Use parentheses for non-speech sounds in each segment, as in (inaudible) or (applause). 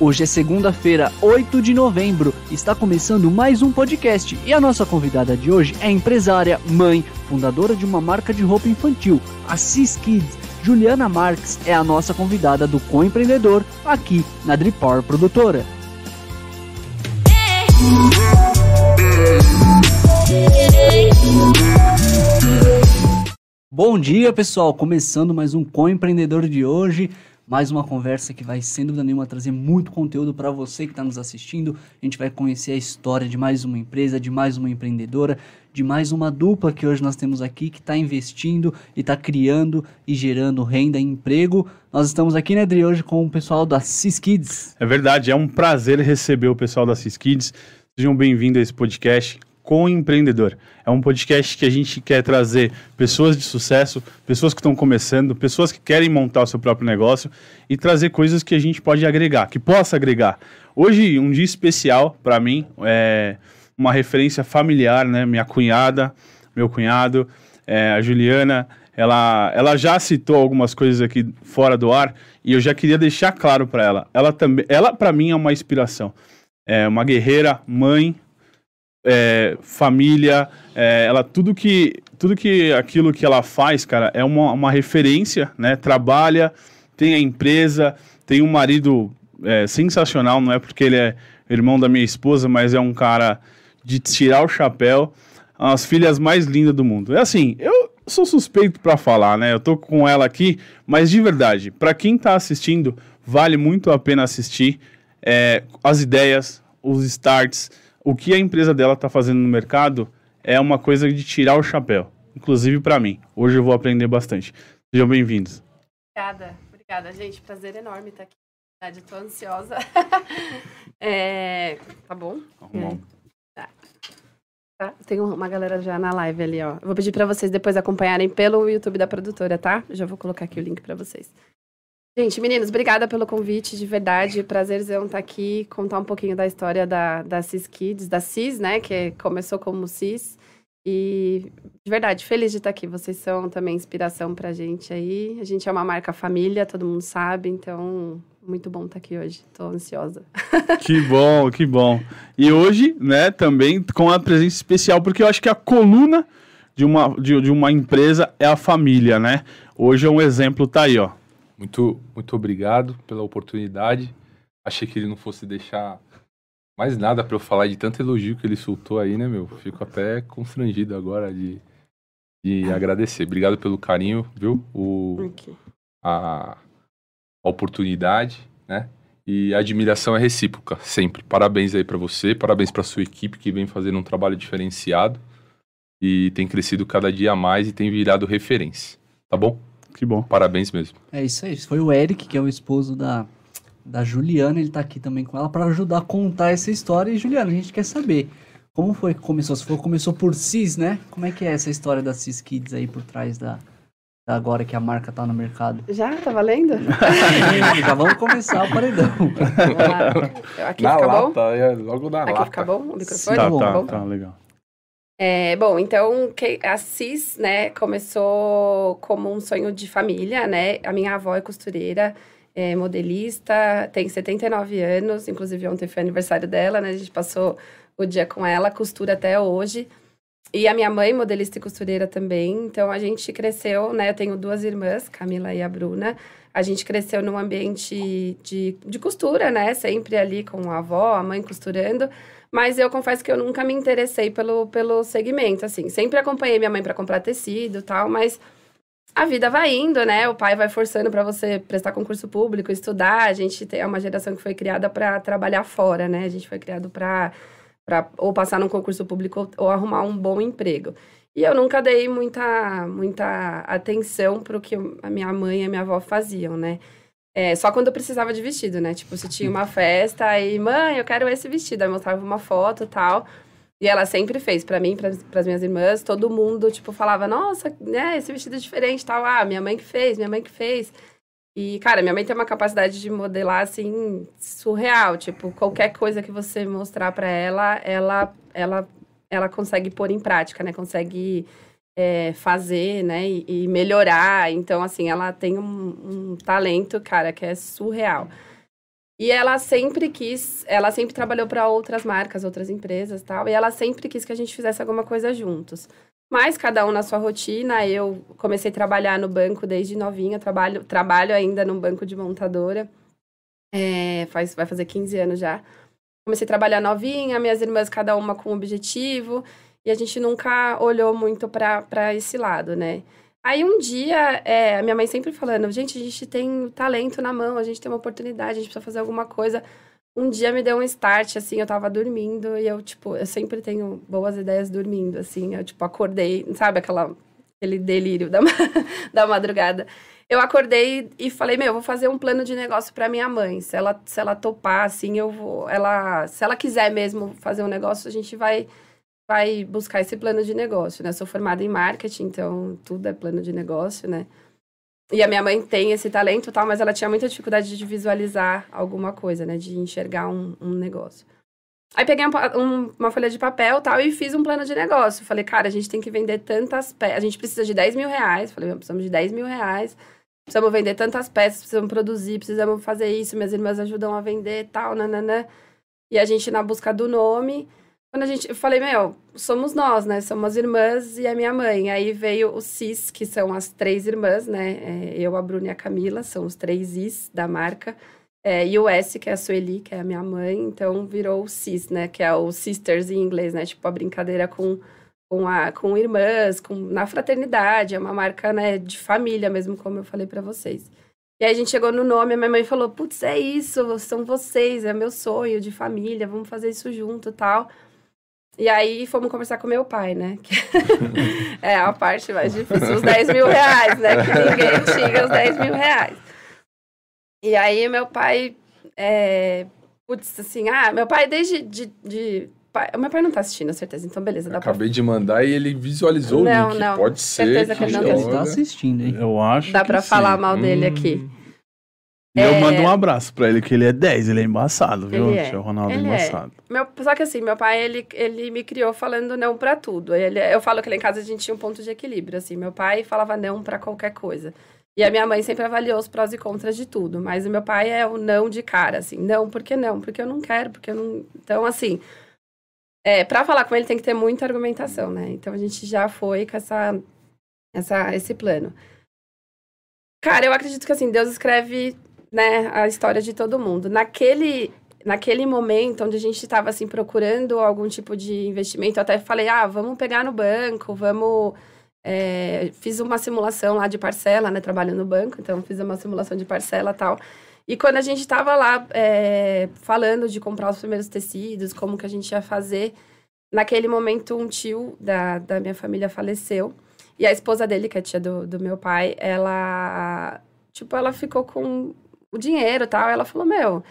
Hoje é segunda-feira, 8 de novembro. Está começando mais um podcast e a nossa convidada de hoje é empresária, mãe, fundadora de uma marca de roupa infantil, a Cis Kids. Juliana Marques é a nossa convidada do Coempreendedor aqui na Drip Power Produtora. Bom dia, pessoal! Começando mais um Coempreendedor de hoje mais uma conversa que vai, sem dúvida nenhuma, trazer muito conteúdo para você que está nos assistindo. A gente vai conhecer a história de mais uma empresa, de mais uma empreendedora, de mais uma dupla que hoje nós temos aqui que está investindo e está criando e gerando renda e emprego. Nós estamos aqui, né, Dri, hoje com o pessoal da Cis Kids. É verdade, é um prazer receber o pessoal da Cis Kids. Sejam bem-vindos a esse podcast com empreendedor. É um podcast que a gente quer trazer pessoas de sucesso, pessoas que estão começando, pessoas que querem montar o seu próprio negócio e trazer coisas que a gente pode agregar, que possa agregar. Hoje, um dia especial para mim, é uma referência familiar, né? Minha cunhada, meu cunhado, é, a Juliana, ela, ela já citou algumas coisas aqui fora do ar e eu já queria deixar claro para ela. Ela também, ela para mim é uma inspiração. É uma guerreira, mãe, é, família, é, ela tudo que tudo que aquilo que ela faz, cara, é uma, uma referência, né? Trabalha, tem a empresa, tem um marido é, sensacional, não é porque ele é irmão da minha esposa, mas é um cara de tirar o chapéu, as filhas mais lindas do mundo. É assim, eu sou suspeito para falar, né? Eu tô com ela aqui, mas de verdade, para quem tá assistindo, vale muito a pena assistir é, as ideias, os starts o que a empresa dela está fazendo no mercado é uma coisa de tirar o chapéu, inclusive para mim. Hoje eu vou aprender bastante. Sejam bem-vindos. Obrigada, obrigada, gente. Prazer enorme estar aqui. Estou ansiosa. (laughs) é, tá bom? Tá bom. Tá. tá. Tem uma galera já na live ali, ó. Eu vou pedir para vocês depois acompanharem pelo YouTube da produtora, tá? Já vou colocar aqui o link para vocês. Gente, meninos, obrigada pelo convite, de verdade. Prazerzão estar aqui, contar um pouquinho da história da, da Cis Kids, da Cis, né, que começou como Cis. E, de verdade, feliz de estar aqui. Vocês são também inspiração pra gente aí. A gente é uma marca família, todo mundo sabe, então, muito bom estar aqui hoje. Tô ansiosa. (laughs) Que bom, que bom. E hoje, né, também com a presença especial, porque eu acho que a coluna de uma, de, de uma empresa é a família, né? Hoje é um exemplo, tá aí, ó. Muito, muito obrigado pela oportunidade. Achei que ele não fosse deixar mais nada para eu falar de tanto elogio que ele soltou aí, né, meu? Fico até constrangido agora de, de agradecer. Obrigado pelo carinho, viu? O, a, a oportunidade, né? E a admiração é recíproca, sempre. Parabéns aí para você, parabéns para sua equipe que vem fazendo um trabalho diferenciado e tem crescido cada dia mais e tem virado referência. Tá bom? Que bom. Parabéns mesmo. É isso aí. Foi o Eric, que é o esposo da, da Juliana. Ele tá aqui também com ela para ajudar a contar essa história. E, Juliana, a gente quer saber como foi que começou. Se for, começou por CIS, né? Como é que é essa história da CIS Kids aí por trás da, da agora que a marca tá no mercado? Já? Tá valendo? (laughs) Já vamos começar o paredão. Aqui na fica lata, bom? É, logo na Aqui lata. fica bom o microfone? Tá, bom, tá, bom? tá, legal. É, bom, então a CIS, né, começou como um sonho de família, né? A minha avó é costureira, é modelista, tem 79 anos, inclusive ontem foi aniversário dela, né? A gente passou o dia com ela, costura até hoje. E a minha mãe, modelista e costureira também. Então a gente cresceu, né? Eu tenho duas irmãs, Camila e a Bruna. A gente cresceu num ambiente de, de costura, né? Sempre ali com a avó, a mãe costurando. Mas eu confesso que eu nunca me interessei pelo, pelo segmento, assim. Sempre acompanhei minha mãe para comprar tecido tal, mas a vida vai indo, né? O pai vai forçando para você prestar concurso público, estudar. A gente é uma geração que foi criada para trabalhar fora, né? A gente foi criado para ou passar num concurso público ou, ou arrumar um bom emprego. E eu nunca dei muita, muita atenção para o que a minha mãe e a minha avó faziam, né? É, só quando eu precisava de vestido, né? Tipo, se tinha uma festa, aí, mãe, eu quero esse vestido. Aí mostrava uma foto e tal. E ela sempre fez, para mim, para as minhas irmãs, todo mundo, tipo, falava, nossa, né, esse vestido é diferente tal. Ah, minha mãe que fez, minha mãe que fez. E, cara, minha mãe tem uma capacidade de modelar, assim, surreal. Tipo, qualquer coisa que você mostrar para ela, ela, ela, ela consegue pôr em prática, né? Consegue é, fazer, né, e, e, melhorar. Então, assim, ela tem um, um, talento, cara, que é surreal. E ela sempre quis, ela sempre trabalhou para outras marcas, outras empresas tal, e ela sempre quis que a gente fizesse alguma coisa juntos. Mas cada um na sua rotina, eu comecei a trabalhar no banco desde novinha, trabalho, trabalho ainda num banco de montadora, é, faz, vai fazer 15 anos já. Comecei a trabalhar novinha, minhas irmãs cada uma com um objetivo, e a gente nunca olhou muito para esse lado, né? Aí um dia, é, minha mãe sempre falando, gente, a gente tem talento na mão, a gente tem uma oportunidade, a gente precisa fazer alguma coisa. Um dia me deu um start, assim, eu tava dormindo e eu, tipo, eu sempre tenho boas ideias dormindo, assim. Eu, tipo, acordei, sabe aquela, aquele delírio da, (laughs) da madrugada. Eu acordei e falei, meu, eu vou fazer um plano de negócio para minha mãe. Se ela, se ela topar, assim, eu vou... Ela, se ela quiser mesmo fazer um negócio, a gente vai vai buscar esse plano de negócio, né? Sou formada em marketing, então tudo é plano de negócio, né? E a minha mãe tem esse talento tal, mas ela tinha muita dificuldade de visualizar alguma coisa, né? De enxergar um, um negócio. Aí peguei um, um, uma folha de papel tal e fiz um plano de negócio. Falei, cara, a gente tem que vender tantas peças. A gente precisa de 10 mil reais. Falei, precisamos de 10 mil reais. Precisamos vender tantas peças, precisamos produzir, precisamos fazer isso. Minhas irmãs ajudam a vender tal, nananã. E a gente na busca do nome. Quando a gente, eu falei, meu, somos nós, né? Somos irmãs e a minha mãe. Aí veio o CIS, que são as três irmãs, né? É, eu, a Bruna e a Camila, são os três Is da marca. É, e o S, que é a Sueli, que é a minha mãe. Então virou o CIS, né? Que é o Sisters em inglês, né? Tipo a brincadeira com, com, a, com irmãs, com, na fraternidade. É uma marca, né? De família mesmo, como eu falei para vocês. E aí a gente chegou no nome, a minha mãe falou: Putz, é isso, são vocês, é meu sonho de família, vamos fazer isso junto tal. E aí fomos conversar com meu pai, né? (laughs) é a parte mais difícil, os 10 mil reais, né? Que ninguém tinha os 10 mil reais. E aí meu pai, é, putz, assim, ah, meu pai desde de, de pai, meu pai não tá assistindo, certeza, então beleza. Dá Acabei pra... de mandar e ele visualizou não, o link, não, pode ser. Certeza que, que ele não tá assistindo, hein? Eu acho Dá pra sim. falar mal dele hum. aqui. E é... eu mando um abraço pra ele, que ele é 10, ele é embaçado, viu? Ele é. Seu Ronaldo é ele embaçado. É. Meu, só que assim, meu pai, ele, ele me criou falando não pra tudo. Ele, eu falo que lá em casa a gente tinha um ponto de equilíbrio, assim. Meu pai falava não pra qualquer coisa. E a minha mãe sempre avaliou os prós e contras de tudo. Mas o meu pai é o não de cara, assim. Não, por que não? Porque eu não quero, porque eu não... Então, assim... É, pra falar com ele tem que ter muita argumentação, né? Então, a gente já foi com essa, essa, esse plano. Cara, eu acredito que, assim, Deus escreve né, a história de todo mundo. Naquele, naquele momento onde a gente estava assim procurando algum tipo de investimento, eu até falei, ah, vamos pegar no banco, vamos é, fiz uma simulação lá de parcela, né, trabalhando no banco, então fiz uma simulação de parcela tal. E quando a gente estava lá é, falando de comprar os primeiros tecidos, como que a gente ia fazer, naquele momento um tio da, da minha família faleceu. E a esposa dele, que é tia do, do meu pai, ela, tipo, ela ficou com o dinheiro tal. Ela falou, meu,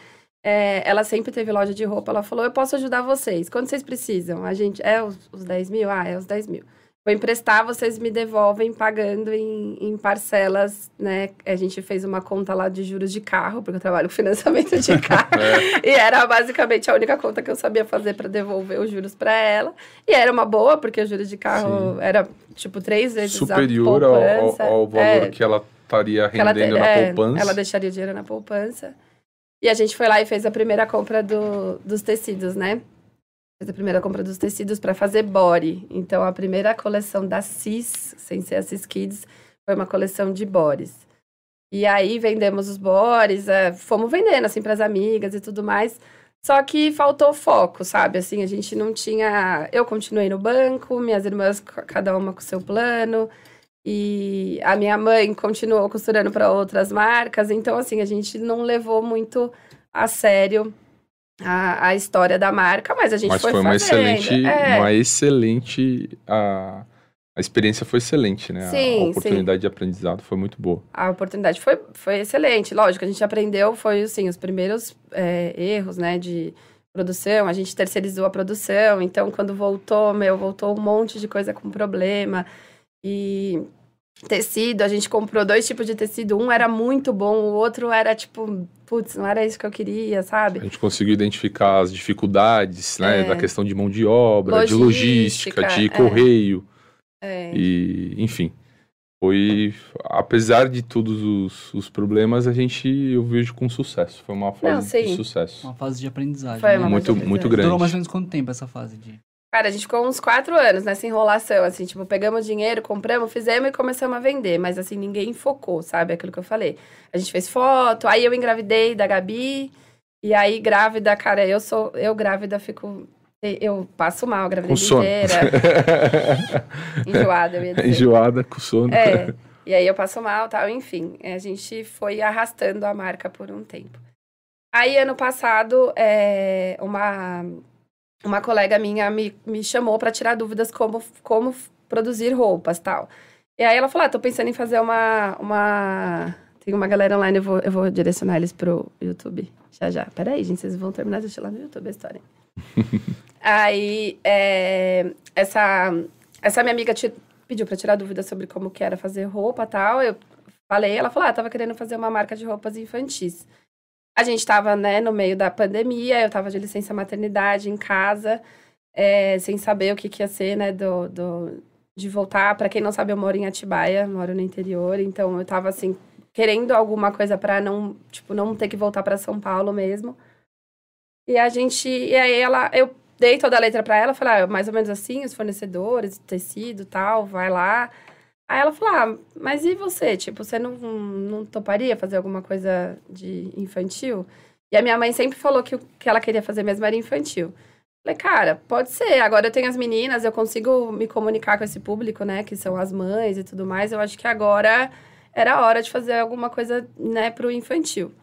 é, ela sempre teve loja de roupa. Ela falou, eu posso ajudar vocês. Quando vocês precisam? A gente, é os, os 10 mil? Ah, é os 10 mil. Vou emprestar, vocês me devolvem pagando em, em, parcelas, né? A gente fez uma conta lá de juros de carro, porque eu trabalho com financiamento de (laughs) carro. é. E era basicamente a única conta que eu sabia fazer para devolver os juros para ela. E era uma boa, porque o juros de carro Sim. era tipo três vezes superior ao, ao, ao, valor é, que ela estaria rendendo ela, na é, poupança. Ela deixaria o dinheiro na poupança. E a gente foi lá e fez a primeira compra do, dos tecidos, né? Fez a primeira compra dos tecidos para fazer body. Então, a primeira coleção da CIS, sem ser a CIS Kids, foi uma coleção de bores. E aí vendemos os bores, é, fomos vendendo assim para as amigas e tudo mais. Só que faltou foco, sabe? Assim, a gente não tinha. Eu continuei no banco, minhas irmãs, cada uma com seu plano. E a minha mãe continuou costurando para outras marcas. Então, assim, a gente não levou muito a sério a, a história da marca, mas a gente mas foi, foi uma fazendo. excelente, é. uma excelente a, a experiência foi excelente, né? Sim, a oportunidade sim. de aprendizado foi muito boa. A oportunidade foi, foi excelente. Lógico, a gente aprendeu, foi assim, os primeiros é, erros, né, de produção. A gente terceirizou a produção. Então, quando voltou, meu, voltou um monte de coisa com problema. E tecido, a gente comprou dois tipos de tecido. Um era muito bom, o outro era tipo, putz, não era isso que eu queria, sabe? A gente conseguiu identificar as dificuldades, né, é. da questão de mão de obra, logística, de logística, de correio. É. E, enfim, foi, apesar de todos os, os problemas, a gente, eu vejo com sucesso. Foi uma fase Não, de sucesso. Uma fase de aprendizagem. Foi né? uma Muito, muito grande. Durou mais ou menos quanto tempo essa fase de. Cara, a gente ficou uns quatro anos nessa enrolação, assim, tipo, pegamos dinheiro, compramos, fizemos e começamos a vender, mas assim, ninguém focou, sabe? Aquilo que eu falei. A gente fez foto, aí eu engravidei da Gabi, e aí grávida, cara, eu sou, eu grávida fico, eu passo mal Com gravidez sono. inteira, (laughs) enjoada, eu ia dizer. Enjoada, com sono. É, e aí eu passo mal tal, enfim. A gente foi arrastando a marca por um tempo. Aí, ano passado, é, uma, uma colega minha me, me chamou para tirar dúvidas como, como produzir roupas tal. E aí ela falou: ah, tô pensando em fazer uma. uma... Tem uma galera online, eu vou, eu vou direcionar eles pro YouTube. Já, já. Peraí, gente, vocês vão terminar de assistir lá no YouTube a história. (laughs) aí, é, essa, essa minha amiga pediu para tirar dúvidas sobre como que era fazer roupa tal. Eu falei, ela falou: ah, tava querendo fazer uma marca de roupas infantis. A gente tava, né, no meio da pandemia, eu tava de licença maternidade em casa, é, sem saber o que, que ia ser, né, do, do, de voltar. Para quem não sabe, eu moro em Atibaia, moro no interior, então eu tava, assim, querendo alguma coisa para não, tipo, não ter que voltar para São Paulo mesmo. E a gente, e aí ela, eu dei toda a letra para ela, falei, ah, mais ou menos assim, os fornecedores, tecido, tal, vai lá. Aí ela falou, ah, mas e você? Tipo, você não, não toparia fazer alguma coisa de infantil? E a minha mãe sempre falou que o que ela queria fazer mesmo era infantil. Falei, cara, pode ser. Agora eu tenho as meninas, eu consigo me comunicar com esse público, né? Que são as mães e tudo mais. Eu acho que agora era a hora de fazer alguma coisa, né, pro infantil.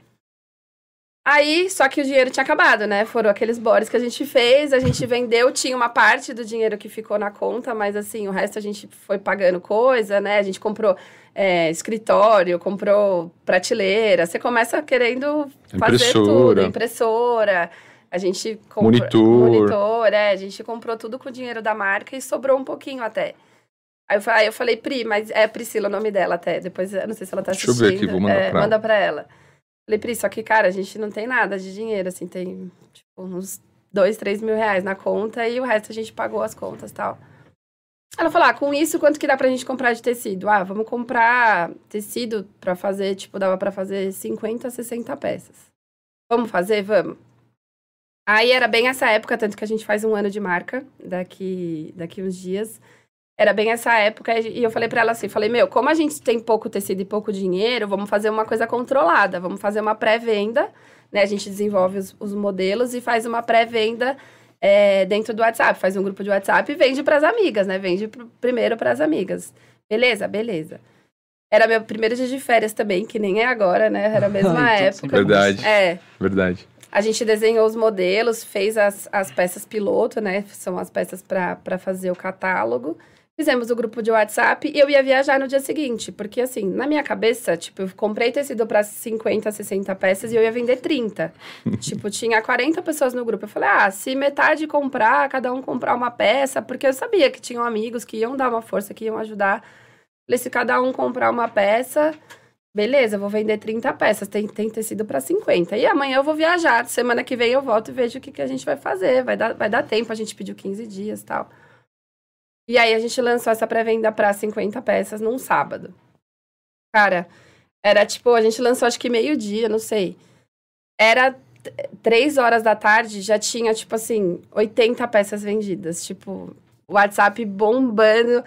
Aí, só que o dinheiro tinha acabado, né? Foram aqueles bores que a gente fez, a gente vendeu, tinha uma parte do dinheiro que ficou na conta, mas assim, o resto a gente foi pagando coisa, né? A gente comprou é, escritório, comprou prateleira. Você começa querendo fazer Impressora. tudo, impressora. A gente comprou Monitor. monitor, é, a gente comprou tudo com o dinheiro da marca e sobrou um pouquinho até. Aí eu, aí eu falei, Pri, mas é Priscila o nome dela até. Depois, eu não sei se ela tá Deixa eu assistindo. ver aqui, vou mandar É, pra ela. Manda pra ela. Falei, Pri, só que, cara, a gente não tem nada de dinheiro, assim, tem, tipo, uns dois, três mil reais na conta e o resto a gente pagou as contas tal. Ela falou, ah, com isso, quanto que dá pra gente comprar de tecido? Ah, vamos comprar tecido pra fazer, tipo, dava pra fazer 50, 60 peças. Vamos fazer? Vamos. Aí era bem essa época, tanto que a gente faz um ano de marca daqui, daqui uns dias. Era bem essa época e eu falei pra ela assim, falei, meu, como a gente tem pouco tecido e pouco dinheiro, vamos fazer uma coisa controlada, vamos fazer uma pré-venda, né? A gente desenvolve os, os modelos e faz uma pré-venda é, dentro do WhatsApp, faz um grupo de WhatsApp e vende pras amigas, né? Vende pr- primeiro pras amigas. Beleza? Beleza. Era meu primeiro dia de férias também, que nem é agora, né? Era a mesma (laughs) Então, época. Verdade. É, Verdade. a gente desenhou os modelos, fez as, as peças piloto, né? São as peças para fazer o catálogo. Fizemos o grupo de WhatsApp e eu ia viajar no dia seguinte, porque assim, na minha cabeça, tipo, eu comprei tecido para 50, 60 peças e eu ia vender 30. (laughs) tipo, tinha 40 pessoas no grupo. Eu falei: "Ah, se metade comprar, cada um comprar uma peça", porque eu sabia que tinham amigos que iam dar uma força, que iam ajudar. Falei: "Se cada um comprar uma peça, Beleza, vou vender 30 peças, tem, tem tecido para 50. E amanhã eu vou viajar, semana que vem eu volto e vejo o que, que a gente vai fazer. Vai dar, vai dar tempo, a gente pediu 15 dias tal. E aí a gente lançou essa pré-venda para 50 peças num sábado. Cara, era tipo, a gente lançou acho que meio-dia, não sei. Era três horas da tarde, já tinha, tipo assim, 80 peças vendidas. Tipo, WhatsApp bombando.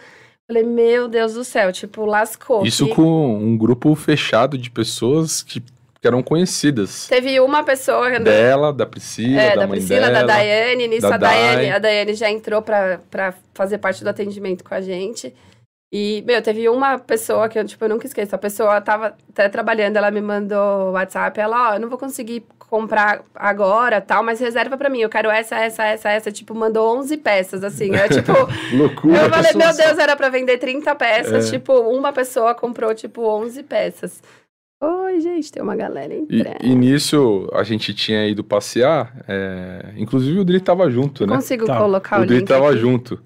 Falei, meu Deus do céu, tipo, lascou. Isso Que- com um grupo fechado de pessoas que, que eram conhecidas. Teve uma pessoa Dela, da Priscila, É, da, da Priscila, dela. da Daiane. Nisso, da a Daiane, Dai. a Daiane já entrou pra, pra fazer parte do atendimento com a gente. E, meu, teve uma pessoa que eu, tipo, eu nunca esqueço. A pessoa tava até trabalhando, ela me mandou WhatsApp. Ela, ó, eu não vou conseguir comprar agora, tal, mas reserva pra mim. Eu quero essa, essa, essa, essa. Tipo, mandou 11 peças, assim. É, (laughs) tipo, Loucura. eu falei, meu. Deus, era pra vender 30 peças. É. Tipo, uma pessoa comprou, tipo, 11 peças. Oi, gente, tem uma galera E, entrando. e nisso a gente tinha ido passear, é, inclusive o Dri tava junto, né? Consigo Tá. colocar o, o Dri link tava aqui? junto.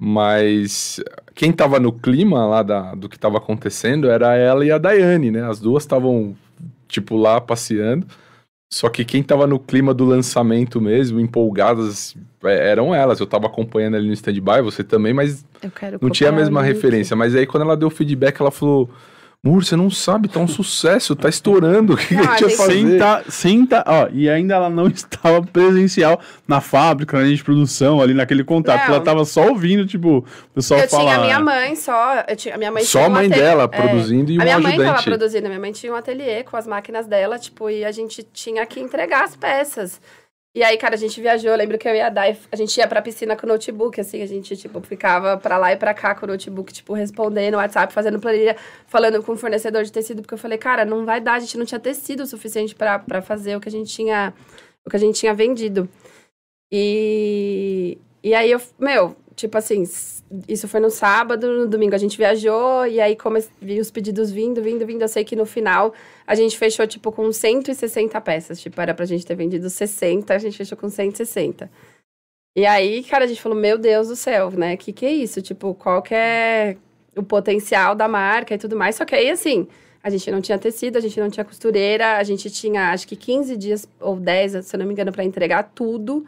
Mas quem tava no clima lá da, do que tava acontecendo era ela e a Daiane, né? As duas estavam, tipo, lá passeando. Só que quem tava no clima do lançamento mesmo, empolgadas, é, eram elas. Eu tava acompanhando ali no stand-by, você também, mas Eu quero não tinha a mesma referência. Mas aí quando ela deu o feedback, ela falou: Mur, você não sabe, tá um sucesso, tá estourando. O que, Não, que a a gente vai fazer? Sem sem tá, ó, e ainda ela não (laughs) estava presencial na fábrica, na linha de produção, ali naquele contato. Não. Ela tava só ouvindo, tipo, o pessoal Eu falar. tinha a minha mãe só. Eu tinha, a minha mãe Só tinha a um mãe ateliê- dela é. produzindo e A um minha mãe tava ajudante. produzindo, a minha mãe tinha um ateliê com as máquinas dela, tipo, e a gente tinha que entregar as peças. E aí, cara, a gente viajou, eu lembro que eu ia dar, a gente ia pra piscina com o notebook, assim, a gente, tipo, ficava pra lá e pra cá com o notebook, tipo, respondendo WhatsApp, fazendo planilha, falando com o fornecedor de tecido, porque eu falei, cara, não vai dar, a gente não tinha tecido suficiente pra, pra fazer o que a gente tinha, o que a gente tinha vendido. E, e aí eu, meu, tipo assim, isso foi no sábado, no domingo a gente viajou, e aí como vi os pedidos vindo, vindo, vindo, eu sei que no final a gente fechou, tipo, com 160 peças. Tipo, era pra gente ter vendido 60, a gente fechou com 160. E aí, cara, a gente falou, meu Deus do céu, né? Que que é isso? Tipo, qual que é o potencial da marca e tudo mais. Só que aí, assim, a gente não tinha tecido, a gente não tinha costureira, a gente tinha, acho que 15 dias ou 10, se eu não me engano, pra entregar tudo.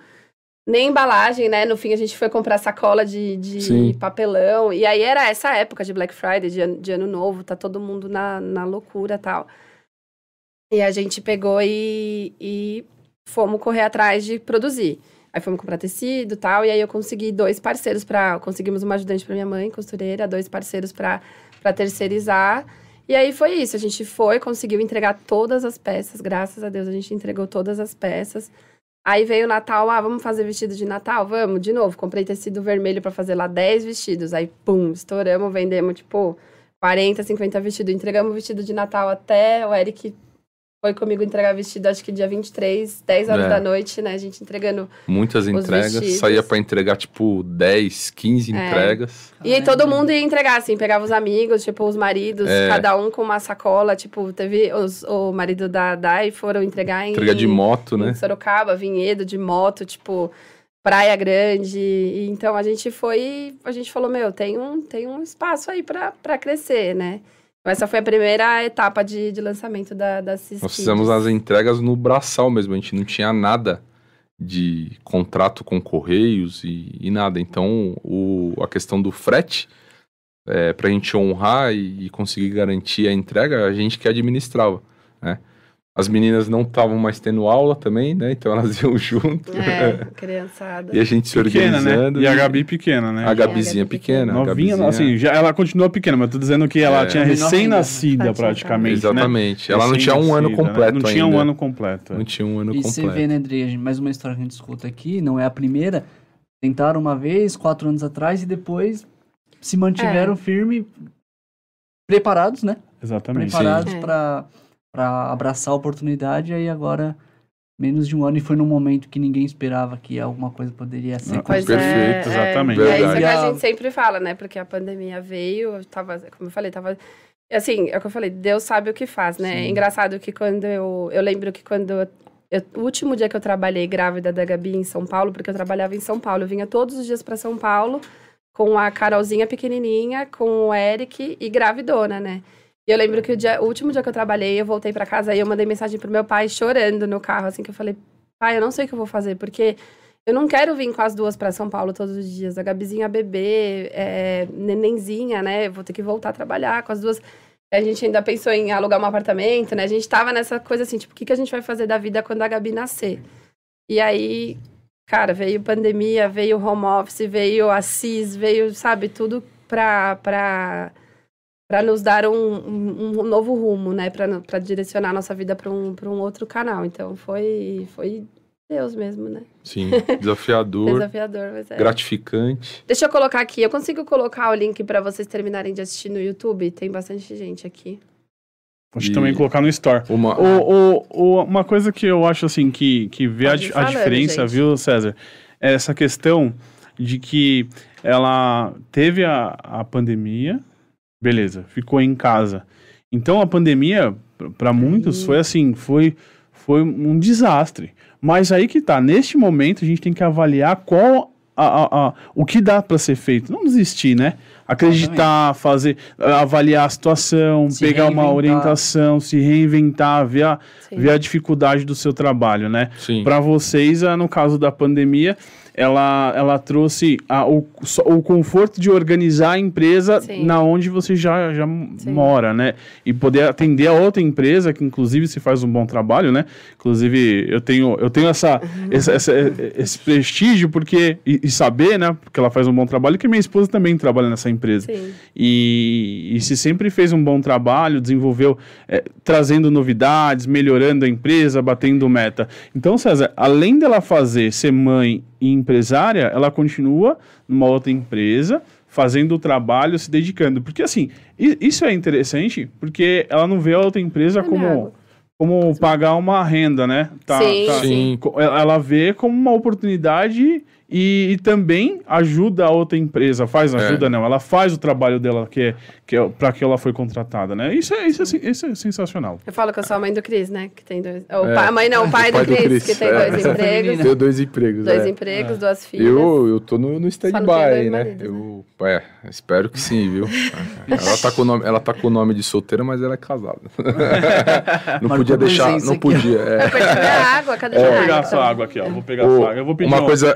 Nem embalagem, né? No fim, a gente foi comprar sacola de, de papelão. E aí era essa época de Black Friday, de ano, de ano novo, tá todo mundo na, na loucura e tal. E a gente pegou e, e fomos correr atrás de produzir. Aí fomos comprar tecido e tal, e aí eu consegui dois parceiros para Conseguimos uma ajudante para minha mãe, costureira, dois parceiros para terceirizar. E aí foi isso, a gente foi, conseguiu entregar todas as peças, graças a Deus a gente entregou todas as peças. Aí veio o Natal, ah, vamos fazer vestido de Natal? Vamos, de novo. Comprei tecido vermelho para fazer lá 10 vestidos. Aí, pum, estouramos, vendemos, tipo, 40, 50 vestidos. Entregamos o vestido de Natal até o Eric foi comigo entregar vestido, acho que dia 23, 10 horas É. da noite, né? A gente entregando. Muitas entregas. vestidos. Saía pra entregar, tipo, 10, 15 É. entregas. E aí todo mundo ia entregar, assim, pegava os amigos, tipo, os maridos, É. cada um com uma sacola. Tipo, teve os, o marido da Dai foram entregar em. Entrega de moto, em né? Sorocaba, Vinhedo, de moto, tipo, Praia Grande. E, então a gente foi, a gente falou, meu, tem um, tem um espaço aí pra crescer, né? Então, essa foi a primeira etapa de, de lançamento da, da Cis Nós fizemos as entregas no braçal mesmo. A gente não tinha nada de contrato com correios e, e nada. Então, o, a questão do frete, é, para a gente honrar e, e conseguir garantir a entrega, a gente que administrava, né? As meninas não estavam mais tendo aula também, né? Então elas (laughs) iam junto. É, criançada. e a gente se Pequena, né? organizando. E a Gabi pequena, né? A É, a Gabizinha Gabi pequena. Novinha, Gabizinha- assim, já, ela continua pequena, mas eu tô dizendo que ela É. tinha recém-nascida praticamente, né? Exatamente. Ela não tinha um ano né? completo Não tinha um ainda. ano completo. é. Não tinha um ano E você completo. vê, né, Dri, a gente- mais uma história que a gente escuta aqui, não é a primeira. Tentaram uma vez, quatro anos atrás, e depois se mantiveram É. firme, preparados, né? Exatamente. Preparados Sim. É. para para abraçar a oportunidade, aí agora menos de um ano, e foi num momento que ninguém esperava que alguma coisa poderia ser. Ah, Pois Perfeito, é, exatamente. É, é isso que a gente sempre fala, né? Porque a pandemia veio, tava, como eu falei, tava. Assim, é o que eu falei, Deus sabe o que faz, né? Sim. É engraçado que quando eu. Eu lembro que quando. Eu, eu- o último dia que eu trabalhei grávida da Gabi em São Paulo, porque eu trabalhava em São Paulo, eu vinha todos os dias para São Paulo com a Carolzinha pequenininha, com o Eric e gravidona, né? E eu lembro que o, dia- o último dia que eu trabalhei, eu voltei para casa e eu mandei mensagem pro meu pai chorando no carro, assim, que eu falei, pai, eu não sei o que eu vou fazer, porque eu não quero vir com as duas para São Paulo todos os dias. A Gabizinha bebê, é, nenenzinha, né? Vou ter que voltar a trabalhar com as duas. A gente ainda pensou em alugar um apartamento, né? A gente tava nessa coisa assim, tipo, o que, que a gente vai fazer da vida quando a Gabi nascer? E aí, cara, veio pandemia, veio home office, veio a CIS, veio, sabe, tudo pra, pra, pra nos dar um, um, um novo rumo, né? Pra, pra direcionar a nossa vida pra um, pra um outro canal. Então foi, foi Deus mesmo, né? Sim, (laughs) desafiador, Desafiador, mas é. gratificante. Deixa eu colocar aqui. Eu consigo colocar o link pra vocês terminarem de assistir no YouTube? Tem bastante gente aqui. Acho que E- também colocar no Store. Uma, O, o, o- uma coisa que eu acho assim que, que vê a, Pode a diferença, gente. viu, César? É essa questão de que ela teve a, a pandemia, beleza, ficou em casa. Então a pandemia, para muitos, foi assim, foi, foi um desastre. Mas aí que tá, neste momento a gente tem que avaliar qual a, a- a- o que dá para ser feito. Não desistir, né? acreditar, fazer, avaliar a situação, Se pegar uma reinventar. orientação, se reinventar, ver a, Sim. ver a dificuldade do seu trabalho, né? Para vocês, ah, no caso da pandemia, ela, ela trouxe a- o, o conforto de organizar a empresa Sim. na onde você já, já Sim. mora, né? E poder atender a outra empresa, que inclusive se faz um bom trabalho, né? Inclusive, eu tenho, eu tenho essa, essa- essa- esse prestígio porque, e, e saber, né? Porque ela faz um bom trabalho, que minha esposa também trabalha nessa empresa. Sim. E, e se sempre fez um bom trabalho, desenvolveu, eh, trazendo novidades, melhorando a empresa, batendo meta. Então, César, além dela fazer ser mãe empresária, ela continua numa outra empresa, fazendo o trabalho, se dedicando. Porque, assim, isso é interessante, porque ela não vê a outra empresa É como, água. como pagar uma renda, né? Tá, Sim, tá- Sim. ela vê como uma oportunidade e, e também ajuda a outra empresa. Faz É. ajuda, não. Ela faz o trabalho dela que é, que é para que ela foi contratada, né? Isso é, isso, é, isso é sensacional. Eu falo que eu sou a mãe do Cris, né? Que tem dois. O É. pai, a mãe não, o pai, do, Cris, que tem é. dois empregos. Tenho dois empregos. Dois é. empregos, duas filhas. Eu, eu tô no, no stand-by, tem né? maridos, Eu, é, espero que sim, viu? ela, tá com o nome, ela tá com o nome de solteira, mas ela é casada. (laughs) não Marcou podia deixar, não aqui. podia. Eu é. minha água, cadê Vou minha pegar a água? sua água aqui, ó. Vou pegar a sua água. Eu vou pedir uma um- coisa-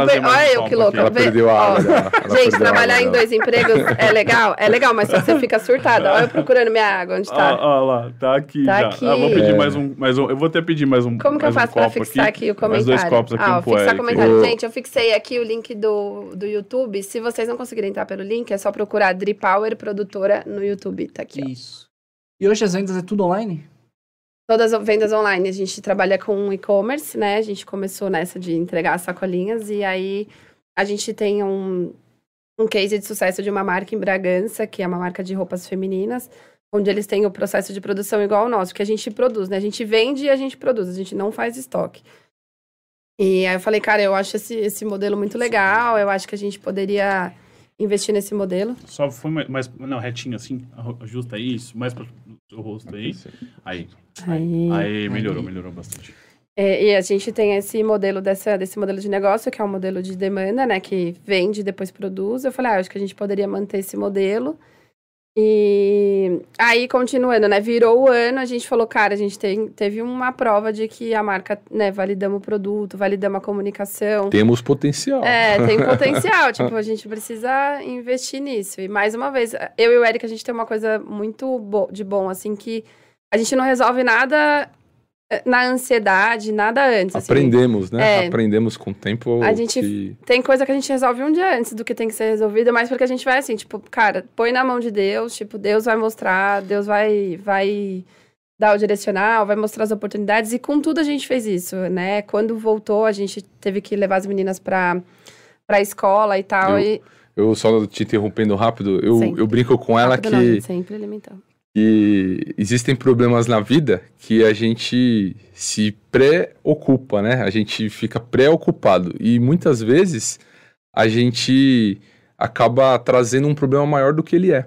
Olha mais eu que louca. aqui. Ela perdeu a Gente, perdeu a trabalhar água em dois empregos é legal? É legal, mas só você (laughs) fica surtada. Olha eu procurando minha água, onde tá? ó lá, tá aqui Tá já. aqui. Ah, vou pedir É. mais um, mais um. Eu vou até pedir mais um. Como que eu mais um faço pra fixar aqui, o Mais comentário? dois copos aqui, ah, um fixar Eric. comentário. Gente, eu fixei aqui o link do, do YouTube. Se vocês não conseguirem entrar pelo link, é só procurar Dri Power Produtora no YouTube. Tá aqui, ó. Isso. E hoje as vendas é tudo online? Todas as vendas online, a gente trabalha com e-commerce, né? A gente começou nessa de entregar as sacolinhas e aí a gente tem um, um case de sucesso de uma marca em Bragança, que é uma marca de roupas femininas, onde eles têm o processo de produção igual ao nosso, que a gente produz, né? A gente vende e a gente produz, a gente não faz estoque. E aí eu falei, cara, eu acho esse, esse modelo muito legal, eu acho que a gente poderia investir nesse modelo. Só foi mais, mais- Não, retinho assim. Ajusta isso. Mais para o rosto aí. Aí. Aí, Aí melhorou, Aí. melhorou bastante. É, e a gente tem esse modelo dessa, desse modelo de negócio, que é um modelo de demanda, né? Que vende e depois produz. Eu falei, ah, acho que a gente poderia manter esse modelo. E aí, continuando, né? Virou o ano, a gente falou, cara, a gente tem, teve uma prova de que a marca, né, validamos o produto, validamos a comunicação. Temos potencial. É, tem (laughs) potencial. tipo, a gente precisa investir nisso. E mais uma vez, eu e o Eric, a gente tem uma coisa muito bo de bom, assim, que a gente não resolve nada na ansiedade, nada antes. assim. Aprendemos, né? É. Aprendemos com o tempo. A gente- que- Tem coisa que a gente resolve um dia antes do que tem que ser resolvida, mas porque a gente vai assim, tipo, cara, põe na mão de Deus, tipo, Deus vai mostrar, Deus vai, vai dar o direcional, vai mostrar as oportunidades, e com tudo a gente fez isso, né? Quando voltou, a gente teve que levar as meninas pra, pra escola e tal, Eu- e... Eu só te interrompendo rápido, eu, eu brinco com ela Rápido não, que, gente, sempre alimentando. Que existem problemas na vida que a gente se preocupa, né? A gente fica preocupado. E muitas vezes a gente acaba trazendo um problema maior do que ele é.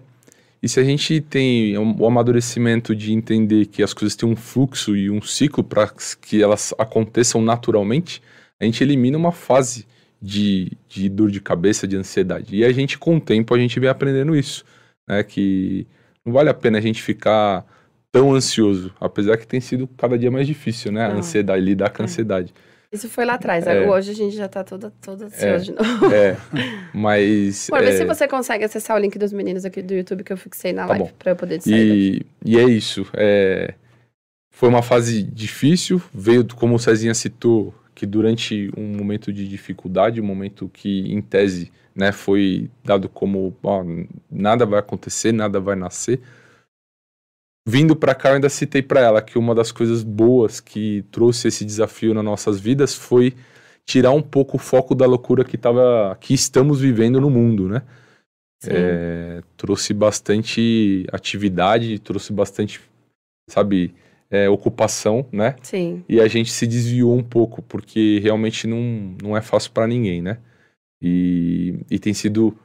E se a gente tem o amadurecimento de entender que as coisas têm um fluxo e um ciclo para que elas aconteçam naturalmente, a gente elimina uma fase de, de dor de cabeça, de ansiedade. E a gente, com o tempo, a gente vem aprendendo isso, né? Que não vale a pena a gente ficar tão ansioso, apesar que tem sido cada dia mais difícil, né? A Não. ansiedade, lidar com a É. ansiedade. Isso foi lá atrás, É. hoje a gente já tá toda, toda ansiosa de novo. É, (laughs) mas... Pô, vê é, se você consegue acessar o link dos meninos aqui do YouTube que eu fixei na Tá live, bom. pra eu poder daqui. E, e é isso. é, foi uma fase difícil. Veio, como o Cezinha citou, que durante um momento de dificuldade, um momento que, em tese, né, foi dado como ó, nada vai acontecer, nada vai nascer. Vindo para cá, eu ainda citei para ela que uma das coisas boas que trouxe esse desafio nas nossas vidas foi tirar um pouco o foco da loucura que, tava, que estamos vivendo no mundo, né? É, trouxe bastante atividade, trouxe bastante, sabe, é, ocupação, né? Sim. E a gente se desviou um pouco, porque realmente não, não é fácil para ninguém, né? E, e tem sido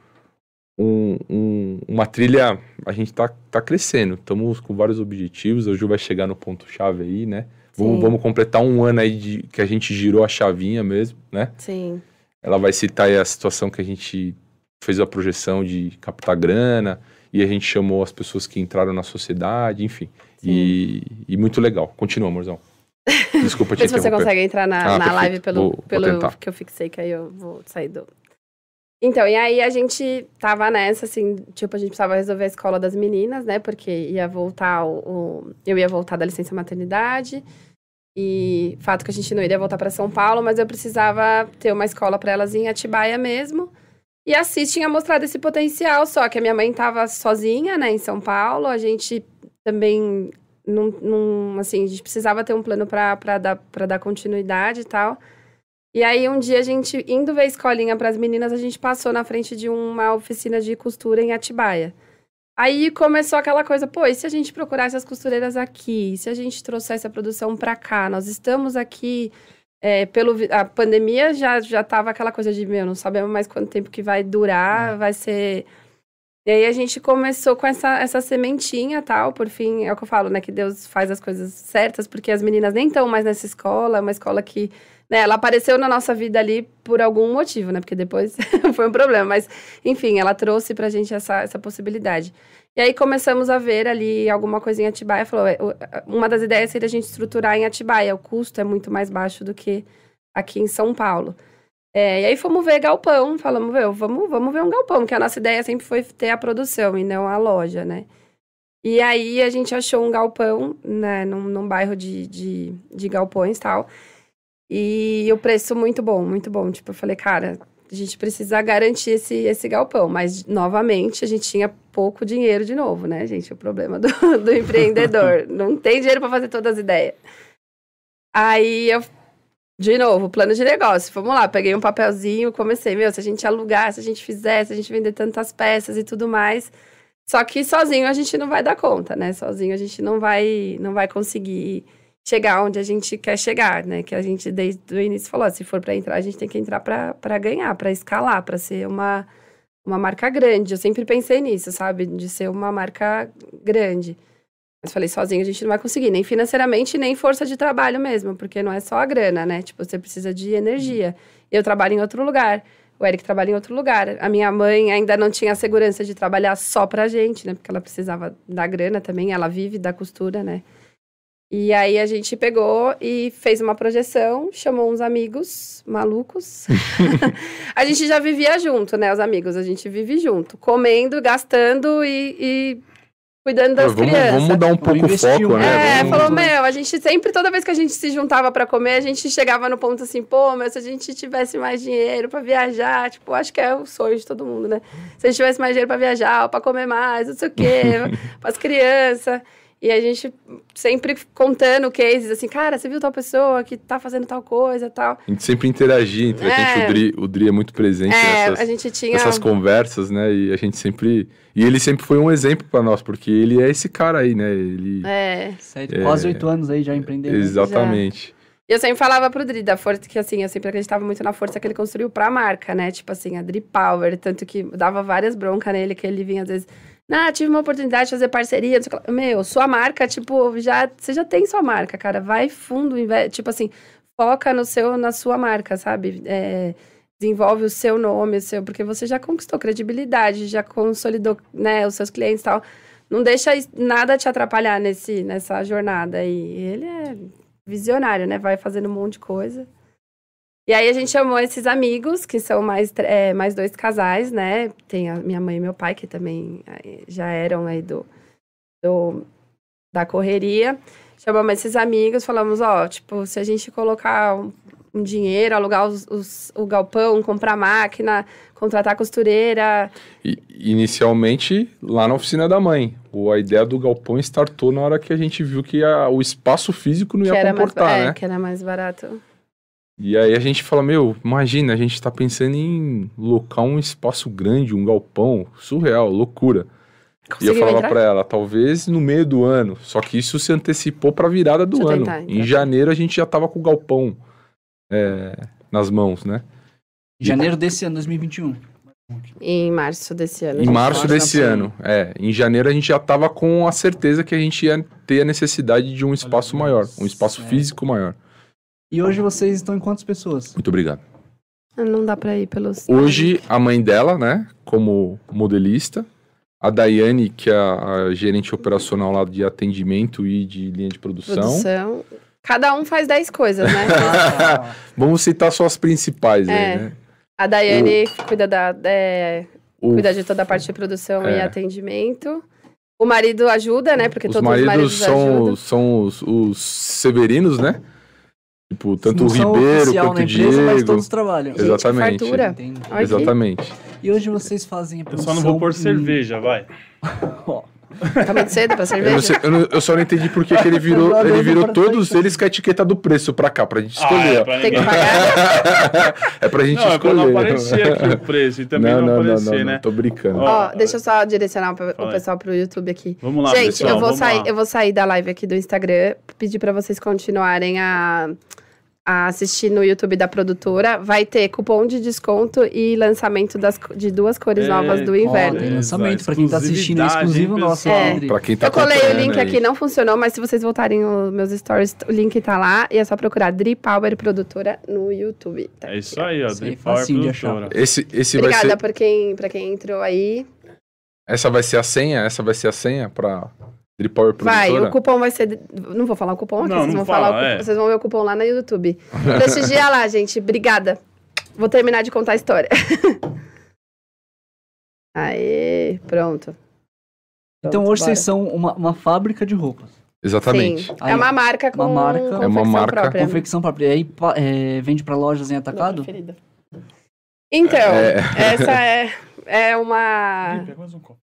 um- um- uma trilha. A gente tá, tá crescendo, estamos com vários objetivos. Ju vai chegar no ponto-chave aí, né? Vamos, vamos completar um ano aí de, que a gente girou a chavinha mesmo, né? Sim. Ela vai citar aí a situação que a gente fez a projeção de captar grana, e a gente chamou as pessoas que entraram na sociedade, enfim. E, e, muito legal. Continua, amorzão. (laughs) Desculpa te Vê se você consegue entrar na, ah, na live pelo, vou, pelo vou que eu fixei, que aí eu vou sair do. Então, e aí a gente tava nessa, assim, tipo, a gente precisava resolver a escola das meninas, né? Porque ia voltar o. o eu ia voltar da licença maternidade. E fato que a gente não iria voltar para São Paulo, mas eu precisava ter uma escola para elas em Atibaia mesmo. E a CIS tinha mostrado esse potencial, só que a minha mãe estava sozinha, né, em São Paulo. A gente também não, não assim, a gente precisava ter um plano para dar, dar continuidade e tal. E aí, um dia, a gente, indo ver a escolinha para as meninas, a gente passou na frente de uma oficina de costura em Atibaia. Aí começou aquela coisa, pô, e se a gente procurasse as costureiras aqui? Se a gente trouxesse a produção para cá? Nós estamos aqui é, pelo a pandemia já já tava aquela coisa de meu, não sabemos mais quanto tempo que vai durar, é. vai ser e aí a gente começou com essa, essa sementinha tal, por fim, é o que eu falo, né, que Deus faz as coisas certas, porque as meninas nem estão mais nessa escola, é uma escola que, né, ela apareceu na nossa vida ali por algum motivo, né, porque depois (laughs) foi um problema, mas, enfim, ela trouxe pra gente essa, essa possibilidade. E aí começamos a ver ali alguma coisa em Atibaia, falou, é, uma das ideias seria a gente estruturar em Atibaia, o custo é muito mais baixo do que aqui em São Paulo. É, e aí fomos ver galpão, falamos, meu, vamos, vamos ver um galpão, que a nossa ideia sempre foi ter a produção e não a loja, né? E aí a gente achou um galpão, né, num, num bairro de, de, de galpões e tal. E o preço muito bom, muito bom. Tipo, eu falei, cara, a gente precisa garantir esse, esse galpão. Mas, novamente, a gente tinha pouco dinheiro de novo, né, gente? O problema do, do (laughs) empreendedor. Não tem dinheiro para fazer todas as ideias. Aí eu de novo, plano de negócio. Vamos lá, peguei um papelzinho, comecei, meu, se a gente alugar, se a gente fizer, se a gente vender tantas peças e tudo mais. Só que sozinho a gente não vai dar conta, né? Sozinho a gente não vai, não vai conseguir chegar onde a gente quer chegar, né? Que a gente desde o início falou, se for para entrar, a gente tem que entrar para ganhar, para escalar, para ser uma uma marca grande. Eu sempre pensei nisso, sabe? De ser uma marca grande. Mas falei, sozinho a gente não vai conseguir, nem financeiramente, nem força de trabalho mesmo, porque não é só a grana, né? Tipo, você precisa de energia. Eu trabalho em outro lugar, o Eric trabalha em outro lugar. A minha mãe ainda não tinha a segurança de trabalhar só pra gente, né? Porque ela precisava da grana também, ela vive da costura, né? E aí a gente pegou e fez uma projeção, chamou uns amigos malucos. (laughs) (laughs) a gente já vivia junto, né? Os amigos, a gente vive junto, comendo, gastando e, e cuidando das vamos, crianças. Vamos mudar um pouco o foco, né? É, vamos... falou, meu, a gente sempre, toda vez que a gente se juntava para comer, a gente chegava no ponto assim, pô, mas se a gente tivesse mais dinheiro para viajar, tipo, acho que é o sonho de todo mundo, né? Se a gente tivesse mais dinheiro para viajar, para comer mais, não sei o quê, (laughs) para as crianças. E a gente sempre contando cases, assim, cara, você viu tal pessoa que tá fazendo tal coisa tal. A gente sempre interagia entre é. a gente, o Dri, o Dri é muito presente é, nessas, a gente tinha... nessas conversas, né? E a gente sempre. E ele sempre foi um exemplo para nós, porque ele é esse cara aí, né? Ele. É. Sete, quase oito anos aí já empreendeu. Exatamente. Já. E eu sempre falava pro Dri da força, que assim, eu sempre acreditava muito na força que ele construiu pra marca, né? Tipo assim, a Dri Power. Tanto que dava várias broncas nele, que ele vinha às vezes ah, tive uma oportunidade de fazer parceria. Meu, sua marca, tipo, já, você já tem sua marca, cara. Vai fundo, tipo assim, foca no seu, na sua marca, sabe? É, desenvolve o seu nome, o seu, porque você já conquistou credibilidade, já consolidou, né, os seus clientes e tal. Não deixa nada te atrapalhar nesse, nessa jornada. E ele é visionário, né? Vai fazendo um monte de coisa. E aí a gente chamou esses amigos, que são mais, é, mais dois casais, né? Tem a minha mãe e meu pai, que também já eram aí do, do da correria. Chamamos esses amigos, falamos, ó, tipo, se a gente colocar um, um dinheiro, alugar os, os, o galpão, comprar máquina, contratar costureira. E, inicialmente, lá na oficina da mãe. A ideia do galpão startou na hora que a gente viu que a, o espaço físico não ia comportar, mais, é, né? que era mais barato. E aí a gente fala, meu, imagina, a gente tá pensando em locar um espaço grande, um galpão, surreal, loucura. Conseguiu e eu falava para ela, talvez no meio do ano. Só que isso se antecipou para virada do Deixa ano. Tentar. Em janeiro a gente já tava com o galpão é, nas mãos, né? Janeiro desse ano, 2021. Em março desse ano. Em março desse ano, é. Em janeiro a gente já tava com a certeza que a gente ia ter a necessidade de um espaço maior, um espaço físico maior. E hoje vocês estão em quantas pessoas? Muito obrigado. Não dá pra ir pelos. Hoje, a mãe dela, né, como modelista, a Daiane, que é a, gerente operacional lá de atendimento e de linha de produção. Produção. Cada um faz 10 coisas, né? (laughs) Vamos citar só as principais É. aí, né? A Daiane cuida, da, é, O- cuida de toda a parte de produção e É. atendimento. O marido ajuda, né? Porque os todos os maridos maridos são, ajudam. são os, os severinos, né? Tipo, tanto não o Ribeiro quanto o empresa, mas Diego. todos trabalham. Gente, Exatamente. Exatamente. E hoje vocês fazem a Eu produção... só não vou pôr cerveja, vai. (laughs) Ó, Tá muito cedo pra Eu, não cerveja? sei- eu não- eu só não entendi porque que ele virou, (laughs) Eu ele virou todos eles com a etiqueta do preço pra cá, pra gente Ah, escolher. é ó. pra Tem que pagar? (laughs) é pra gente Não, é escolher. não aparecer aqui o preço e também não, aparecer, né? Tô brincando. Ó, Ó, deixa eu só direcionar pra- o pessoal pro YouTube aqui. Vamos lá, Gente, pessoal, eu, vou vamos sair, lá. eu vou sair da live aqui do Instagram, pedir pra vocês continuarem a, a assistir no YouTube da produtora. Vai ter cupom de desconto e lançamento das, de duas cores É, novas do ó, inverno. tem Beleza, lançamento pra quem tá assistindo, é exclusivo nosso? É. Pra quem tá Eu colei o link aí. aqui, não funcionou, mas se vocês voltarem os meus stories, o link tá lá e é só procurar Dri Power Produtora no YouTube. Tá É isso aí, ó. Isso aí, Drip Power facinho de achar. Produtora. Esse, esse vai Obrigada ser, por quem, pra quem entrou aí. essa vai ser a senha? Essa vai ser a senha pra Drip Power Vai, Produtora? o cupom vai ser. Não vou falar o cupom aqui, Não, vocês não vão falar fala, cupom- é. Vocês vão ver o cupom lá no YouTube. Prestigia lá, gente. Obrigada. Vou terminar de contar a história. (laughs) Aê, pronto. Então Pronto, hoje bora. vocês são uma, uma fábrica de roupas. Exatamente. Sim. Aí, é uma marca com uma marca- confecção É uma marca- própria. Confecção própria. E aí é, vende pra lojas em atacado? Então, É. essa é, é uma,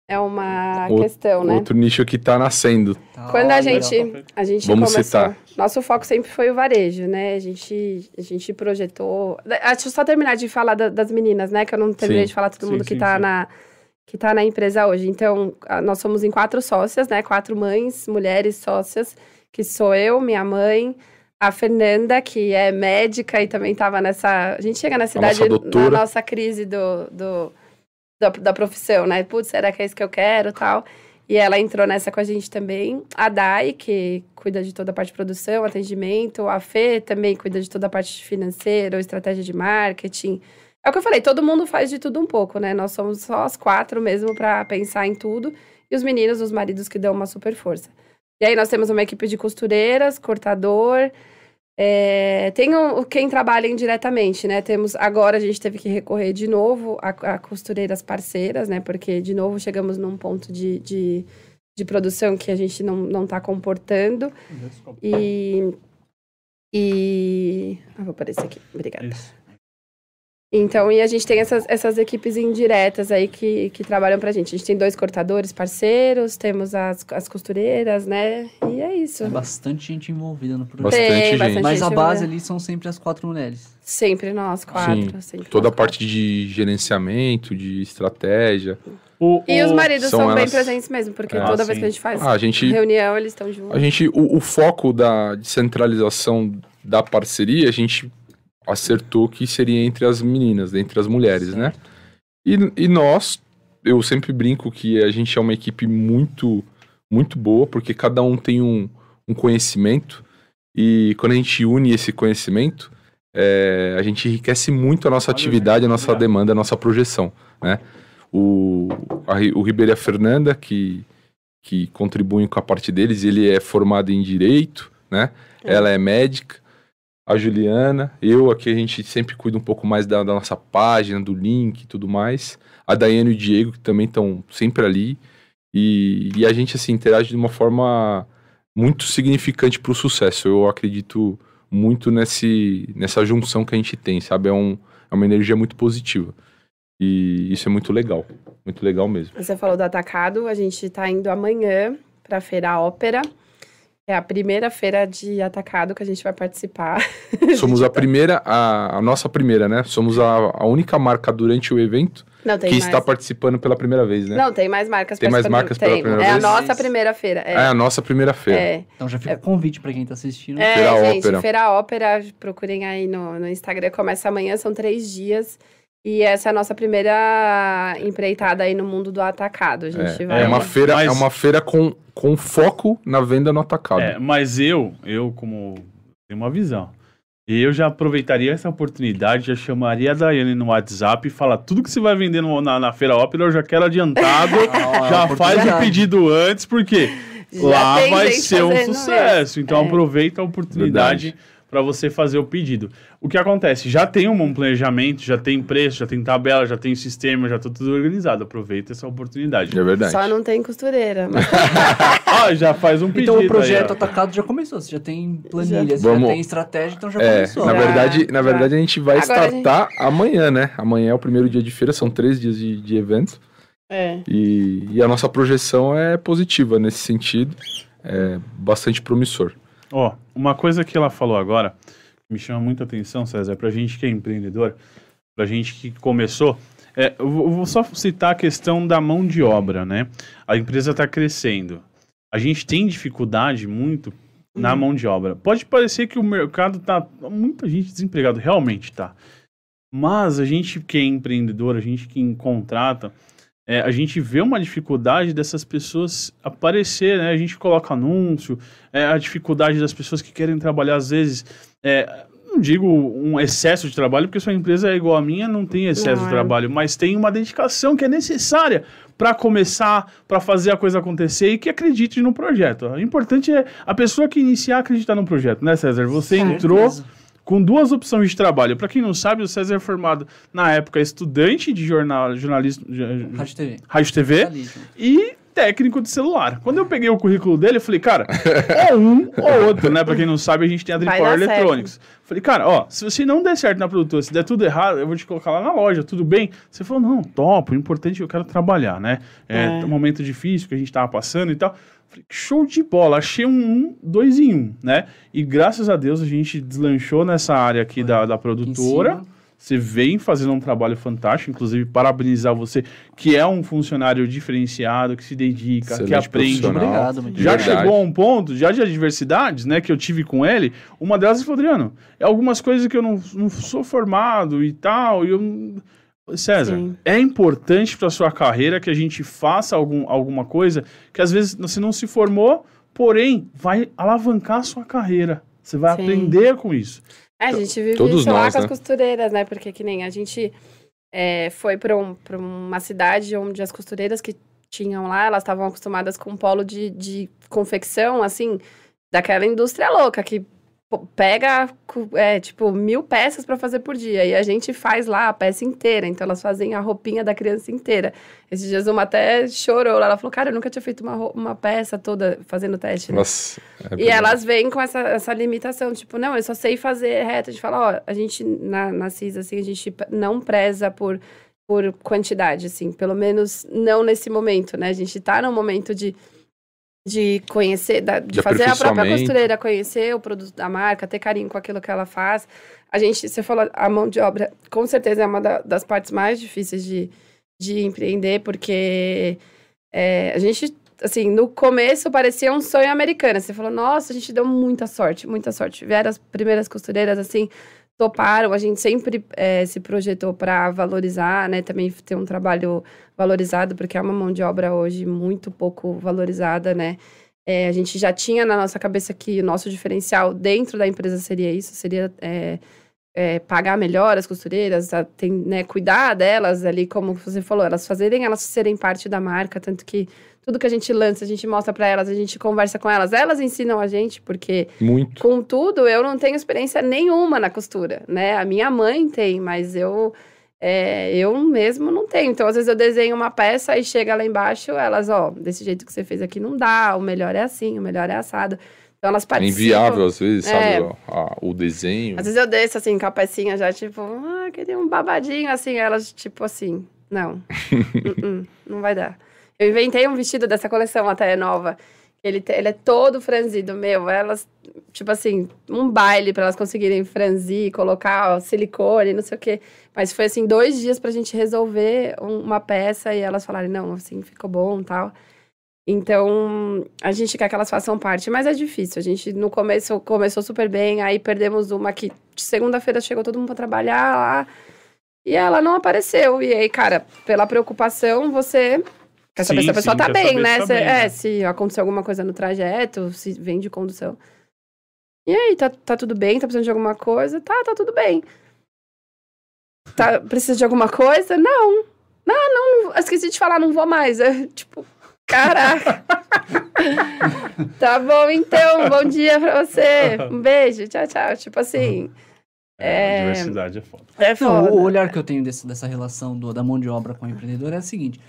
É uma Outro- questão, né? Outro nicho que tá nascendo. Tá, Quando a olha, gente, a gente Vamos começou, citar. nosso foco sempre foi o varejo, né? A gente, a gente projetou. Ah, Deixa eu só terminar de falar da- das meninas, né? Que eu não terminei Sim. de falar todo Sim, mundo que tá sim. na que tá na empresa hoje. Então, a- nós somos em quatro sócias, né? Quatro mães, mulheres sócias, que sou eu, minha mãe, a Fernanda, que é médica e também estava nessa. A gente chega nessa A nossa na nossa crise do, do da, da profissão, né? Putz, será que é isso que eu quero tal? E ela entrou nessa com a gente também. A Dai, que cuida de toda a parte de produção, atendimento. A Fê também cuida de toda a parte financeira, estratégia de marketing. É o que eu falei, todo mundo faz de tudo um pouco, né? Nós somos só as quatro mesmo para pensar em tudo. E os meninos, os maridos que dão uma super força. E aí nós temos uma equipe de costureiras, cortador. É, tem um- quem trabalha indiretamente, né? Temos agora a gente teve que recorrer de novo a, a costureiras parceiras, né? Porque de novo chegamos num ponto de, de, de produção que a gente não, não tá comportando. E. E. Ah, vou aparecer aqui. Obrigada. Isso. Então, e a gente tem essas, essas equipes indiretas aí que, que trabalham pra gente. A gente tem dois cortadores parceiros, temos as, as costureiras, né? E é isso. É bastante gente envolvida no projeto. Bastante Tem gente. bastante Mas a gente base envolvida. ali são sempre as quatro mulheres. Sempre nós quatro. sempre Toda a nós parte de gerenciamento, de estratégia. O- quatro. E os o- maridos são são, bem elas- presentes mesmo, porque Ah, toda vez sim. que a gente faz Ah, a gente reunião, eles estão juntos. A gente, o, o foco da descentralização da parceria, a gente acertou que seria entre as meninas, entre as mulheres, né? E, e nós, eu sempre brinco que a gente é uma equipe muito, muito boa, porque cada um tem um, um conhecimento, e quando a gente une esse conhecimento, é, a gente enriquece muito a nossa atividade, a nossa obrigado. demanda, a nossa projeção, né? O, a, o Ribeiro e a Fernanda, que, que contribuem com a parte deles, ele é formado em Direito, né? É. Ela é médica. A Juliana, eu aqui, a gente sempre cuida um pouco mais da, da nossa página, do link e tudo mais. A Daiane e o Diego, que também estão sempre ali. E, e a gente, assim, interage de uma forma muito significante para o sucesso. Eu acredito muito nesse, nessa junção que a gente tem, sabe? É, um, é uma energia muito positiva. E isso é muito legal. Muito legal mesmo. Você falou do atacado, a gente tá indo amanhã pra Feira Ópera. É a primeira feira de atacado que a gente vai participar. (laughs) Somos a primeira, a, a nossa primeira, né? Somos a, a única marca durante o evento Não, tem que mais. está participando pela primeira vez, né? Não, tem mais marcas Tem mais marcas pela Tem. primeira É a vez? nossa primeira feira. É, É, a nossa primeira feira. é. Então já fica o convite pra quem tá assistindo. É, Feira gente, Ópera. Feira Ópera, procurem aí no, no Instagram, começa amanhã, são três dias. E essa é a nossa primeira empreitada aí no mundo do atacado. A gente É, vai. é uma feira, mas- é uma feira com, com foco na venda no atacado. É, mas eu, eu como tenho uma visão. E eu já aproveitaria essa oportunidade, já chamaria a Daiane no WhatsApp e fala tudo que você vai vender no- na, na Feira Ópera, eu já quero adiantado, (laughs) Ah, já faz o pedido antes, porque Já lá vai ser um sucesso. Então É. aproveita a oportunidade Verdade. Para você fazer o pedido. O que acontece? Já tem um bom planejamento, já tem preço, já tem tabela, já tem sistema, já tá tudo organizado. Aproveita essa oportunidade. É verdade. Só não tem costureira. Mas (laughs) Ah, já faz um pedido. Então o projeto aí, atacado já começou. Você já tem planilha, você Vamos- já tem estratégia, então já É, começou. na Já, verdade, na já. verdade a gente vai Agora startar amanhã, né? Amanhã é o primeiro dia de feira, são três dias de, de eventos. é. E, e a nossa projeção é positiva nesse sentido. É bastante promissor. Ó, uma coisa que ela falou agora, que me chama muita atenção, César, pra gente que é empreendedor, pra gente que começou, é, eu vou só citar a questão da mão de obra, né? A empresa está crescendo. A gente tem dificuldade muito na mão de obra. Pode parecer que o mercado tá muita gente desempregado, realmente tá. Mas a gente que é empreendedor, a gente que contrata, é, a gente vê uma dificuldade dessas pessoas aparecer, né? A gente coloca anúncio, é, a dificuldade das pessoas que querem trabalhar, às vezes, é, não digo um excesso de trabalho, porque sua empresa é igual a minha, não tem excesso Não, de é. trabalho, mas tem uma dedicação que é necessária para começar, para fazer a coisa acontecer e que acredite no projeto. O importante é a pessoa que iniciar acreditar no projeto, né, César? Você entrou com duas opções de trabalho. Para quem não sabe, o César é formado na época estudante de jornal, jornalismo, jo- Rádio TV. rádio TV Jornalismo. e técnico de celular. Quando eu peguei o currículo dele, eu falei, cara, ou um ou outro, né? Pra quem não sabe, a gente tem a Dripor dar certo. Electronics. Falei, cara, ó, se você não der certo na produtora, se der tudo errado, eu vou te colocar lá na loja, tudo bem? Você falou, não, top, o importante é que eu quero trabalhar, né? É, É. um momento difícil que a gente tava passando e tal. Show de bola, achei um, um dois em um, né? E graças a Deus a gente deslanchou nessa área aqui da, da produtora. Você vem fazendo um trabalho fantástico, inclusive parabenizar você, que é um funcionário diferenciado, que se dedica, que Excelente aprende. profissional. Obrigado, muito Já verdade. chegou a um ponto, já de adversidades, né, que eu tive com ele, uma delas falou, Adriano, é algumas coisas que eu não, não sou formado e tal, e eu... César, Sim. é importante para sua carreira que a gente faça algum, alguma coisa que às vezes você não se formou, porém vai alavancar a sua carreira. Você vai Sim. aprender com isso. É, a gente vive Todos nós, com as né? costureiras, né? Porque que nem a gente é, foi para um, uma cidade onde as costureiras que tinham lá, elas estavam acostumadas com um polo de, de confecção, assim, daquela indústria louca, que pega, é, tipo, mil peças para fazer por dia. E a gente faz lá a peça inteira. Então, elas fazem a roupinha da criança inteira. Esses dias uma até chorou. Ela falou, cara, eu nunca tinha feito uma, uma peça toda fazendo teste, né? Nossa. é E elas vêm com essa, essa limitação, tipo, não, eu só sei fazer reto. A gente fala, ó, a gente, na, na CIS, assim, a gente não preza por, por quantidade, assim, pelo menos não nesse momento, né? A gente tá num momento de, de conhecer, da- de, De fazer a própria costureira, conhecer o produto da marca, ter carinho com aquilo que ela faz. A gente, você falou, a mão de obra, com certeza é uma da- das partes mais difíceis de, de empreender, porque é, a gente assim, no começo parecia um sonho americano. Você falou, nossa, a gente deu muita sorte, muita sorte. Vieram as primeiras costureiras, assim, toparam. A gente sempre eh, se projetou para valorizar, né? Também ter um trabalho valorizado, porque é uma mão de obra hoje muito pouco valorizada, né? Eh, a gente já tinha na nossa cabeça que o nosso diferencial dentro da empresa seria isso, seria eh, eh, pagar melhor as costureiras, a- tem, né, cuidar delas ali, como você falou, elas fazerem elas serem parte da marca, tanto que tudo que a gente lança, a gente mostra para elas, a gente conversa com elas, elas ensinam a gente, porque Muito. Contudo, eu não tenho experiência nenhuma na costura, né? A minha mãe tem, mas eu, é, eu mesmo não tenho. Então, às vezes eu desenho uma peça e chega lá embaixo, elas, ó, desse jeito que você fez aqui não dá, o melhor é assim, o melhor é assado. Então, elas É participam. inviável, às vezes, sabe? É. ó, a- o desenho. Às vezes eu desço, assim, com a pecinha já, tipo, ah, queria um babadinho, assim, elas, tipo assim, não, (laughs) Uh-uh, não vai dar. Eu inventei um vestido dessa coleção até nova, ele, ele é todo franzido, meu, elas, tipo assim, um baile para elas conseguirem franzir, colocar ó, silicone, não sei o quê. Mas foi, assim, dois dias pra gente resolver um- uma peça e elas falarem, não, assim, ficou bom tal. Então, a gente quer que elas façam parte, mas é difícil. A gente, no começo, começou super bem, aí perdemos uma que segunda-feira chegou todo mundo pra trabalhar lá e ela não apareceu. E aí, cara, pela preocupação, você quer saber Sim, se a pessoa sim, tá bem, né? tá Se- bem, é, né? se aconteceu alguma coisa no trajeto, se vem de condução. E aí, tá, tá tudo bem? Tá precisando de alguma coisa? Tá, tá tudo bem. Tá, precisa de alguma coisa? Não. Não, não, não esqueci de falar, não vou mais. É, (laughs) tipo, caraca. (laughs) tá bom, então, bom dia pra você. Um beijo, tchau, tchau. Tipo assim. É, É. diversidade é foda. É Não, foda. o olhar que eu tenho desse- dessa relação do- da mão de obra com o empreendedor é o seguinte: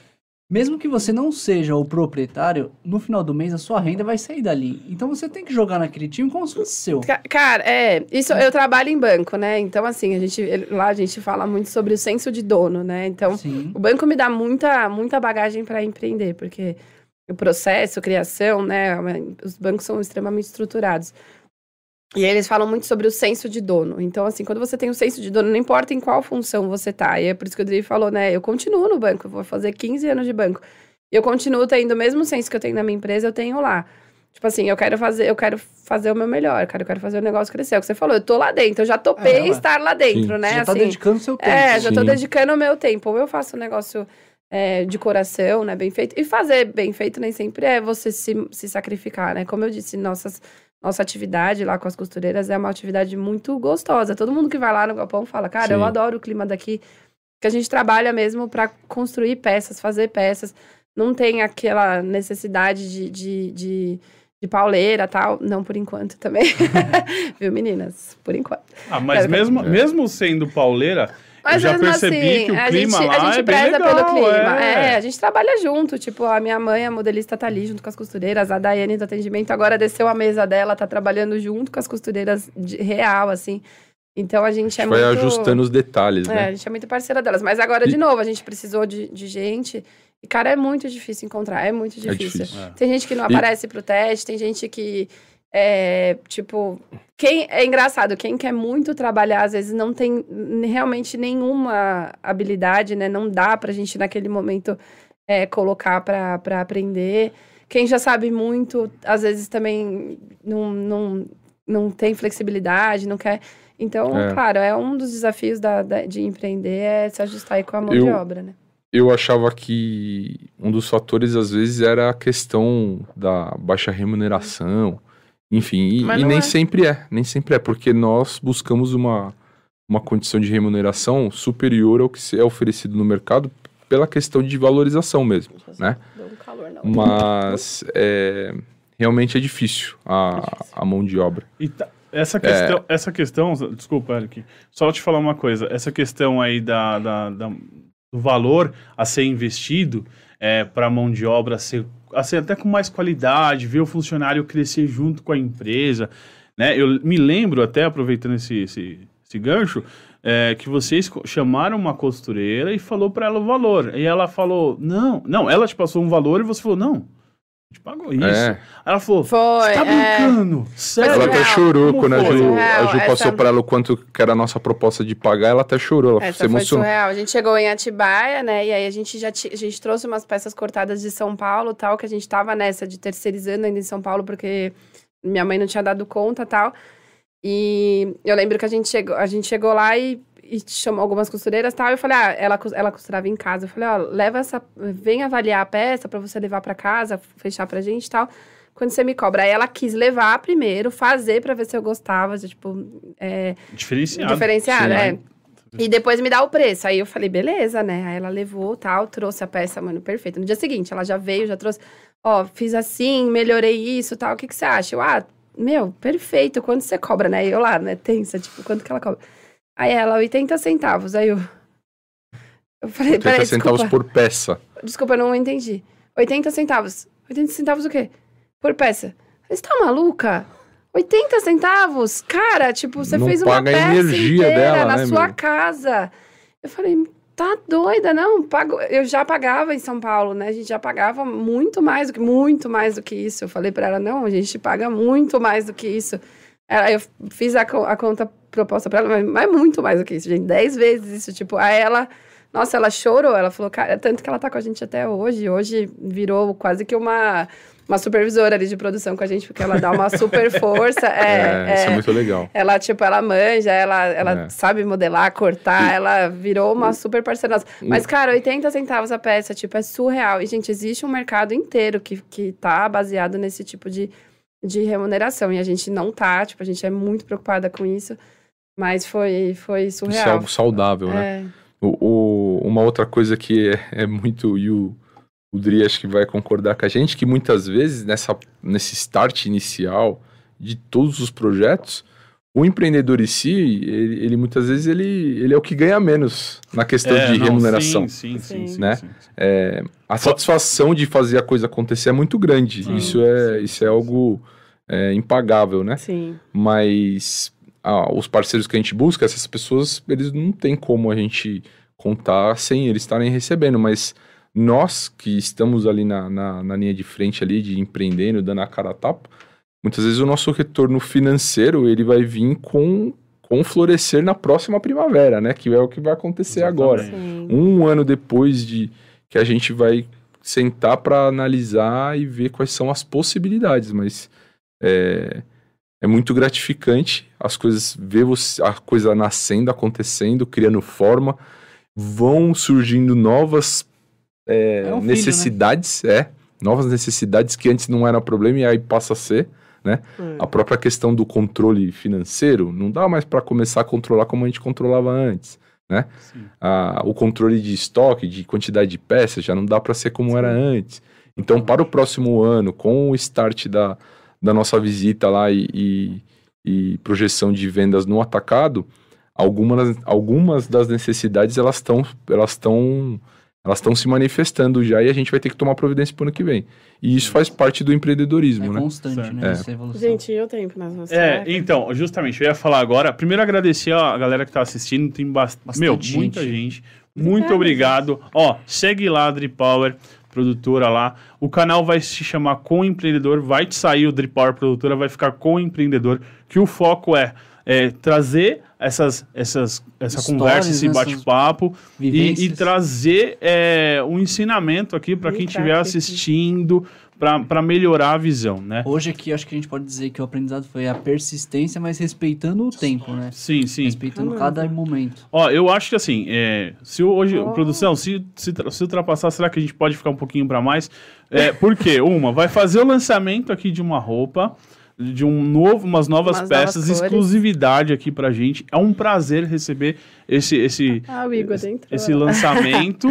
mesmo que você não seja o proprietário, no final do mês a sua renda vai sair dali. Então você tem que jogar naquele time como se fosse seu. Ca- Cara, é, isso eu trabalho em banco, né? Então, assim, a gente, lá a gente fala muito sobre o senso de dono, né? Então, Sim. o banco me dá muita, muita bagagem para empreender, porque o processo, criação, né? Os bancos são extremamente estruturados. E eles falam muito sobre o senso de dono. Então, assim, quando você tem o senso de dono, não importa em qual função você tá. E é por isso que o Dri falou, né? Eu continuo no banco, eu vou fazer 15 anos de banco. E eu continuo tendo o mesmo senso que eu tenho na minha empresa, eu tenho lá. Tipo assim, eu quero fazer, eu quero fazer o meu melhor, cara, eu quero fazer o negócio crescer. É o que você falou, eu tô lá dentro, eu já topei É, ué. estar lá dentro, Sim. né? já tá assim, dedicando seu tempo. é, já tô Sim. dedicando o meu tempo. Ou eu faço um negócio é, de coração, né, bem feito. E fazer bem feito nem sempre é você se, se sacrificar, né? Como eu disse, nossas, nossa atividade lá com as costureiras é uma atividade muito gostosa. Todo mundo que vai lá no galpão fala, cara, eu Sim. adoro o clima daqui. Que a gente trabalha mesmo para construir peças, fazer peças. Não tem aquela necessidade de, de, de, de pauleira tal. Não por enquanto também. (laughs) Viu, meninas? Por enquanto. Ah, mas Quero- mesmo, mesmo sendo pauleira, eu já mesmo percebi que o a clima gente, lá a gente é bem preza legal, pelo clima. é. É. a gente trabalha junto. Tipo, a minha mãe, a modelista, tá ali junto com as costureiras. A Daiane do atendimento agora desceu a mesa dela, tá trabalhando junto com as costureiras de real, assim. Então a gente é vai muito. ajustando os detalhes, É, a né? gente é muito parceira delas. Mas agora, E- de novo, a gente precisou de, de gente. E, cara, é muito difícil encontrar. É muito É difícil. difícil. É. Tem gente que não E- aparece pro teste, tem gente que. É, tipo, quem é engraçado, quem quer muito trabalhar, às vezes não tem realmente nenhuma habilidade, né? Não dá pra gente naquele momento é, colocar pra, pra aprender. Quem já sabe muito, às vezes também não, não, não tem flexibilidade, não quer. Então, É. claro, é um dos desafios da, da- de empreender é se ajustar aí com a mão de Eu- obra, né? Eu achava que um dos fatores, às vezes, era a questão da baixa remuneração. Enfim, e, e nem é. sempre é. Nem sempre é, porque nós buscamos uma, uma condição de remuneração superior ao que se é oferecido no mercado pela questão de valorização mesmo, né? Deu um calor. Mas é, realmente é difícil a, a mão de obra. E tá- essa questão, essa questão, desculpa, Eric, só te falar uma coisa, essa questão aí da, da- da- do valor a ser investido é, para a mão de obra ser assim, até com mais qualidade, ver o funcionário crescer junto com a empresa, né? Eu me lembro até aproveitando esse, esse, esse gancho é, que vocês chamaram uma costureira e falou para ela o valor e ela falou não, não, ela te passou um valor e você falou não, a gente pagou isso. É. Ela falou Foi, você tá é. brincando? Sério? Ela até chorou Como quando a foi? Ju, a Ju passou essa- para ela o quanto que era a nossa proposta de pagar, ela até chorou, ela se Essa foi emocionou. surreal. A gente chegou em Atibaia, né? E aí a gente já ti- a gente trouxe umas peças cortadas de São Paulo, tal, que a gente tava nessa de terceirizando ainda em São Paulo, porque minha mãe não tinha dado conta, tal. E eu lembro que a gente chegou, a gente chegou lá e, e chamou algumas costureiras, tal. E eu falei: "Ah, ela ela costurava em casa". Eu falei: "Ó, leva essa, vem avaliar a peça pra você levar pra casa, fechar pra gente, tal". Quando você me cobra. Aí ela quis levar primeiro, fazer pra ver se eu gostava, tipo, é, Diferenciado. Diferenciado, Sim. é. E depois me dá o preço. Aí eu falei, beleza, né? Aí ela levou, tal, trouxe a peça, mano, perfeito. No dia seguinte, ela já veio, já trouxe, ó, fiz assim, melhorei isso, tal, o que que você acha? Eu, ah, meu, perfeito, quanto você cobra, né? E eu lá, né, tensa, tipo, quanto que ela cobra? Aí ela, 80 centavos. Aí eu... Eu falei, 80 peraí, centavos desculpa. por peça. Desculpa, eu não entendi. 80 centavos. 80 centavos o quê? Por peça. Você tá maluca? 80 centavos? Cara, tipo, você Não fez uma paga a peça energia inteira dela, na né, sua meu? casa. Eu falei, tá doida? Não, pago... eu já pagava em São Paulo, né? A gente já pagava muito mais do que muito mais do que isso. Eu falei pra ela, não, a gente paga muito mais do que isso. Aí eu fiz a, a conta proposta pra ela, mas, muito mais do que isso, gente. Dez vezes isso, tipo, aí ela... Nossa, ela chorou, ela falou, cara, tanto que ela tá com a gente até hoje. Hoje virou quase que uma, uma supervisora ali de produção com a gente, porque ela dá uma (laughs) super força. É, É, isso é é, muito legal. ela, tipo, ela manja, ela, ela É. sabe modelar, cortar, ela virou uma super parceira nossa. Mas, cara, 80 centavos a peça, tipo, é surreal. E, gente, existe um mercado inteiro que, que tá baseado nesse tipo de, de remuneração. E a gente não tá, tipo, a gente é muito preocupada com isso. Mas foi, foi Isso é surreal. algo saudável, né? É, O, o- uma outra coisa que é, é muito. E o, o Dri acho que vai concordar com a gente, que muitas vezes nessa, nesse start inicial de todos os projetos, o empreendedor em si, ele, ele muitas vezes ele, ele é o que ganha menos na questão É, de não, remuneração. Sim, sim, sim. Né? sim, sim. É, a satisfação de fazer a coisa acontecer é muito grande. Sim, isso, é, isso é algo é, impagável, né? sim. mas ah, os parceiros que a gente busca, essas pessoas, eles não tem como a gente contar sem eles estarem recebendo, mas nós que estamos ali na, na, na linha de frente ali, de empreendendo, dando a cara a tapa, muitas vezes o nosso retorno financeiro, ele vai vir com, com florescer na próxima primavera, né? Que é o que vai acontecer agora. Exatamente. Sim. Um ano depois de que a gente vai sentar para analisar e ver quais são as possibilidades, mas é, é muito gratificante as coisas, ver você- a coisa nascendo, acontecendo, criando forma, vão surgindo novas é, É um filho, necessidades, é, novas necessidades que antes não era problema e aí passa a ser. É. A própria questão do controle financeiro não dá mais para começar a controlar como a gente controlava antes. Sim. Ah, o controle de estoque, de quantidade de peças, já não dá para ser como era antes. Então, para o próximo ano, com o start da, da nossa visita lá e, e, e projeção de vendas no atacado, algumas, algumas das necessidades elas estão elas estão elas estão se manifestando já e a gente vai ter que tomar providência para o ano que vem. E isso faz parte do É empreendedorismo, né? constante, Certo. né? É. Essa evolução. Gente, e o tempo nas nossas É, então, justamente, eu ia falar agora. Primeiro agradecer ó, a galera que tá assistindo, tem bast... Bastante meu, gente. muita gente. Muito Obrigada, obrigado. Ó, segue lá a Drip Power produtora lá. O canal vai se chamar Com Empreendedor, vai sair o Drip Power produtora, vai ficar Com Empreendedor, que o foco é, é trazer essas, essas, essa Histórias, conversa, esse né, essas bate-papo e, e trazer é, um ensinamento aqui para quem estiver aqui. Para melhorar a visão, né? Hoje aqui, acho que a gente pode dizer que o aprendizado foi a persistência, mas respeitando o tempo, né? Sim, sim. Respeitando Ah, cada momento. Ó, eu acho que assim, é, se hoje, Oh. produção, se, se, se ultrapassar, será que a gente pode ficar um pouquinho para mais? É, porque, (laughs) uma, vai fazer o lançamento aqui de uma roupa, de um novo, umas novas Umas peças, novas exclusividade aqui pra gente. É um prazer receber esse, esse, Ah, o Igor dentro. esse lançamento.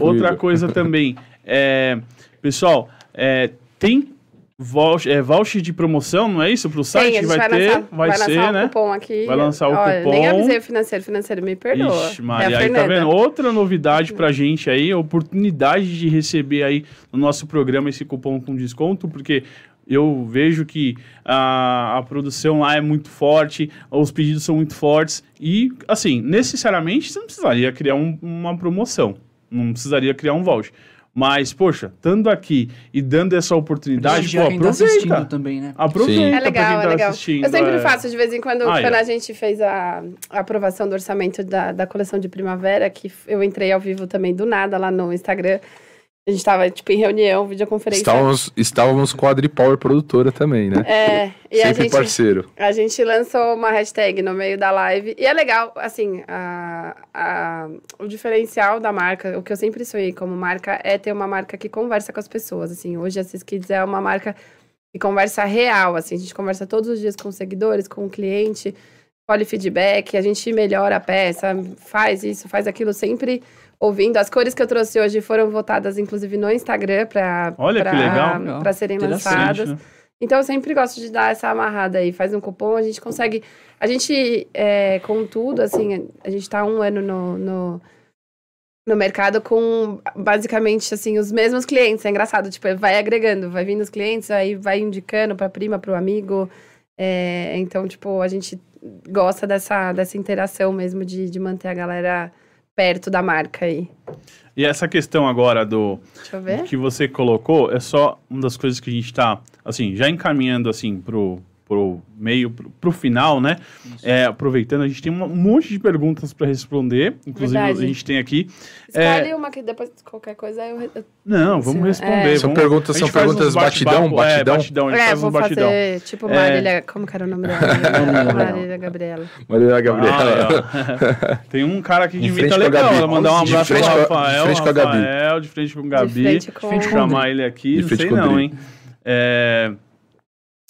Outra coisa também, é, pessoal, é, tem voucher, é, voucher de promoção, não é isso? Pro site Tem, a gente vai, ter, lançar, vai, ser, lançar né? o cupom aqui. Vai lançar o Olha, cupom. Nem avisei o financeiro, o financeiro me perdoa. Ixi, É Maria, a aí tá vendo? Outra novidade pra gente aí, a oportunidade de receber aí no nosso programa esse cupom com desconto, porque eu vejo que a, a produção lá é muito forte, os pedidos são muito fortes e, assim, necessariamente você não precisaria criar um- uma promoção, não precisaria criar um voucher. Mas, poxa, estando aqui e dando essa oportunidade, pô, quem tá assistindo aproveita. também, né? Aproveita Sim. É legal, pra quem é tá legal. assistindo. Eu sempre é. faço, de vez em quando, Aí, quando ó. a gente fez a, a aprovação do orçamento da, da coleção de primavera, que eu entrei ao vivo também do nada lá no Instagram. A gente tava, tipo, em reunião, videoconferência. Estávamos, estávamos com a Adripower produtora também, né? É, e a Sempre gente, parceiro. a gente lançou uma hashtag no meio da live. E é legal, assim, a, a, o diferencial da marca, o que eu sempre sonhei como marca, é ter uma marca que conversa com as pessoas. Assim, hoje a Cis Kids é uma marca que conversa real, assim. A gente conversa todos os dias com os seguidores, com o cliente, colhe feedback, a gente melhora a peça, faz isso, faz aquilo, sempre ouvindo. As cores que eu trouxe hoje foram votadas, inclusive, no Instagram para Olha que legal. para serem lançadas. né? Então, eu sempre gosto de dar essa amarrada aí. Faz um cupom, a gente consegue. A gente, é, com tudo, assim, a gente tá um ano no, no, no mercado com basicamente, assim, os mesmos clientes. É engraçado, tipo, vai agregando, vai vindo os clientes, aí vai indicando pra prima, pro amigo. É, então, tipo, a gente gosta dessa, dessa interação mesmo de, de manter a galera perto da marca aí. E essa questão agora do, que você colocou é só uma das coisas que a gente está, assim, já encaminhando, assim, pro, pro meio, pro, pro final, né? É, aproveitando, a gente tem um monte de perguntas para responder, inclusive Verdade. a gente tem aqui. Escolhe uma que depois, qualquer coisa, eu, eu Não, vamos responder. é. São perguntas- são perguntas bate-papo, batidão, É, batidão? batidão, a gente É, faz vou um batidão. fazer tipo É. Marília. Como que era o nome dela? (laughs) Marília. Marília Gabriela. Maria Ah, Gabriela. ó. (laughs) tem um cara aqui de De imita frente com a legal. Ela mandar um abraço pro com a- de Rafael. frente com a Gabi. Rafael, de frente com o Gabi. De frente com... chamar ele aqui, De não sei com o não, hein? É,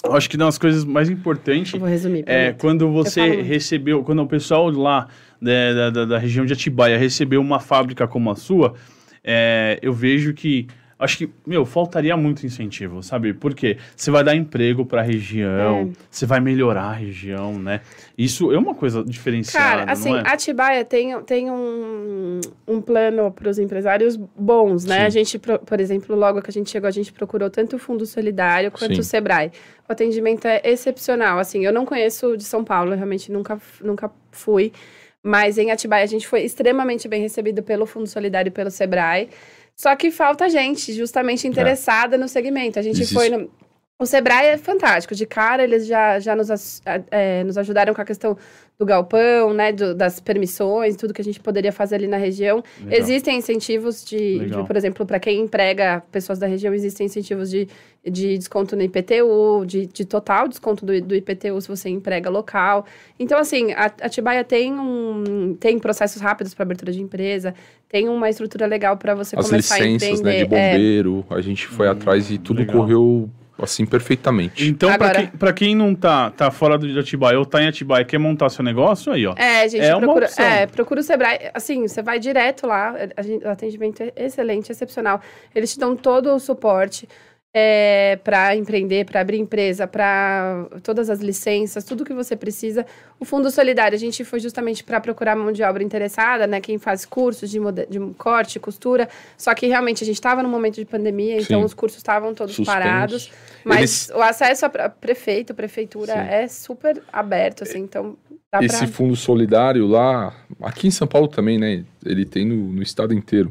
acho que uma das coisas mais importantes Eu vou resumir. é quando você recebeu, quando o pessoal lá né, da, da, da região de Atibaia recebeu uma fábrica como a sua, é, eu vejo que acho que, meu, faltaria muito incentivo, sabe? Porque você vai dar emprego para a região, É. você vai melhorar a região, né? Isso é uma coisa diferenciada, Cara, assim, é? Atibaia tem, tem um, um plano para os empresários bons, né? Sim. A gente, por exemplo, logo que a gente chegou, a gente procurou tanto o Fundo Solidário quanto Sim. o Sebrae. O atendimento é excepcional. Assim, eu não conheço de São Paulo, eu realmente nunca, nunca fui. Mas em Atibaia a gente foi extremamente bem recebido pelo Fundo Solidário e pelo Sebrae. Só que falta gente justamente interessada no segmento. A gente Existe. foi no, o Sebrae é fantástico. De cara, eles já, já nos, é, nos ajudaram com a questão do galpão, né? do- das permissões, tudo que a gente poderia fazer ali na região. Legal. Existem incentivos de, de, por exemplo, para quem emprega pessoas da região, existem incentivos de, de desconto no IPTU, de, de total desconto do, do IPTU se você emprega local. Então, assim, a Atibaia tem, um, tem processos rápidos para abertura de empresa, tem uma estrutura legal para você As começar a licenças, empreender. né, de É, bombeiro, a gente foi Hum, atrás e tudo legal. correu assim perfeitamente. Então, pra Agora- quem, pra quem não tá, tá fora do de Atibaia ou tá em Atibaia e quer montar seu negócio, aí, ó. É, gente, É uma procura, opção. é, procura o Sebrae. Assim, você vai direto lá, a gente- o atendimento é excelente, excepcional. Eles te dão todo o suporte é, para empreender, para abrir empresa, para todas as licenças, tudo que você precisa. O Fundo Solidário, a gente foi justamente para procurar mão de obra interessada, né? Quem faz cursos de, de corte, costura. Só que realmente a gente estava no momento de pandemia, então Sim. os cursos estavam todos Suspensos. parados. Mas Eles- o acesso a pre- prefeito, prefeitura Sim. é super aberto, assim, então dá Esse pra... fundo solidário lá, aqui em São Paulo também, né? Ele tem no, no estado inteiro.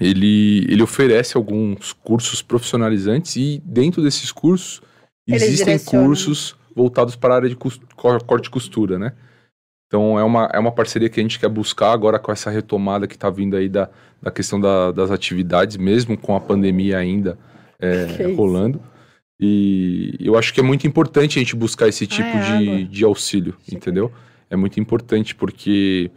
Ele, ele oferece alguns cursos profissionalizantes e dentro desses cursos Eles existem direcionam. cursos voltados para a área de corte e costura, né? Então é uma, é uma parceria que a gente quer buscar agora com essa retomada que está vindo aí da, da questão da- das atividades, mesmo com a pandemia ainda é, (laughs) rolando. E eu acho que é muito importante a gente buscar esse tipo é água. de, de auxílio, entendeu? É muito importante porque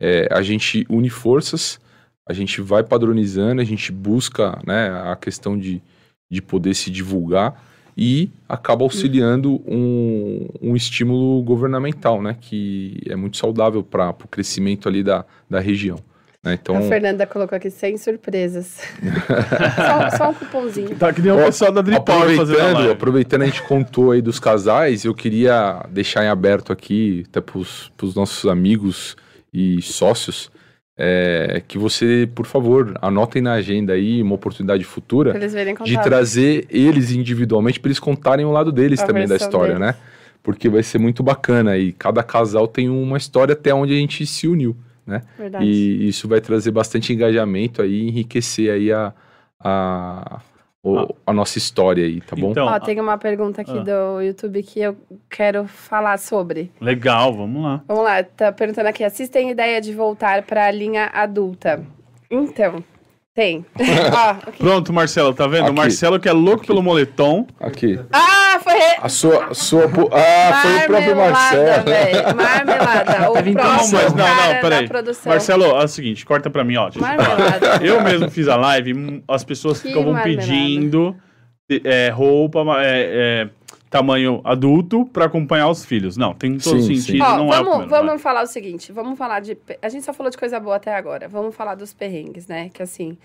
é, a gente une forças, a gente vai padronizando, a gente busca né, a questão de, de poder se divulgar e acaba auxiliando um, um estímulo governamental, né? Que é muito saudável para o crescimento ali da, da região. Né? Então, A Fernanda colocou aqui sem surpresas. (laughs) só, só um cupomzinho. Tá que nem o pessoal da Drip Power fazendo a aproveitando, aproveitando a gente contou aí dos casais, eu queria deixar em aberto aqui, até para os nossos amigos e sócios, é, que você, por favor, anotem na agenda aí uma oportunidade futura de trazer eles individualmente para eles contarem o lado deles A também da história, deles. né? Porque vai ser muito bacana e cada casal tem uma história até onde a gente se uniu, né? Verdade. E isso vai trazer bastante engajamento aí, enriquecer aí a, a, o- a nossa história aí, tá bom? Então, Ó, tem uma pergunta aqui Ah. do YouTube que eu quero falar sobre. legal, vamos lá. Vamos lá, tá perguntando aqui. Assistem ideia de voltar para a linha adulta? Então, tem. (laughs) Ó, aqui. Pronto, Marcelo, tá vendo? O Aqui. Marcelo que é louco Aqui. pelo moletom. Aqui. Ah, foi... Re... A sua, a sua, ah, foi o próprio Marcelo. velho. Marmelada. (laughs) O então, próximo mas não, não, peraí. Marcelo, é o seguinte, corta pra mim, ó. Marmelada. (laughs) Eu mesmo fiz a live, hum, as pessoas Que ficavam marmelada. pedindo é, roupa, é, é, tamanho adulto pra acompanhar os filhos. Não, tem todo Sim, sim. sentido, Ó, não é o vamos, vamos falar o seguinte, vamos falar de... A gente só falou de coisa boa até agora. Vamos falar dos perrengues, né? Que assim,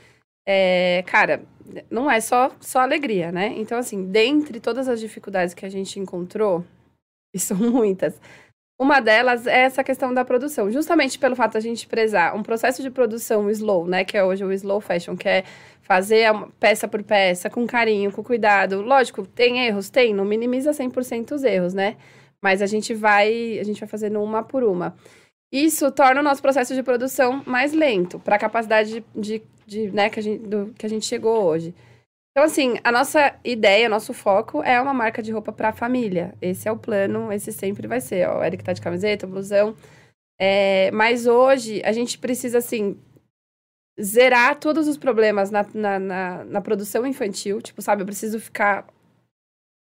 é, cara, não é só, só alegria, né? Então assim, dentre todas as dificuldades que a gente encontrou, (laughs) e são muitas, uma delas é essa questão da produção. Justamente pelo fato de a gente prezar um processo de produção slow, né? Que é hoje o slow fashion, que é fazer peça por peça, com carinho, com cuidado. Lógico, tem erros? Tem. Não minimiza 100% os erros, né? Mas a gente vai, a gente vai fazendo uma por uma. Isso torna o nosso processo de produção mais lento, para a capacidade de, de, de, né, que, a gente, do, que a gente chegou hoje. Então, assim, a nossa ideia, nosso foco é uma marca de roupa para a família. Esse é o plano, esse sempre vai ser. Ó, o Eric tá de camiseta, blusão. É, mas hoje, a gente precisa, assim, zerar todos os problemas na, na, na, na produção infantil. Tipo, sabe, eu preciso ficar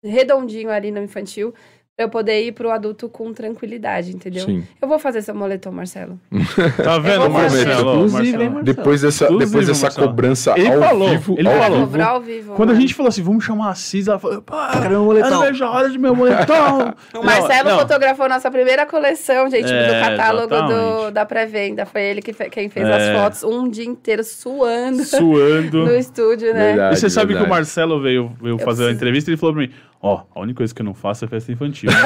redondinho ali no infantil eu poder ir pro adulto com tranquilidade, entendeu? Sim. Eu vou fazer seu moletom, Marcelo. (laughs) Tá vendo, Marcelo? Inclusive? Depois dessa, Inclusive, depois dessa Marcelo, cobrança ele ao falou, vivo, ele ao falou. vivo, Cobrar ao vivo. Quando a né? gente falou assim, vamos chamar a Cis, ela falou, pá, Quero meu eu moletom. não vejo a hora de meu (laughs) moletom. O Marcelo Não, não. fotografou nossa primeira coleção, gente, É, do catálogo do, da pré-venda. Foi ele que fe- quem fez É. as fotos um dia inteiro suando Suando. (laughs) no estúdio, né? Verdade. E você sabe que o verdade. Marcelo veio, veio fazer a preciso- entrevista e ele falou pra mim: Ó, a única coisa que eu não faço é festa infantil. (laughs)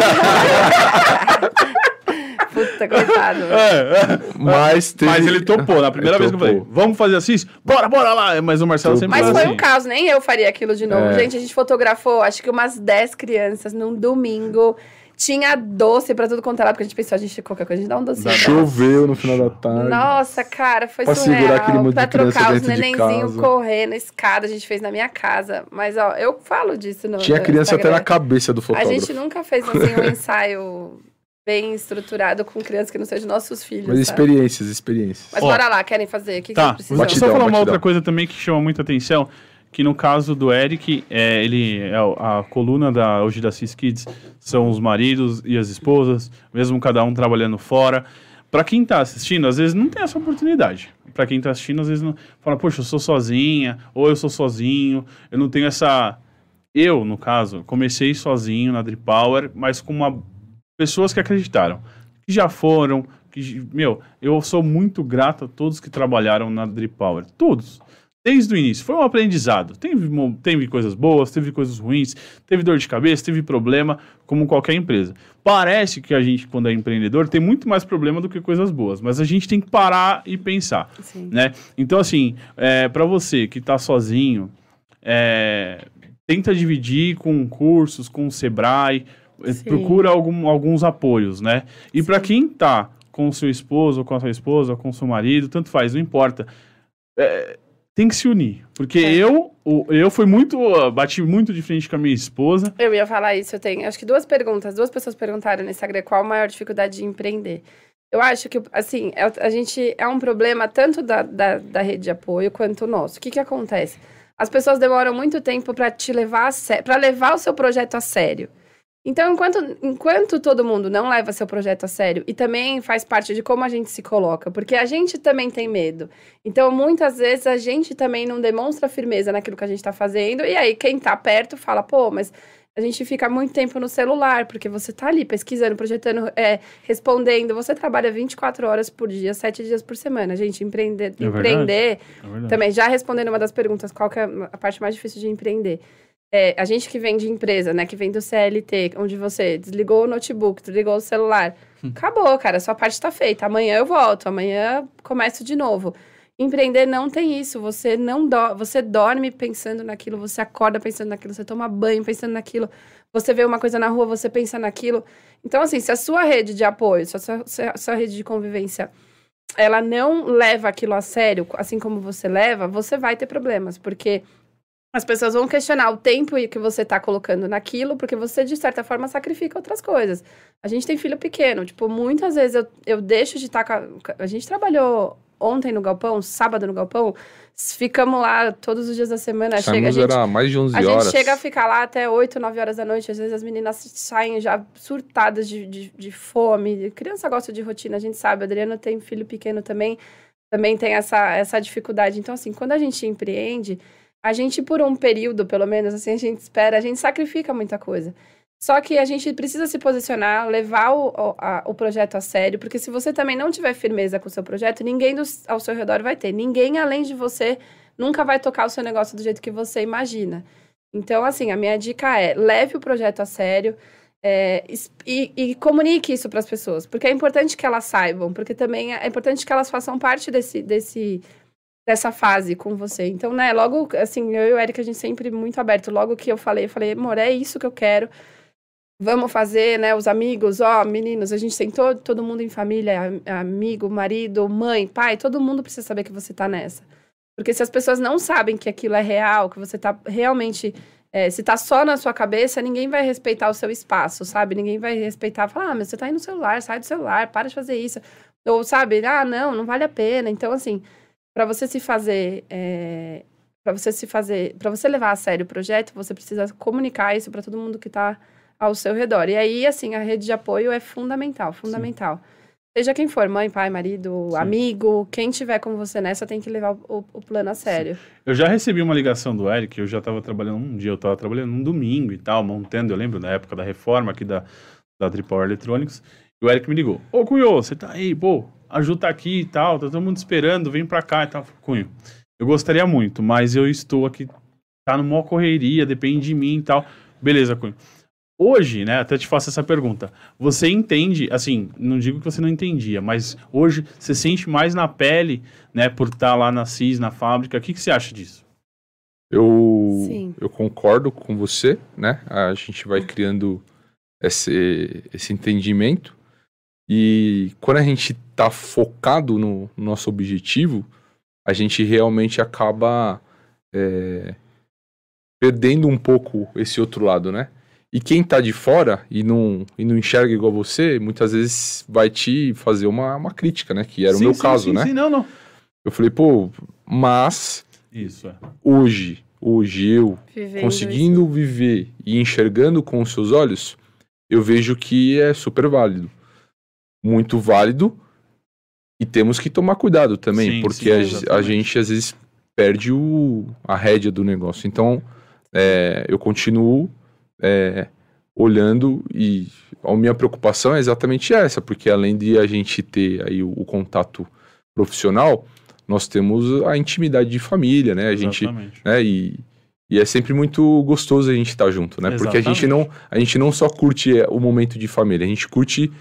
Puta, coitado. É, é. Mas, teve... Mas ele topou. Na primeira Ele vez que eu falei. Vamos fazer assim? Bora, bora lá. Mas o Marcelo Topou. sempre Mas foi assim. um caos, nem eu faria aquilo de novo. É. Gente, a gente fotografou, acho que umas 10 crianças num domingo. Tinha doce pra tudo quanto é lado, porque a gente pensou, a gente qualquer coisa, a gente dá um ela. Choveu no final da tarde. Nossa, cara, foi Pra segurar surreal. aquele monte de pra criança trocar os de nenenzinhos correndo, escada, a gente fez na minha casa. Mas, ó, eu falo disso no Tinha no criança até Instagram. na cabeça do A fotógrafo. gente nunca fez, assim, um ensaio bem estruturado com crianças que não sejam nossos filhos, Mas sabe? experiências, experiências. Mas Ó, bora lá, querem fazer? O que, Tá, que vou precisam? só Batidão, falar uma outra coisa também que chama muita atenção. Que no caso do Eric, é, ele é o- a coluna da hoje da Cis Kids são os maridos e as esposas, mesmo cada um trabalhando fora. Pra quem tá assistindo, às vezes não tem essa oportunidade. Pra quem tá assistindo, às vezes não fala, poxa, eu sou sozinha, ou eu sou sozinho, eu não tenho essa. Eu, no caso, comecei sozinho na Drip Power, mas com uma... pessoas que acreditaram, que já foram, que, meu, eu sou muito grato a todos que trabalharam na Drip Power. Todos. Desde o início. Foi um aprendizado. Teve, teve coisas boas, teve coisas ruins, teve dor de cabeça, teve problema, como qualquer empresa. Parece que a gente, quando é empreendedor, tem muito mais problema do que coisas boas, mas a gente tem que parar e pensar, Sim. né? Então, assim, é, para você que está sozinho, é, tenta dividir com cursos, com o Sebrae, eh, Sim. procura algum- alguns apoios, né? E para quem tá com o seu esposo, ou com a sua esposa, ou com o seu marido, tanto faz, não importa. É, tem que se unir. Porque É. eu, eu fui muito. Bati muito de frente com a minha esposa. Eu ia falar isso, eu tenho acho que duas perguntas. Duas pessoas perguntaram no Instagram qual a maior dificuldade de empreender. Eu acho que, assim, é- a gente é um problema tanto da, da, da rede de apoio quanto o nosso. O que, que acontece? As pessoas demoram muito tempo para te levar a sério, para levar o seu projeto a sério. Então, enquanto, enquanto todo mundo não leva seu projeto a sério, e também faz parte de como a gente se coloca, porque a gente também tem medo. Então, muitas vezes a gente também não demonstra firmeza naquilo que a gente está fazendo, e aí quem tá perto fala, pô, mas a gente fica muito tempo no celular, porque você tá ali pesquisando, projetando, é, respondendo, você trabalha 24 horas por dia, 7 dias por semana. Gente, empreender, É empreender É também, já respondendo uma das perguntas, qual que é a parte mais difícil de empreender? É, a gente que vem de empresa, né, que vem do CLT, onde você desligou o notebook, desligou o celular, acabou, cara, sua parte está feita. Amanhã eu volto, amanhã começo de novo. Empreender não tem isso, você não do, você dorme pensando naquilo, você acorda pensando naquilo, você toma banho pensando naquilo, você vê uma coisa na rua, você pensa naquilo. Então, assim, se a sua rede de apoio, se a sua, se a sua rede de convivência ela não leva aquilo a sério, assim como você leva, você vai ter problemas, porque as pessoas vão questionar o tempo que você tá colocando naquilo, porque você, de certa forma, sacrifica outras coisas. A gente tem filho pequeno, tipo, muitas vezes eu, eu deixo de estar com a... A gente trabalhou ontem no galpão, sábado no galpão, ficamos lá todos os dias da semana, chega, a gente... era mais de 11 A horas. gente chega a ficar lá até 8, 9 horas da noite. Às vezes as meninas saem já surtadas de, de, de fome. Criança gosta de rotina, a gente sabe. A Adriana tem filho pequeno também. Também tem essa, essa dificuldade. Então, assim, quando a gente empreende, a gente, por um período, pelo menos, assim, a gente espera, a gente sacrifica muita coisa. Só que a gente precisa se posicionar, levar o, o, a- o projeto a sério, porque se você também não tiver firmeza com o seu projeto, ninguém do- ao seu redor vai ter. Ninguém além de você nunca vai tocar o seu negócio do jeito que você imagina. Então, assim, a minha dica é: leve o projeto a sério é, e, e comunique isso para as pessoas, porque é importante que elas saibam, porque também é importante que elas façam parte desse, desse, dessa fase com você. Então, né, logo, assim, eu e o Eric, a gente sempre muito aberto. Logo que eu falei, eu falei, amor, é isso que eu quero. Vamos fazer, né? Os amigos, ó, meninos, a gente sentou todo mundo em família, am- amigo, marido, mãe, pai, todo mundo precisa saber que você tá nessa. Porque se as pessoas não sabem que aquilo é real, que você tá realmente. é, se tá só na sua cabeça, ninguém vai respeitar o seu espaço, sabe? Ninguém vai respeitar, falar, ah, mas você tá aí no celular, sai do celular, para de fazer isso. Ou, sabe, ah, não, não vale a pena. Então, assim, para você se fazer. É, para você se fazer. para você levar a sério o projeto, você precisa comunicar isso para todo mundo que tá ao seu redor. E aí, assim, a rede de apoio é fundamental, fundamental. Seja quem for, mãe, pai, marido, Sim. amigo, quem tiver com você nessa tem que levar o, o plano a sério. Eu já recebi uma ligação do Eric, eu já estava trabalhando um dia, eu estava trabalhando um domingo e tal, montando, eu lembro na época da reforma aqui da, da Tripower Electronics, e o Eric me ligou, ô Cunho, você tá aí, pô, a Ju tá aqui e tal, tá todo mundo esperando, vem pra cá e tal. Cunho, eu gostaria muito, mas eu estou aqui, tá numa correria, depende de mim e tal. Beleza, Cunho. Hoje, né, até te faço essa pergunta. Você entende, assim, não digo que você não entendia, mas hoje você sente mais na pele, né, por estar lá na CIS, na fábrica. O que, que você acha disso? Eu, Sim. eu concordo com você, né? A gente vai criando esse, esse entendimento. E quando a gente tá focado no, no nosso objetivo, a gente realmente acaba é, perdendo um pouco esse outro lado, né? E quem tá de fora e não, e não enxerga igual você, muitas vezes vai te fazer uma, uma crítica, né? Que era Sim, o meu sim, caso, sim, né? Sim, não, não. Eu falei, pô, mas Isso, é. hoje, hoje eu Vivendo conseguindo viver e enxergando com os seus olhos, eu vejo que é super válido. Muito válido. E temos que tomar cuidado também, Sim, porque sim, a, exatamente. a gente às vezes perde o, a rédea do negócio. Então, é, eu continuo é, olhando e a minha preocupação é exatamente essa, porque além de a gente ter aí o, o contato profissional, nós temos a intimidade de família, né? A gente Exatamente. né? E, e é sempre muito gostoso a gente estar junto, né? Porque a gente, Exatamente. não, a gente não só curte é, o momento de família, a gente curte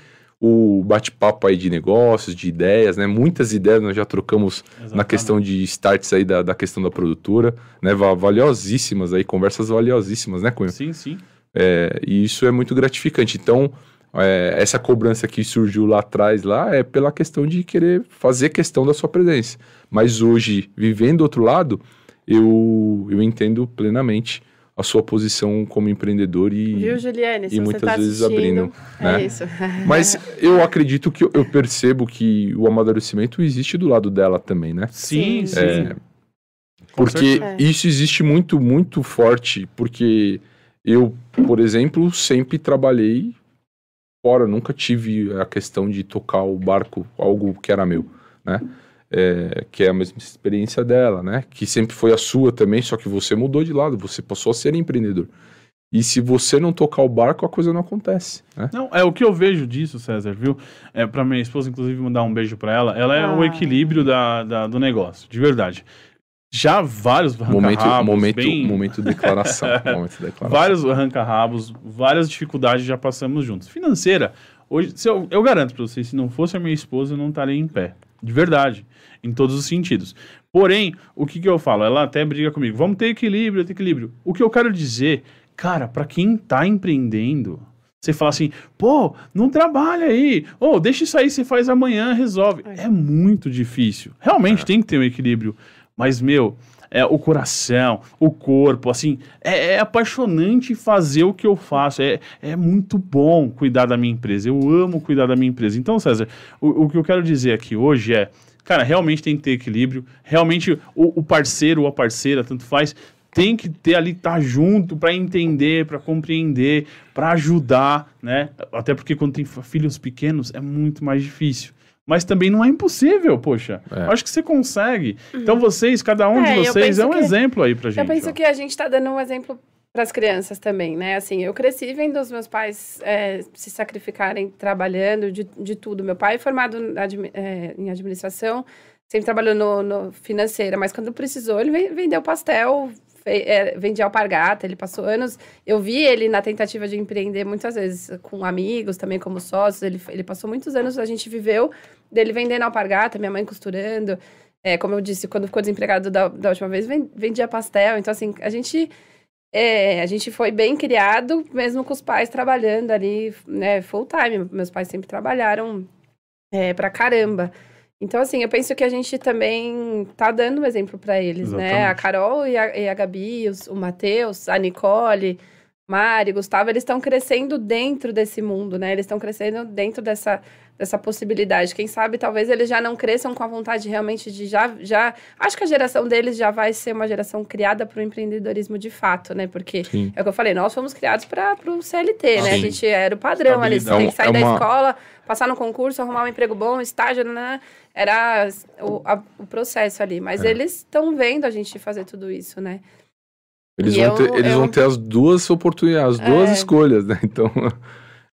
o bate-papo aí de negócios, de ideias, né? Muitas ideias nós já trocamos na Exatamente. questão de starts aí da, da questão da produtora, né? Va- Valiosíssimas aí, conversas valiosíssimas, né, Cunha? Sim, sim. É, e isso é muito gratificante. Então, é, essa cobrança que surgiu lá atrás, lá, é pela questão de querer fazer questão da sua presença. Mas hoje, vivendo do outro lado, eu, eu entendo plenamente a sua posição como empreendedor e... Viu, Juliane? Se e você muitas tá vezes abrindo, É né? isso. (laughs) Mas eu acredito que eu, percebo que o amadurecimento existe do lado dela também, né? Sim, Sim. sim. É, Porque isso existe muito, muito forte, porque eu, por exemplo, sempre trabalhei fora, nunca tive a questão de tocar o barco, algo que era meu, né? É, que é a mesma experiência dela, né? Que sempre foi a sua também, só que você mudou de lado, você passou a ser empreendedor. E se você não tocar o barco, a coisa não acontece, né? Não, é o que eu vejo disso, César, viu? É para minha esposa, inclusive, mandar um beijo para ela. Ela é o Ah. equilíbrio da, da- do negócio, de verdade. Já vários Momento, arranca-rabos, momento, bem- momento declaração, (laughs) momento declaração. vários arranca-rabos, várias dificuldades já passamos juntos. Financeira, hoje, se eu, eu garanto para vocês, se não fosse a minha esposa, eu não estaria em pé. De verdade, em todos os sentidos. Porém, o que, que eu falo? Ela até briga comigo. Vamos ter equilíbrio, ter equilíbrio. O que eu quero dizer, cara, para quem tá empreendendo, você fala assim, pô, não trabalha aí. Ou deixa isso aí, você faz amanhã, resolve. É. É muito difícil. Realmente tem que ter um equilíbrio. Mas, meu, é, o coração, o corpo, assim, é, é apaixonante fazer o que eu faço. É, é muito bom cuidar da minha empresa. Eu amo cuidar da minha empresa. Então, César, o, o que eu quero dizer aqui hoje é, cara, realmente tem que ter equilíbrio. Realmente o, o parceiro ou a parceira, tanto faz, tem que ter ali, estar junto para entender, para compreender, para ajudar, né? Até porque quando tem filhos pequenos é muito mais difícil. Mas também não é impossível, poxa. É. Acho que você consegue. Então vocês, cada um É, de vocês é um que- exemplo aí pra gente. Eu penso ó. que a gente está dando um exemplo para as crianças também, né? Assim, eu cresci vendo os meus pais é, se sacrificarem trabalhando de, de tudo. Meu pai é formado é, em administração, sempre trabalhou no, no financeira, mas quando precisou, ele ven- vendeu pastel, é, vendia alpargata, ele passou anos. Eu vi ele na tentativa de empreender muitas vezes com amigos, também como sócios. Ele, ele passou muitos anos, a gente viveu dele vendendo alpargata, minha mãe costurando. É, como eu disse, quando ficou desempregado da, da última vez, ven- vendia pastel. Então, assim, a gente, é, a gente foi bem criado, mesmo com os pais trabalhando ali, né, full time. Meus pais sempre trabalharam é, pra caramba. Então, assim, eu penso que a gente também tá dando um exemplo para eles, né? A Exatamente. Carol e a, e a Gabi, os- o Matheus, a Nicole, Mari, Gustavo, eles estão crescendo dentro desse mundo, né? Eles estão crescendo dentro dessa dessa possibilidade. Quem sabe talvez eles já não cresçam com a vontade realmente de já. já acho que a geração deles já vai ser uma geração criada para o empreendedorismo de fato, né? Porque Sim. é o que eu falei, nós fomos criados para o CLT, né? A Sim. gente era o padrão ali. Você tem que sair É da uma- escola, passar no concurso, arrumar um emprego bom, estágio, né? Era o, a- o processo ali. Mas É. eles estão vendo a gente fazer tudo isso, né? Eles, E vão, eu- ter, eles eu- vão ter as duas oportunidades, as duas É. escolhas, né? (laughs) Então,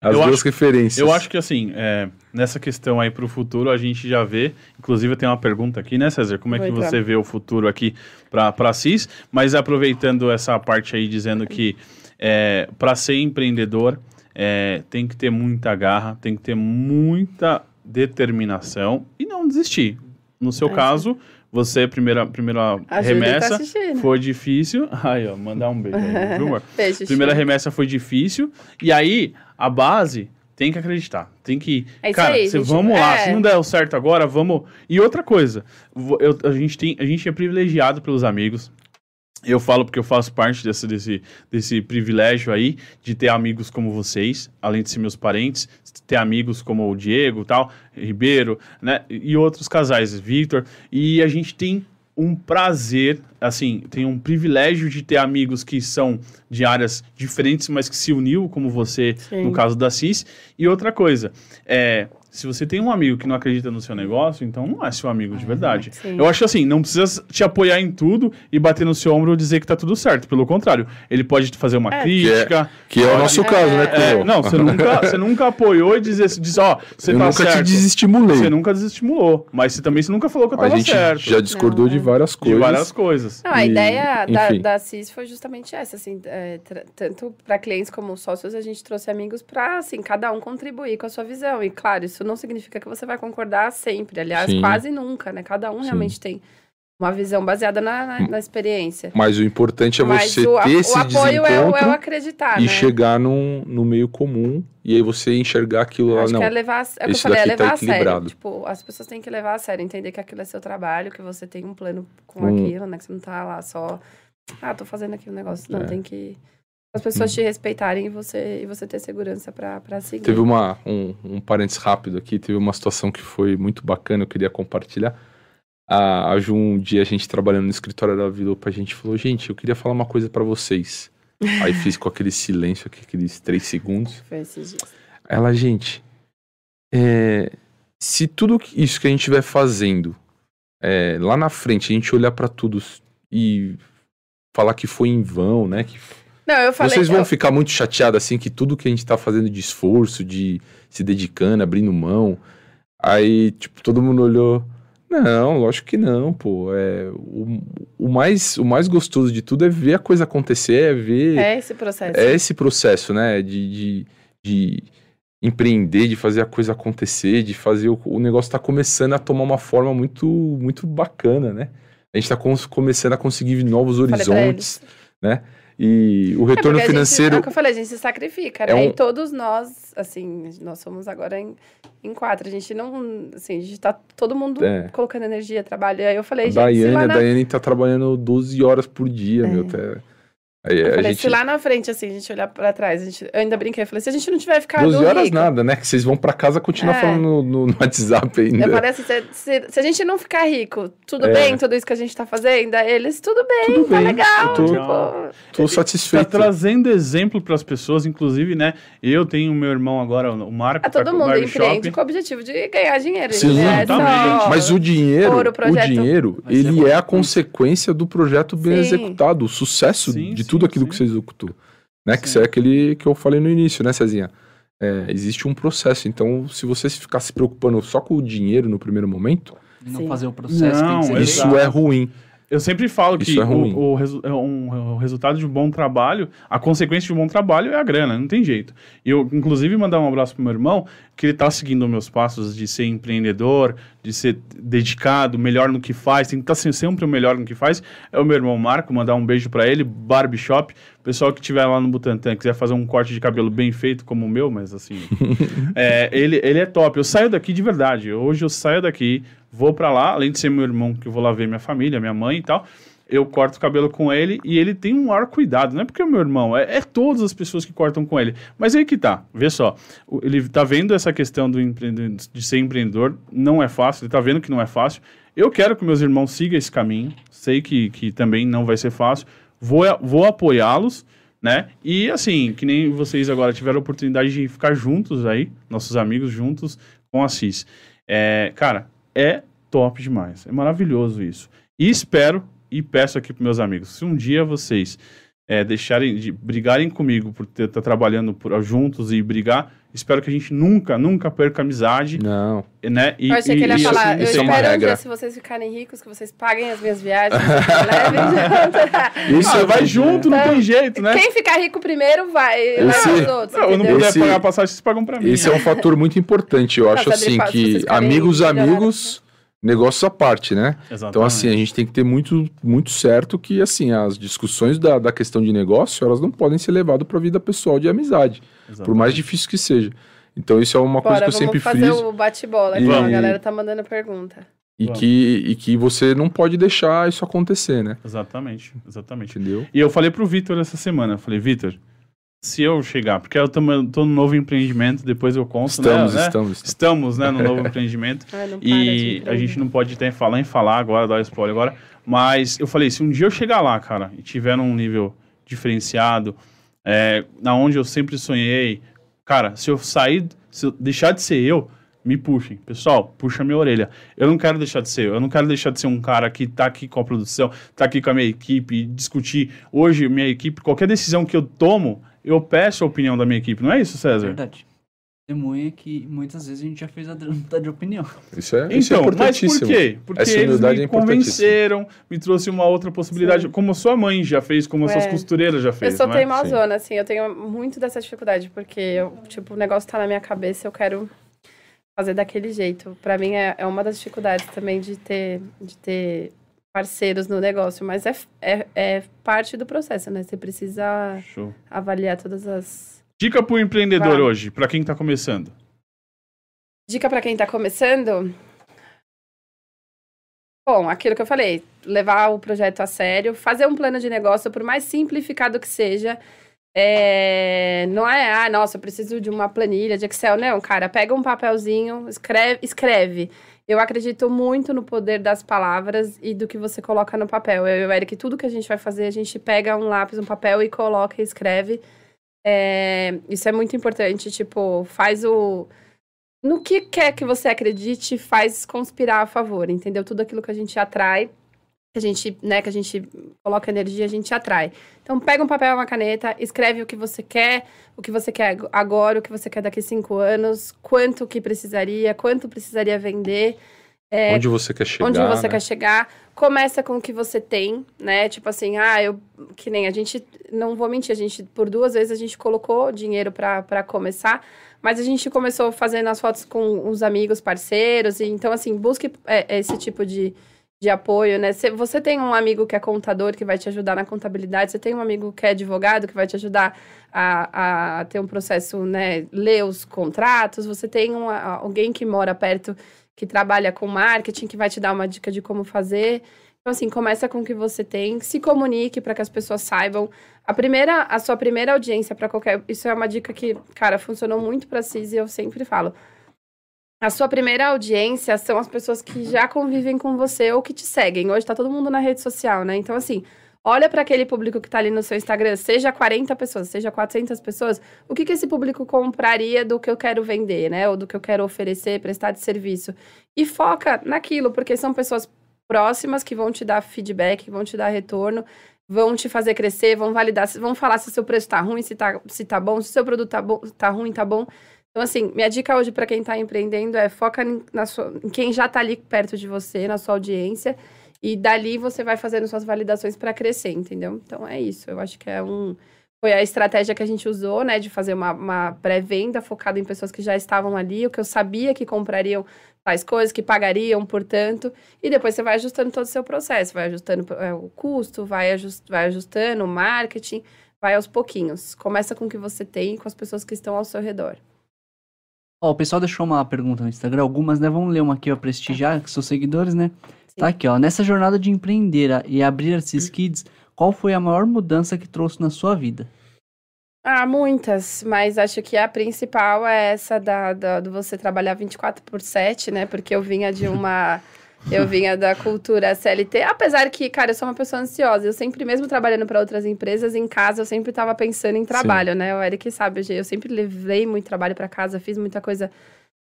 as Eu duas acho- referências. Eu acho que assim, é, nessa questão aí pro futuro, a gente já vê. Inclusive, eu tenho uma pergunta aqui, né, César? Como é Vou que entrar. você vê o futuro aqui para a CIS? Mas aproveitando essa parte aí, dizendo que é, para ser empreendedor é, tem que ter muita garra, tem que ter muita determinação e não desistir. No seu É, caso, você, primeira, primeira tá remessa, assistindo. foi difícil. (laughs) Aí, ó, mandar um beijo aí? (laughs) Beijo, Primeira remessa foi difícil. E aí, a base tem que acreditar. Tem que. É cara, aí, cê- gente. vamos lá. É. Se não der o certo agora, vamos. E outra coisa, eu- a, gente tem, a gente é privilegiado pelos amigos. Eu falo porque eu faço parte desse, desse, desse privilégio aí de ter amigos como vocês, além de ser meus parentes, ter amigos como o Diego, tal, Ribeiro, né? E outros casais, Victor. E a gente tem um prazer, assim, tem um privilégio de ter amigos que são de áreas diferentes, mas que se uniu, como você, Sim. no caso da CIS. E outra coisa, é, se você tem um amigo que não acredita no seu negócio, então não é seu amigo de verdade. Sim. Eu acho assim, não precisa te apoiar em tudo e bater no seu ombro e dizer que tá tudo certo. Pelo contrário, ele pode te fazer uma É. crítica. Que é o pode- nosso caso, né, É, não, você nunca, você nunca apoiou e dizer, diz, ó, você Eu tá nunca te certo. desestimulei. Você nunca desestimulou, mas você também você nunca falou que eu A tava gente certo. já discordou Não, de é. várias De coisas. várias coisas. Não, a E, ideia da, enfim. da CIS foi justamente essa, assim, é, tanto para clientes como sócios, a gente trouxe amigos para, assim, cada um contribuir com a sua visão. E, claro, isso não significa que você vai concordar sempre, aliás, Sim. quase nunca, né? Cada um Sim. realmente tem uma visão baseada na, na, na experiência. Mas o importante é Mas você o, ter o esse apoio é, o- é o acreditar, e né? chegar num, no meio comum e aí você enxergar aquilo lá. Acho Não, é levar, é o que eu falei, é tá levar a sério. Tipo, as pessoas têm que levar a sério, entender que aquilo é seu trabalho, que você tem um plano com Hum. aquilo, né? Que você não tá lá só, ah, tô fazendo aqui um negócio. Não, É. tem que as pessoas te respeitarem e você, e você ter segurança pra, pra seguir. Teve uma, um, um parênteses rápido aqui, teve uma situação que foi muito bacana, eu queria compartilhar. A, a Ju, um dia a gente trabalhando no escritório da virou pra gente falou, gente, eu queria falar uma coisa pra vocês. (laughs) Aí fiz com aquele silêncio aqui, aqueles três segundos. Foi esses dias. Ela, gente, é, se tudo isso que a gente estiver fazendo é, lá na frente, a gente olhar pra tudo e falar que foi em vão, né? Que Não, eu falei. vocês vão eu- ficar muito chateados assim que tudo que a gente tá fazendo de esforço, de se dedicando, abrindo mão. Aí, tipo, todo mundo olhou. Não, lógico que não, pô. É, o, o, mais, o mais gostoso de tudo é ver a coisa acontecer, é ver. É esse processo. É esse processo, né? De, de, de empreender, de fazer a coisa acontecer, de fazer o, o negócio tá começando a tomar uma forma muito, muito bacana, né? A gente tá cons- começando a conseguir novos horizontes, né? E o É retorno a financeiro. Gente, é o que eu falei, a gente se sacrifica, É né? um- E todos nós, assim, nós somos agora em, em quatro. A gente não. Assim, a gente tá todo mundo É. colocando energia, trabalho. Aí eu falei, A gente, Daiane, lá a na Daiane tá trabalhando 12 horas por dia, É. meu. Tá... Aí, Eu a falei, gente... se lá na frente, assim, a gente olhar pra trás, a gente, eu ainda brinquei, eu falei, se a gente não tiver ficado 12 horas rico, nada, né? Que vocês vão pra casa continuar É. falando no, no- no WhatsApp ainda. Eu falei assim, se, se- se a gente não ficar rico, tudo É. bem, tudo isso que a gente tá fazendo, eles, tudo bem, Tudo tá bem, legal. eu tô- tipo, Tô Tá satisfeito. trazendo exemplo para as pessoas, inclusive, né? Eu tenho o meu irmão agora, o Marco, a tá todo o mundo empreende com o objetivo de ganhar dinheiro. Sim, não é só- Mas o dinheiro, Ouro, o projeto. dinheiro, Vai ser ele bom. é a consequência do projeto bem Sim. executado, o sucesso Sim, de tudo aquilo sim. que você executou. Né? Que Sim. isso é aquele que eu falei no início, né, Cezinha? É, existe um processo. Então, se você ficar se preocupando só com o dinheiro no primeiro momento, E não Sim. fazer o processo Não, tem que ser Exato. isso é ruim. Eu sempre falo que Isso é ruim. o, o resu- é um- o resultado de um bom trabalho, a consequência de um bom trabalho é a grana, não tem jeito. E eu, inclusive, mandar um abraço pro meu irmão, que ele tá seguindo meus passos de ser empreendedor, de ser dedicado, melhor no que faz, tem que estar sempre o melhor no que faz. É o meu irmão Marco, mandar um beijo para ele, Barbershop. Pessoal que estiver lá no Butantã, quiser fazer um corte de cabelo bem feito como o meu, mas assim, (laughs) é, ele, ele é top. Eu saio daqui de verdade. Hoje eu saio daqui, vou pra lá, além de ser meu irmão, que eu vou lá ver minha família, minha mãe e tal. eu corto o cabelo com ele e ele tem um maior cuidado. Não é porque é meu irmão, é, é todas as pessoas que cortam com ele. Mas aí que tá, vê só. Ele tá vendo essa questão do de ser empreendedor, não é fácil, ele tá vendo que não é fácil. Eu quero que meus irmãos sigam esse caminho, sei que, que também não vai ser fácil, vou, vou apoiá-los, né? E assim, que nem vocês agora tiveram a oportunidade de ficar juntos aí, nossos amigos juntos com a CIS. É, cara, é top demais, é maravilhoso isso. E espero e peço aqui para meus amigos, se um dia vocês é, deixarem de brigarem comigo por estar trabalhando por- juntos e brigar, espero que a gente nunca, nunca perca a amizade, Não. né? E, Eu achei que ele ia e- falar, e- eu isso é uma espero um regra. dia, se vocês ficarem ricos, que vocês paguem as minhas viagens, (laughs) levem. Isso Ah, vai junto, não tem jeito, né? Quem ficar rico primeiro vai, Esse- os outros, Não, eu não puder Esse- pagar a passagem, vocês pagam pra mim. Esse é né? um fator muito importante. Eu acho Nossa, assim que amigos, amigos, negócios à parte, né? Então, Exatamente. assim, a gente tem que ter muito, muito certo que, assim, as discussões da, da questão de negócio, elas não podem ser levadas para a vida pessoal de amizade, por mais difícil que seja. Então, isso é uma coisa Bora, que eu sempre vamos fazer friso o bate-bola aqui, E- a galera tá mandando pergunta. e que, e que você não pode deixar isso acontecer, né? Exatamente, exatamente. Entendeu? E eu falei pro Vitor essa semana, eu falei, Vitor, se eu chegar, porque eu tô, tô no novo empreendimento, depois eu conto, Estamos, né? né? estamos. Estamos, né, no (laughs) novo empreendimento. Para E a gente não pode até falar em falar agora, dar spoiler agora. Mas eu falei, se um dia eu chegar lá, cara, e tiver num nível diferenciado, é, na onde eu sempre sonhei, cara, se eu sair, se eu deixar de ser eu, me puxem. Pessoal, puxa minha orelha. Eu não quero deixar de ser eu. Eu não quero deixar de ser um cara que tá aqui com a produção, tá aqui com a minha equipe, discutir. Hoje, minha equipe, qualquer decisão que eu tomo, eu peço a opinião da minha equipe. Não é isso, César? Verdade. Testemunha que muitas vezes a gente já fez a de opinião. Isso é, isso é Então, mas importantíssimo. por quê? Porque Essa eles me é convenceram, me trouxe uma outra possibilidade, Sim. como a sua mãe já fez, como as suas É. costureiras já Eu fez, sou não é? teimosona, assim, eu tenho muito dessa dificuldade, porque eu, tipo, o negócio tá na minha cabeça, eu quero fazer daquele jeito. Pra mim é, é uma das dificuldades também de ter, de ter parceiros no negócio, mas é, é, é parte do processo, né? Você precisa Show. avaliar todas as. Dica pro empreendedor Vai. hoje, pra quem tá começando. Dica pra quem tá começando. Bom, aquilo que eu falei, levar o projeto a sério, fazer um plano de negócio, por mais simplificado que seja. É, não é, ah, nossa, eu preciso de uma planilha de Excel. Não, cara, pega um papelzinho, escreve, escreve. Eu acredito muito no poder das palavras e do que você coloca no papel. Eu e o Eric, tudo que a gente vai fazer, a gente pega um lápis, um papel e coloca e escreve. É, isso é muito importante, tipo, faz o no que quer que você acredite, faz conspirar a favor, entendeu? Tudo aquilo que a gente atrai, que a gente, né, que a gente coloca energia, a gente atrai. Então, pega um papel e uma caneta, escreve o que você quer, o que você quer agora, o que você quer daqui a cinco anos, quanto que precisaria, quanto precisaria vender, é, Onde você quer chegar, onde você né? quer chegar. Começa com o que você tem, né? Tipo assim, ah, eu. Que nem a gente. Não vou mentir, a gente, por duas vezes, a gente colocou dinheiro para começar, mas a gente começou fazendo as fotos com os amigos, parceiros, e então, assim, busque é, esse tipo de, de apoio, né? Se você tem um amigo que é contador, que vai te ajudar na contabilidade, você tem um amigo que é advogado, que vai te ajudar a, a ter um processo, né? Ler os contratos, você tem um, alguém que mora perto que trabalha com marketing, que vai te dar uma dica de como fazer. Então, assim, começa com o que você tem, se comunique para que as pessoas saibam. A primeira, a sua primeira audiência para qualquer. Isso é uma dica que, cara, funcionou muito para CIS e eu sempre falo. A sua primeira audiência são as pessoas que já convivem com você ou que te seguem. Hoje tá todo mundo na rede social, né? Então, assim, olha para aquele público que tá ali no seu Instagram, seja 40 pessoas, seja 400 pessoas, o que, que esse público compraria do que eu quero vender, né? Ou do que eu quero oferecer, prestar de serviço. E foca naquilo, porque são pessoas próximas que vão te dar feedback, vão te dar retorno, vão te fazer crescer, vão validar, vão falar se seu preço tá ruim, se tá, se tá bom, se seu produto tá, bom, tá ruim, tá bom. Então, assim, minha dica hoje para quem tá empreendendo é foca na sua, em quem já tá ali perto de você, na sua audiência, e dali você vai fazendo suas validações para crescer, entendeu? Então é isso. Eu acho que é um. Foi a estratégia que a gente usou, né? De fazer uma, uma pré-venda focada em pessoas que já estavam ali, o que eu sabia que comprariam tais coisas, que pagariam, portanto. E depois você vai ajustando todo o seu processo, vai ajustando é, o custo, vai, ajust, vai ajustando o marketing, vai aos pouquinhos. Começa com o que você tem, com as pessoas que estão ao seu redor. Ó, o pessoal deixou uma pergunta no Instagram, algumas, né? Vamos ler uma aqui, ó, prestigiar, que são seguidores, né? Tá aqui, ó. Nessa jornada de empreender e abrir a Cis Kids, qual foi a maior mudança que trouxe na sua vida? Ah, muitas, mas acho que a principal é essa da, da, do você trabalhar 24 por 7, né? Porque eu vinha de (laughs) uma. Eu vinha da cultura CLT, apesar que, cara, eu sou uma pessoa ansiosa. Eu sempre, mesmo trabalhando para outras empresas, em casa eu sempre estava pensando em trabalho, né? O Eric sabe, eu sempre levei muito trabalho para casa, fiz muita coisa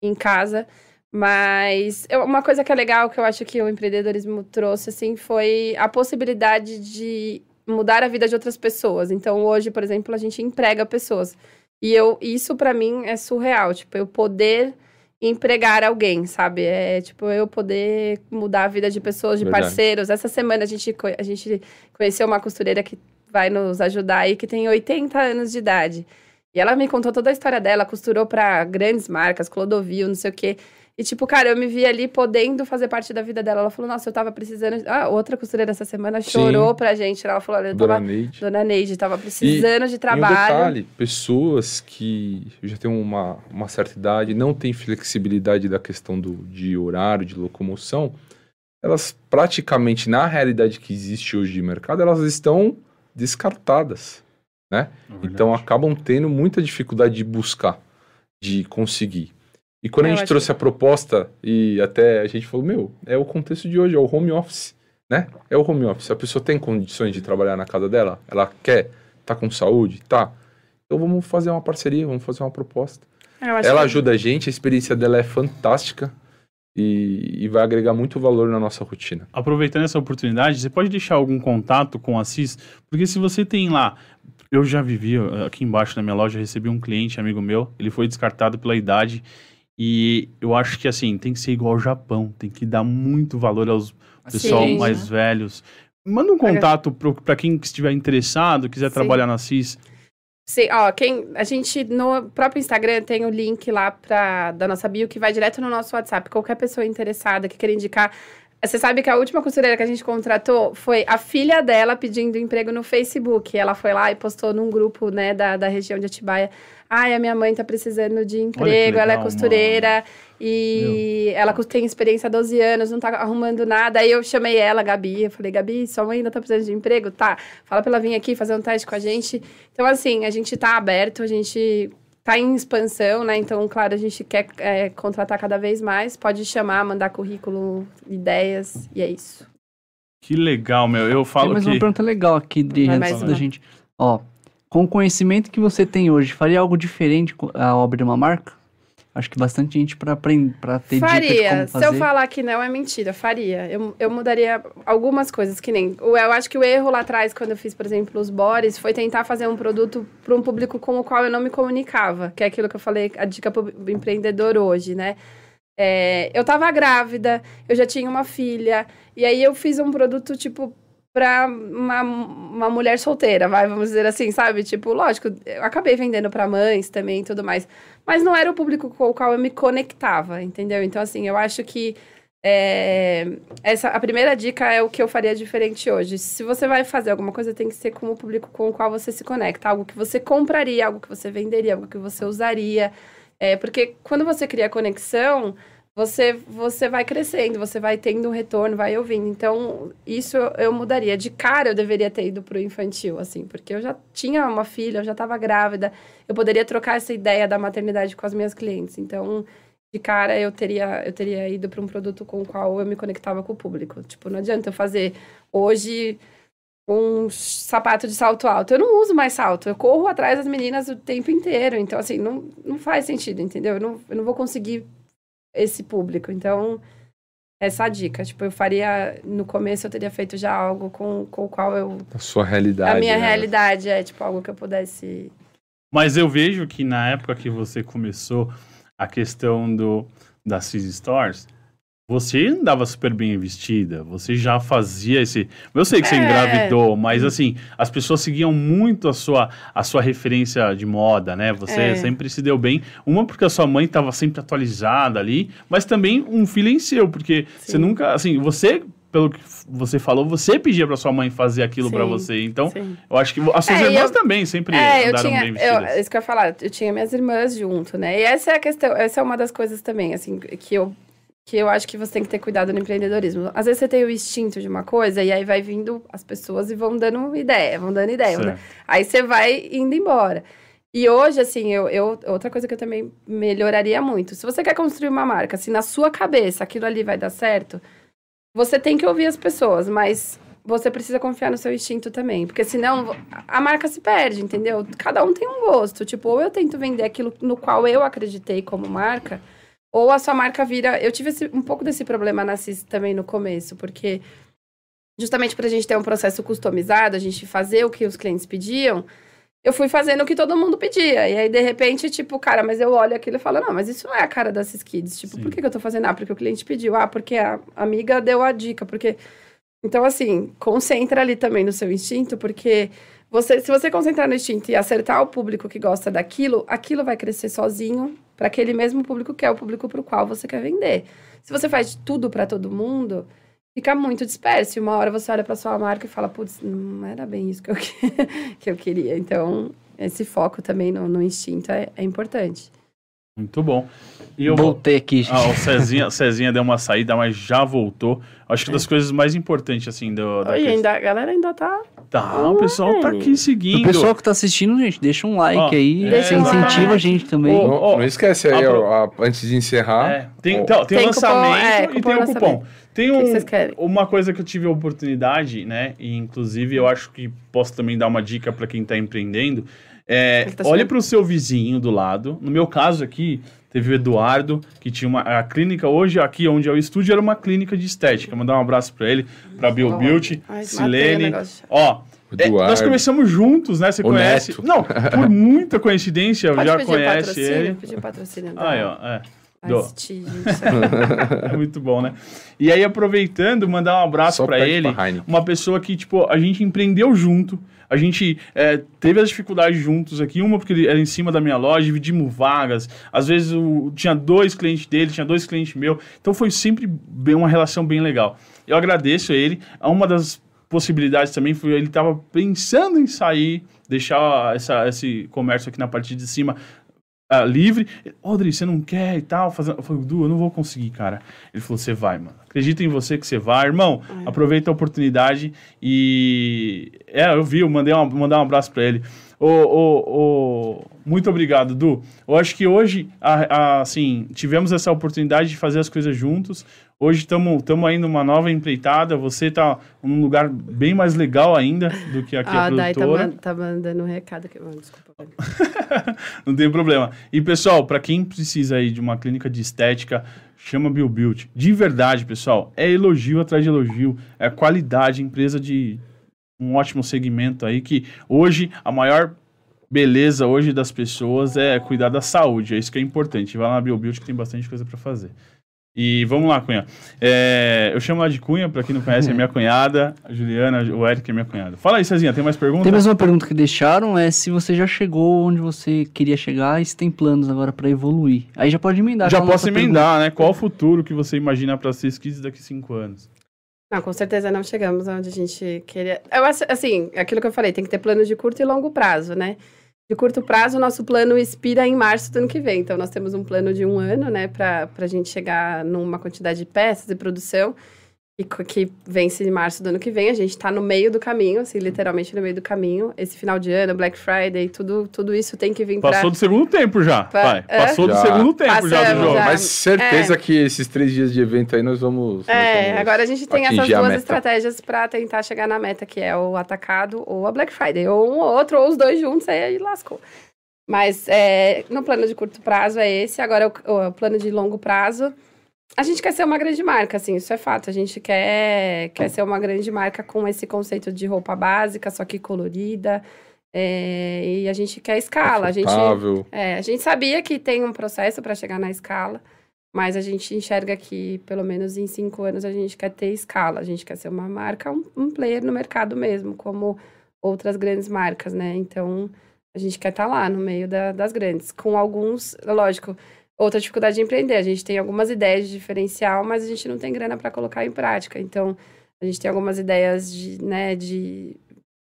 em casa. Mas eu- uma coisa que é legal, que eu acho que o empreendedorismo trouxe, assim, foi a possibilidade de mudar a vida de outras pessoas. Então, hoje, por exemplo, a gente emprega pessoas. E eu, isso para mim é surreal, tipo, eu poder empregar alguém, sabe? É tipo eu poder mudar a vida de pessoas, de Verdade. parceiros. Essa semana a gente, a gente conheceu uma costureira que vai nos ajudar aí, que tem 80 anos de idade. E ela me contou toda a história dela, costurou para grandes marcas, Clodovil, não sei o quê. E, tipo, cara, eu me vi ali podendo fazer parte da vida dela. Ela falou, nossa, eu tava precisando. Ah, outra costureira essa semana chorou pra gente. Ela falou, olha, eu Dona tava. Neide. Dona Neide, tava precisando de E um trabalho. detalhe, pessoas que já têm uma, uma certa idade, não têm flexibilidade da questão do, de horário, de locomoção, elas praticamente, na realidade que existe hoje de mercado, elas estão descartadas, né? Então acabam tendo muita dificuldade de buscar, de conseguir. E quando Eu a gente trouxe a proposta, e até a gente falou, meu, é o contexto de hoje, é o home office, né? É o home office. A pessoa tem condições de trabalhar na casa dela? Ela quer? Tá com saúde? Tá. Então vamos fazer uma parceria, vamos fazer uma proposta. Ela que- ajuda a gente, a experiência dela é fantástica e, e vai agregar muito valor na nossa rotina. Aproveitando essa oportunidade, você pode deixar algum contato com a CIS? Porque se você tem lá. Eu já vivi aqui embaixo na minha loja, recebi um cliente, amigo meu, ele foi descartado pela idade. E eu acho que assim, tem que ser igual ao Japão, tem que dar muito valor aos pessoal Sim. mais velhos. Manda um contato para quem estiver interessado, quiser Sim. trabalhar na CIS. Sim, ó, quem, a gente no próprio Instagram tem o link lá pra, da nossa bio que vai direto no nosso WhatsApp. Qualquer pessoa interessada que queira indicar. Você sabe que a última costureira que a gente contratou foi a filha dela pedindo emprego no Facebook. Ela foi lá e postou num grupo, né, da, da região de Atibaia. Ai, a minha mãe tá precisando de emprego, ela é legal, costureira e ela cus- tem experiência há 12 anos, não tá arrumando nada. Aí eu chamei ela, Gabi, eu falei, Gabi, sua mãe ainda tá precisando de emprego? Tá, fala pra ela vir aqui fazer um teste com a gente. Então, assim, a gente tá aberto, a gente tá em expansão, né? Então, claro, a gente quer é, contratar cada vez mais. Pode chamar, mandar currículo, ideias, e é isso. Que legal, meu. Eu Tem falo mais que. uma pergunta legal aqui, antes mais da gente. Ó, com o conhecimento que você tem hoje, faria algo diferente co- ao abrir uma marca? Acho que bastante gente para aprender, para ter dica de faria. Se eu falar que não, é mentira. Faria. Eu, eu mudaria algumas coisas, que nem... Eu acho que o erro lá atrás, quando eu fiz, por exemplo, os bores, foi tentar fazer um produto para um público com o qual eu não me comunicava. Que é aquilo que eu falei, a dica para o empreendedor hoje, né? É, eu tava grávida, eu já tinha uma filha, e aí eu fiz um produto, tipo, pra uma, uma mulher solteira, vai, vamos dizer assim, sabe? Tipo, lógico, eu acabei vendendo pra mães também e tudo mais. Mas não era o público com o qual eu me conectava, entendeu? Então, assim, eu acho que é, essa, a primeira dica é o que eu faria diferente hoje. Se você vai fazer alguma coisa, tem que ser com o público com o qual você se conecta. Algo que você compraria, algo que você venderia, algo que você usaria. É, porque quando você cria conexão, você, você vai crescendo, você vai tendo um retorno, vai ouvindo. Então, isso eu, mudaria. De cara, eu deveria ter ido pro infantil, assim, porque eu já tinha uma filha, eu já estava grávida. Eu poderia trocar essa ideia da maternidade com as minhas clientes. Então, de cara, eu teria, eu teria ido para um produto com o qual eu me conectava com o público. Tipo, não adianta eu fazer hoje um sapato de salto alto. Eu não uso mais salto. Eu corro atrás das meninas o tempo inteiro. Então, assim, não, não faz sentido, entendeu? Eu não, eu não vou conseguir esse público. Então, essa é a dica. Tipo, eu faria... No começo, eu teria feito já algo com, com o qual eu... A sua realidade. a minha né? realidade é, tipo, algo que eu pudesse... Mas eu vejo que na época que você começou a questão do das CIS Stores, você andava super bem vestida, você já fazia esse. Eu sei que você É. engravidou, mas assim, as pessoas seguiam muito a sua, a sua referência de moda, né? Você É. sempre se deu bem. Uma porque a sua mãe estava sempre atualizada ali, mas também um feeling seu, porque você Sim. nunca. Assim, você, pelo que você falou, você pedia para sua mãe fazer aquilo para você. Então, Sim. eu acho que as suas É, irmãs eu- também sempre É, eu andaram tinha. bem Eu, vestidas. isso que eu ia falar, eu tinha minhas irmãs junto, né? E essa é a questão, essa é uma das coisas também, assim, que eu. Que eu acho que você tem que ter cuidado no empreendedorismo. Às vezes você tem o instinto de uma coisa e aí vai vindo as pessoas e vão dando ideia, vão dando ideia. Vão dando- Aí você vai indo embora. E hoje, assim, eu, eu- outra coisa que eu também melhoraria muito. Se você quer construir uma marca, se na sua cabeça aquilo ali vai dar certo, você tem que ouvir as pessoas, mas você precisa confiar no seu instinto também. Porque senão a marca se perde, entendeu? Cada um tem um gosto. Tipo, ou eu tento vender aquilo no qual eu acreditei como marca, ou a sua marca vira. Eu tive esse- um pouco desse problema na CIS também no começo, porque justamente para a gente ter um processo customizado, a gente fazer o que os clientes pediam, eu fui fazendo o que todo mundo pedia. E aí, de repente, tipo, cara, mas eu olho aquilo e falo, não, mas isso não é a cara da CIS Kids. Tipo, Sim. por que, que eu tô fazendo? Ah, porque o cliente pediu. Ah, porque a amiga deu a dica. Porque. Então, assim, concentra ali também no seu instinto, porque você, se você concentrar no instinto e acertar o público que gosta daquilo, aquilo vai crescer sozinho para aquele mesmo público que é o público para o qual você quer vender. Se você faz tudo para todo mundo, fica muito disperso. E uma hora você olha para sua marca e fala, putz, não era bem isso que eu, (laughs) que eu queria. Então, esse foco também no, no instinto é, é importante. Muito bom. E eu vou... Voltei aqui, gente. Ah, o Cezinha, o Cezinha deu uma saída, mas já voltou. Acho que das coisas mais importantes, assim, do, da Oi, ainda, a galera ainda tá. Tá, o pessoal tá aqui O seguindo. pessoal que tá assistindo, gente, deixa um like Ó, aí. Um incentiva a gente também. Ô, Não, ó, não esquece aí, ó, antes de encerrar. É, tem, então, tem, o Tem cupom, lançamento é, e cupom tem o cupom. Tem O que um, que uma coisa que eu tive a oportunidade, né? E inclusive eu acho que posso também dar uma dica para quem está empreendendo. É, tá olhe para o seu vizinho do lado. No meu caso aqui, teve o Eduardo, que tinha uma a clínica. Hoje, aqui onde é o estúdio, era uma clínica de estética. Mandar um abraço para ele, para Bill Ó. Beauty, Ai, Silene. negócio. Ó, é, nós começamos juntos, né? Você O conhece. Neto. Não, por (laughs) muita coincidência, Pode já conhece patrocínio? ele. Pedir o patrocínio. Aí, ó, é. Sério. (laughs) É muito bom, né? E aí, aproveitando, mandar um abraço pede ele. pra. Uma pessoa que, tipo, a gente empreendeu junto. A gente é, teve as dificuldades juntos aqui. Uma porque ele era em cima da minha loja, dividimos vagas. Às vezes o- tinha dois clientes dele, tinha dois clientes meus. Então foi sempre bem, uma relação bem legal. Eu agradeço a ele. Uma das possibilidades também foi ele estava pensando em sair, deixar essa, esse comércio aqui na parte de cima ah, livre. Rodri, você não quer e tal? Fazendo... Eu falei, Du, eu não vou conseguir, cara. Ele falou, você vai, mano. Acredita em você que você vai. Irmão, É. aproveita a oportunidade e... É, eu vi, eu mandei um, mandar um abraço pra ele. Ô, ô, ô, Muito obrigado, Du. Eu acho que hoje, a- a- assim, tivemos essa oportunidade de fazer as coisas juntos. Hoje estamos aí numa nova empreitada. Você tá num lugar bem mais legal ainda do que aqui Ah, a tá, produtora. man- tá mandando um recado aqui. Ah, Desculpa. (laughs) Não tem problema. E, pessoal, para quem precisa aí de uma clínica de estética, chama Bill Beauty. De verdade, pessoal, é elogio atrás de elogio. É qualidade, empresa de um ótimo segmento aí, que hoje a maior beleza hoje das pessoas é cuidar da saúde. É isso que é importante. Vai lá na Beauty que tem bastante coisa para fazer. E vamos lá, Cunha. É, eu chamo ela de Cunha, para quem não conhece, é minha cunhada. A Juliana, o Eric é minha cunhada. Fala aí, Cezinha, tem mais perguntas? Tem mais uma pergunta que deixaram, é se você já chegou onde você queria chegar e se tem planos agora pra evoluir. Aí já pode emendar. Já posso emendar, né? Qual o futuro que você imagina para Cis Kids daqui cinco anos? Não, com certeza não chegamos onde a gente queria. Eu acho, assim, aquilo que eu falei, tem que ter planos de curto e longo prazo, né? De curto prazo, o nosso plano expira em março do ano que vem. Então, nós temos um plano de um ano, né, para a gente chegar numa quantidade de peças e produção e que vence em março do ano que vem. A gente está no meio do caminho, assim, literalmente no meio do caminho. Esse final de ano, Black Friday, tudo, tudo isso tem que vir para. Passou do segundo tempo já, Pa- vai. é? Passou do Já. segundo tempo já do Passamos, jogo. já. Mas certeza É. que esses três dias de evento aí nós vamos. nós É, vamos agora a gente tem essas duas estratégias para tentar chegar na meta, que é o atacado ou a Black Friday, ou um ou outro, ou os dois juntos, aí lascou. Mas é, no plano de curto prazo é esse, agora o, o plano de longo prazo, a gente quer ser uma grande marca, assim, isso é fato. A gente quer, quer ser uma grande marca com esse conceito de roupa básica, só que colorida. é, e a gente quer escala. A gente, é, a gente sabia que tem um processo para chegar na escala, mas a gente enxerga que, pelo menos em cinco anos, a gente quer ter escala. A gente quer ser uma marca, um, um player no mercado mesmo, como outras grandes marcas, né? Então, a gente quer estar lá no meio da- das grandes. Com alguns, lógico, outra dificuldade de empreender. A gente tem algumas ideias de diferencial, mas a gente não tem grana para colocar em prática. Então, a gente tem algumas ideias de, né, de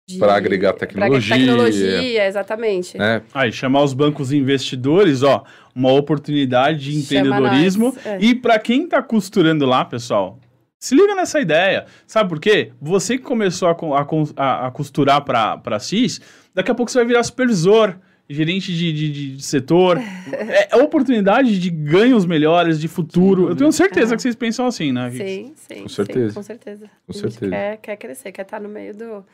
de- Pra agregar pra tecnologia. tecnologia, exatamente. né? Aí, chamar os bancos investidores, ó, uma oportunidade de empreendedorismo. é. E para quem tá costurando lá, pessoal, se liga nessa ideia. Sabe por quê? Você que começou a, a a- a costurar para para CIS, daqui a pouco você vai virar supervisor, gerente de, de, de- setor. é, é oportunidade de ganhos melhores, de futuro. Eu tenho certeza Ah. que vocês pensam assim, né? Sim, sim. Com sim, certeza. com certeza. Com A gente certeza. Quer, quer crescer, quer estar no meio do,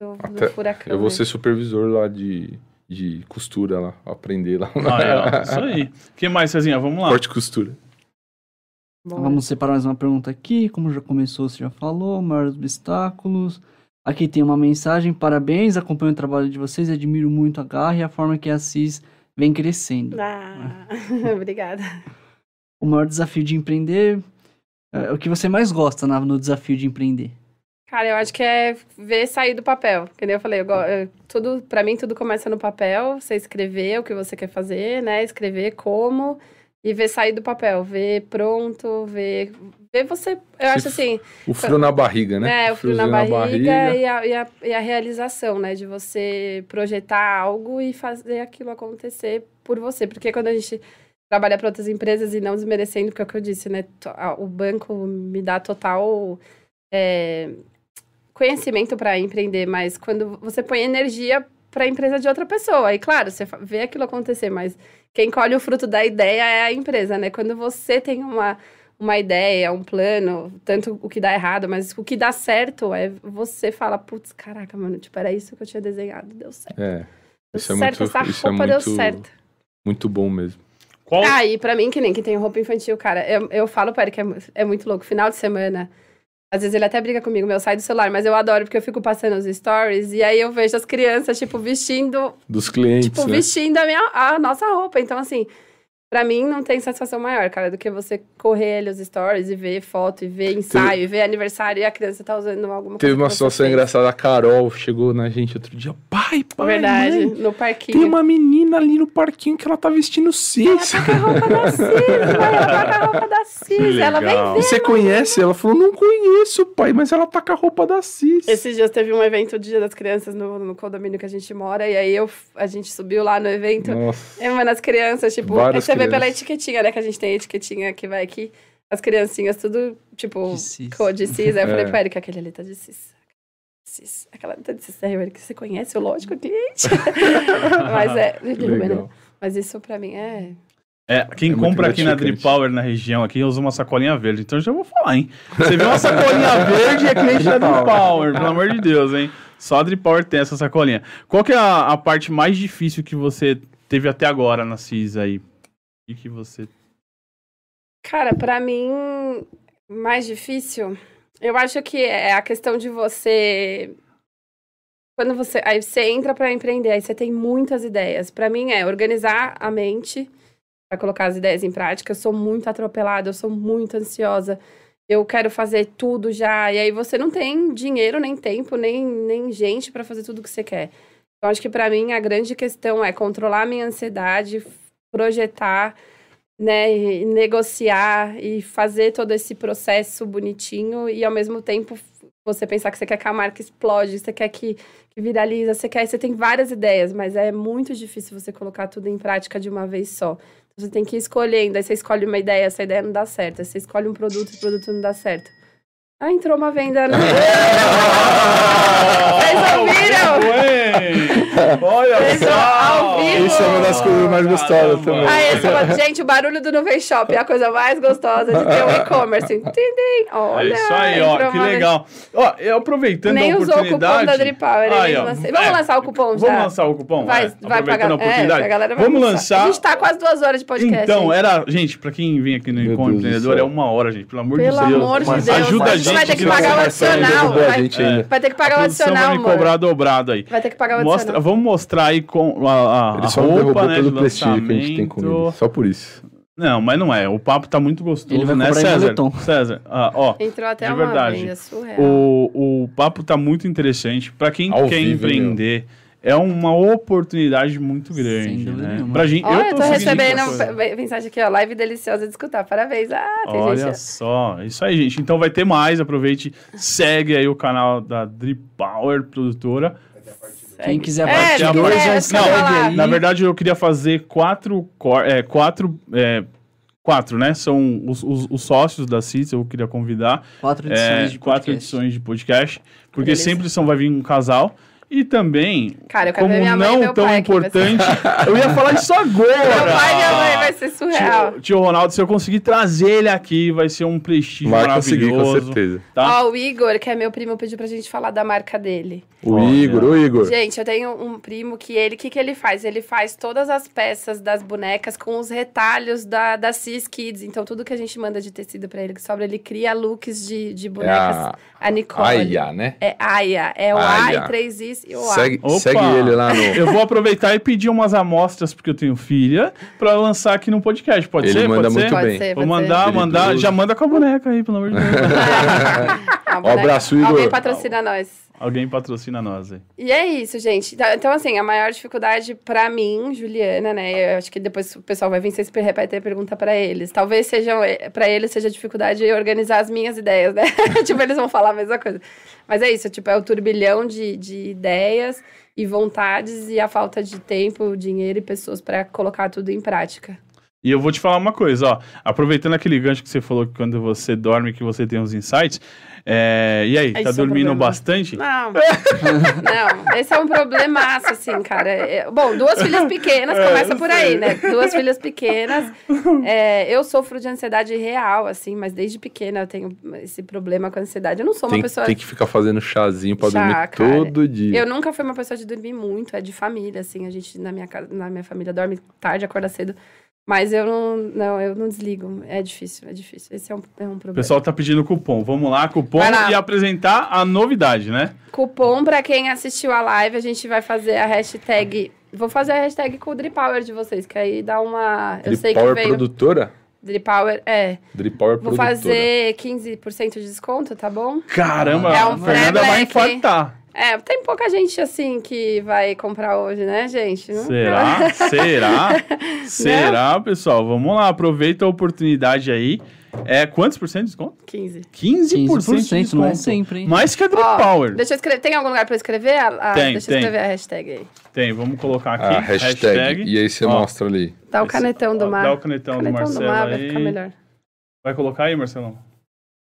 do, do Até furacão. Eu vou né? ser supervisor lá de, de costura lá, aprender lá. Aí, ó, (laughs) isso aí. O que mais, Cezinha? Vamos lá. Corte costura. Bom, Vamos separar mais uma pergunta aqui. Como já começou, você já falou. Maiores obstáculos. Aqui tem uma mensagem. Parabéns, acompanho o trabalho de vocês. Admiro muito a garra e a forma que a CIS vem crescendo. Ah, (laughs) obrigada. O maior desafio de empreender. é, o que você mais gosta na- no desafio de empreender? Cara, eu acho que é ver sair do papel. Que eu falei, eu, go- tudo, pra mim tudo começa no papel. Você escrever o que você quer fazer, né? Escrever como e ver sair do papel. Ver pronto, ver... Ver você... Eu acho assim... O frio na barriga, né? É, o frio na friozinho barriga, E, a, e, a, e a realização, né? De você projetar algo e fazer aquilo acontecer por você. Porque quando a gente trabalha para outras empresas e não desmerecendo, porque é o que eu disse, né? O banco me dá total é, conhecimento para empreender, mas quando você põe energia para a empresa de outra pessoa. E claro, você vê aquilo acontecer, mas quem colhe o fruto da ideia é a empresa, né? Quando você tem uma, uma ideia, um plano, tanto o que dá errado, mas o que dá certo é você fala, putz, caraca, mano, tipo, era isso que eu tinha desenhado, deu certo. É, Deu isso é certo, muito, essa isso é roupa deu muito, certo. muito bom mesmo. Qual? Ah, e pra mim, que nem que tem roupa infantil, cara, eu, eu falo para ele que é, é muito louco. Final de semana, às vezes ele até briga comigo, meu, sai do celular, mas eu adoro porque eu fico passando os stories e aí eu vejo as crianças, tipo, vestindo, Dos clientes, tipo, né? vestindo a, minha, a nossa roupa. Então, assim, pra mim não tem satisfação maior, cara, do que você correr ali os stories e ver foto, e ver ensaio, e ver aniversário e a criança tá usando alguma Teve coisa. uma que você situação fez. engraçada, a Carol chegou na gente outro dia. Pai, pai, Verdade, mãe, no tem parquinho. uma menina ali no parquinho que ela tá vestindo Ela cis. tá com a roupa da Cis, mãe, ela tá com a roupa da (laughs) Cis. Ela vem ver. Você conhece? Ela falou, não conheço, pai, mas ela tá com a roupa da cis. Esses dias teve um evento do Dia das Crianças no, no condomínio que a gente mora, e aí eu, a gente subiu lá no evento. Nossa. É uma das crianças, tipo, Várias vê pela etiquetinha, né? Que a gente tem a etiquetinha que vai aqui. As criancinhas, tudo, tipo, cor de cis. Aí eu falei É. pro Eric, aquele ali tá de cis. Cis. Aquela ali tá de cis. Aí o Eric, você conhece o lógico cliente? (laughs) Mas é, Legal. mas isso pra mim é. É, quem É compra aqui na. Drip Power, na região, aqui, usa uma sacolinha verde. Então eu já vou falar, hein? Você vê uma sacolinha (laughs) verde é cliente da Drip Power, pelo amor de Deus, hein? Só a Drip Power tem essa sacolinha. Qual que é a, a parte mais difícil que você teve até agora na CIS aí? E que você... Cara, pra mim, mais difícil, eu acho que é a questão de você. Quando você. Aí você entra pra empreender, aí você tem muitas ideias. Pra mim é organizar a mente pra colocar as ideias em prática. Eu sou muito atropelada, eu sou muito ansiosa. Eu quero fazer tudo já. E aí você não tem dinheiro, nem tempo, nem, nem gente pra fazer tudo que você quer. Então, acho que pra mim a grande questão é controlar a minha ansiedade, projetar né, e negociar e fazer todo esse processo bonitinho e ao mesmo tempo você pensar que você quer que a marca explode, você quer que, que viraliza, você quer, você tem várias ideias, mas é muito difícil você colocar tudo em prática de uma vez só. Então, você tem que ir escolhendo, aí você escolhe uma ideia, essa ideia não dá certo, aí você escolhe um produto, o produto não dá certo. Ah, entrou uma venda. Né? (laughs) Vocês ouviram? Olha ao vivo. Isso é uma das coisas mais gostosas também. Ah, esse é gente, o barulho do Nuvem Shop é a coisa mais gostosa de ter um e-commerce. É Olha, isso aí, ó, que legal. Ó, eu aproveitando Nem a usou o oportunidade... cupom da Dripower. Aí, ó. lancei- Vamos É, lançar o cupom já? Vamos lançar o cupom? Vai, É, vai pagar. a oportunidade. É, a galera vai Vamos almoçar. lançar... A gente tá quase duas horas de podcast. Então, gente. era. Gente, pra quem vem aqui no Encontro Empreendedor, é uma hora, gente. Pelo amor Pelo de Deus. amor de Deus. ajuda a gente vai ter que pagar o adicional. Vai, vai ter que pagar o vai adicional, me amor. cobrar dobrado aí. Vai ter que pagar o Mostra, vamos mostrar aí com a, a, a Ele só roupa, né, pelo de prestígio que a gente tem com ele. Só por isso. Não, mas não é. O papo tá muito gostoso, Ele vai né, César? César, ah, ó, Entrou até de uma verdade. venda surreal. o, o papo tá muito interessante. Pra quem Ao quer vivo, empreender, é uma oportunidade muito grande, dúvida né? nenhuma. Pra gente, Olha, eu tô, recebendo essa coisa. pe- mensagem aqui, ó. Live deliciosa de escutar. Parabéns. Ah, tem Olha gente. só, isso aí, gente. Então vai ter mais, aproveite, segue aí o canal da Drip Power Produtora. Quem quiser É, depois, quiser, já é escreve só falar. aí. Na verdade, eu queria fazer quatro, cor- é, quatro, é, quatro, né? São os, os- os sócios da CIS, eu queria convidar. quatro É, edições de quatro podcast. edições de podcast, porque Beleza. sempre são, vai vir um casal. E também, Cara, como não meu tão vai ser- importante, eu ia falar isso agora. Meu pai e minha mãe vai ser surreal. Tio, tio Ronaldo, se eu conseguir trazer ele aqui, vai ser um prestígio Vai conseguir, com maravilhoso. certeza. Tá? Ó, o Igor, que é meu primo, pediu pra gente falar da marca dele. O Olha. Igor, o Igor. Gente, eu tenho um primo que ele, o que, que ele faz? Ele faz todas as peças das bonecas com os retalhos da, da Cis Kids. Então, tudo que a gente manda de tecido pra ele que sobra, ele cria looks de, de É bonecas. a a Nicole. Aya, né? É Aya. É o Aya. A e três Is Segue, segue ele lá no. Eu vou aproveitar e pedir umas amostras, porque eu tenho filha, pra lançar aqui no podcast. Pode Ele ser? manda Pode muito ser? Pode bem. ser, Vou pode ser. mandar, mandar. Já manda com a boneca aí, pelo amor de Deus. (laughs) Um abraço, Igor. Alguém patrocina nós. Alguém patrocina nós aí. E é isso, gente. Então- Então, assim, a maior dificuldade pra mim, Juliana, né? Eu acho que depois o pessoal vai vir, vocês repetem a pergunta pra eles. Talvez sejam, eh, pra eles seja dificuldade de organizar as minhas ideias, né? (laughs) tipo, eles vão falar a mesma coisa. Mas é isso, tipo, é o turbilhão de, de ideias e vontades e a falta de tempo, dinheiro e pessoas pra colocar tudo em prática. E eu vou te falar uma coisa, ó. Aproveitando aquele gancho que você falou que quando você dorme que você tem uns insights. É, E aí, tá é dormindo problema. bastante? Não, não, esse é um problemaço, assim, cara. É- bom, duas filhas pequenas, É, começa por aí, né? Duas filhas pequenas. É, eu sofro de ansiedade real, assim, mas desde pequena eu tenho esse problema com ansiedade. Eu não sou uma Tem, pessoa. tem que ficar fazendo chazinho pra Chá, dormir cara. todo dia. Eu nunca fui uma pessoa de dormir muito, é de família, assim. A gente, na minha, casa, na minha família, dorme tarde, acorda cedo. Mas eu não, não, eu não desligo. É difícil, é difícil. Esse é um, é um O problema. pessoal tá pedindo cupom. Vamos lá, cupom lá. e apresentar a novidade, né? Cupom pra quem assistiu a live, a gente vai fazer a hashtag. Vou fazer a hashtag com o Drip Power de vocês, que aí dá uma. Eu Drip sei Power que veio. Produtora? Drip Power, é. Drip Power Vou Produtora. fazer 15% de desconto, tá bom? Caramba, É um a Fernanda vai infartar. É, tem pouca gente assim que vai comprar hoje, né, gente? Não- Será? (laughs) Será? Será, pessoal? Vamos lá, aproveita a oportunidade aí. É, quantos por cento de desconto? 15. 15%, 15%, de desconto. não é sempre, hein? Mais que a Drip Ó, Power. Deixa eu escrever. Tem algum lugar pra eu escrever? a- a- Tem, deixa tem. eu escrever a hashtag aí. Tem, vamos colocar aqui. A hashtag. E aí você Ó, mostra ali. Dá o Esse- canetão do mar. Dá o canetão, do canetão Marcelo do mar vai aí. ficar melhor. Vai colocar aí, Marcelão?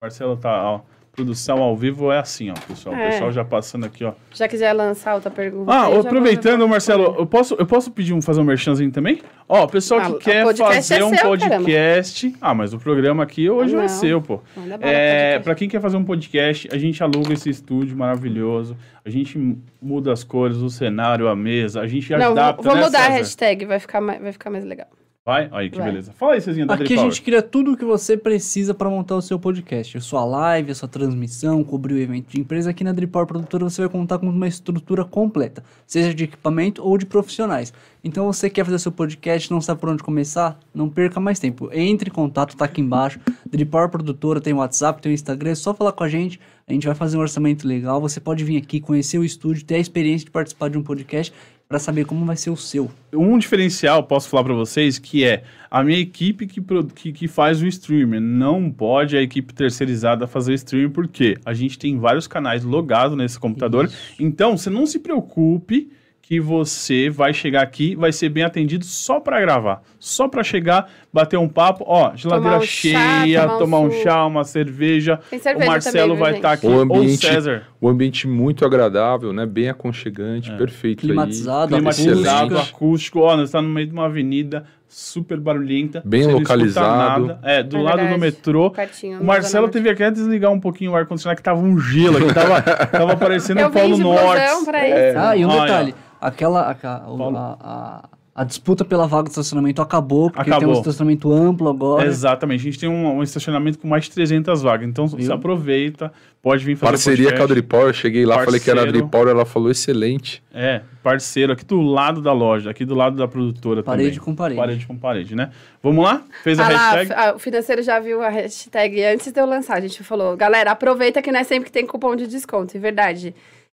Marcelo tá, ó. Produção ao vivo é assim, ó, pessoal. O É. pessoal já passando aqui, ó. Já quiser lançar outra pergunta. Ah, aí, aproveitando, Marcelo, eu posso, eu posso pedir um, fazer um merchanzinho também? Ó, pessoal Ah, que o quer podcast fazer é um seu, podcast. Ah, mas o programa aqui hoje Ah, não. ser, pô. Manda É, para quem quer fazer um podcast, a gente aluga esse estúdio maravilhoso. A gente muda as cores, o cenário, a mesa. A gente Não, adapta, vou, vou né, mudar a César? hashtag, vai ficar, mais, vai ficar mais legal. Vai? Aí, que Vai. beleza. Fala aí, Cezinha, da Aqui a Power. gente cria tudo o que você precisa para montar o seu podcast. A sua live, a sua transmissão, cobrir o evento de empresa. Aqui na Drippower Produtora você vai contar com uma estrutura completa, seja de equipamento ou de profissionais. Então você quer fazer seu podcast, não sabe por onde começar? Não perca mais tempo. Entre em contato, tá aqui embaixo. Drippower Produtora tem WhatsApp, tem o Instagram, é só falar com a gente. A gente vai fazer um orçamento legal. Você pode vir aqui conhecer o estúdio, ter a experiência de participar de um podcast para saber como vai ser o seu. um diferencial, posso falar para vocês, que é a minha equipe que, que, que faz o streamer. Não pode a equipe terceirizada fazer o streaming, porque a gente tem vários canais logados nesse computador. Então, você não se preocupe que você vai chegar aqui, vai ser bem atendido só para gravar. Só para chegar, bater um papo, ó, geladeira um chá, cheia, tomar um tomar um chá, uma cerveja. Tem cerveja o Marcelo também, vai estar aqui, O ou o ambiente- César. O ambiente muito agradável, né? Bem aconchegante, É. perfeito Climatizado, aí. climatizado, Excelente. acústico. Ó, nós estamos no meio de uma avenida super barulhenta. Bem localizado. nada. É, do É lado do metrô. Pertinho. O Marcelo teve até que desligar um pouquinho o ar-condicionado, que tava um gelo aqui. Tava, (laughs) tava parecendo o Polo Norte. pra É. Ah, e um Olha, detalhe. Aquela. Paulo. a, a, a disputa pela vaga de estacionamento acabou, porque tem um Acabou. estacionamento amplo agora. Exatamente. A gente tem um, um estacionamento com mais de 300 vagas. Então, você Viu? apoita, pode vir fazer Parceria com a podcast. Dripol, eu cheguei lá, falei que era a Parceiro. Dripol, ela falou excelente. É, parceiro, aqui do lado da loja, aqui do lado da produtora Parede também. com parede. Parede com parede, né? Vamos lá? Fez a Ah lá, hashtag? ah, o financeiro já viu a hashtag antes de eu lançar. A gente falou, galera, aproveita que não é sempre que tem cupom de desconto. É verdade.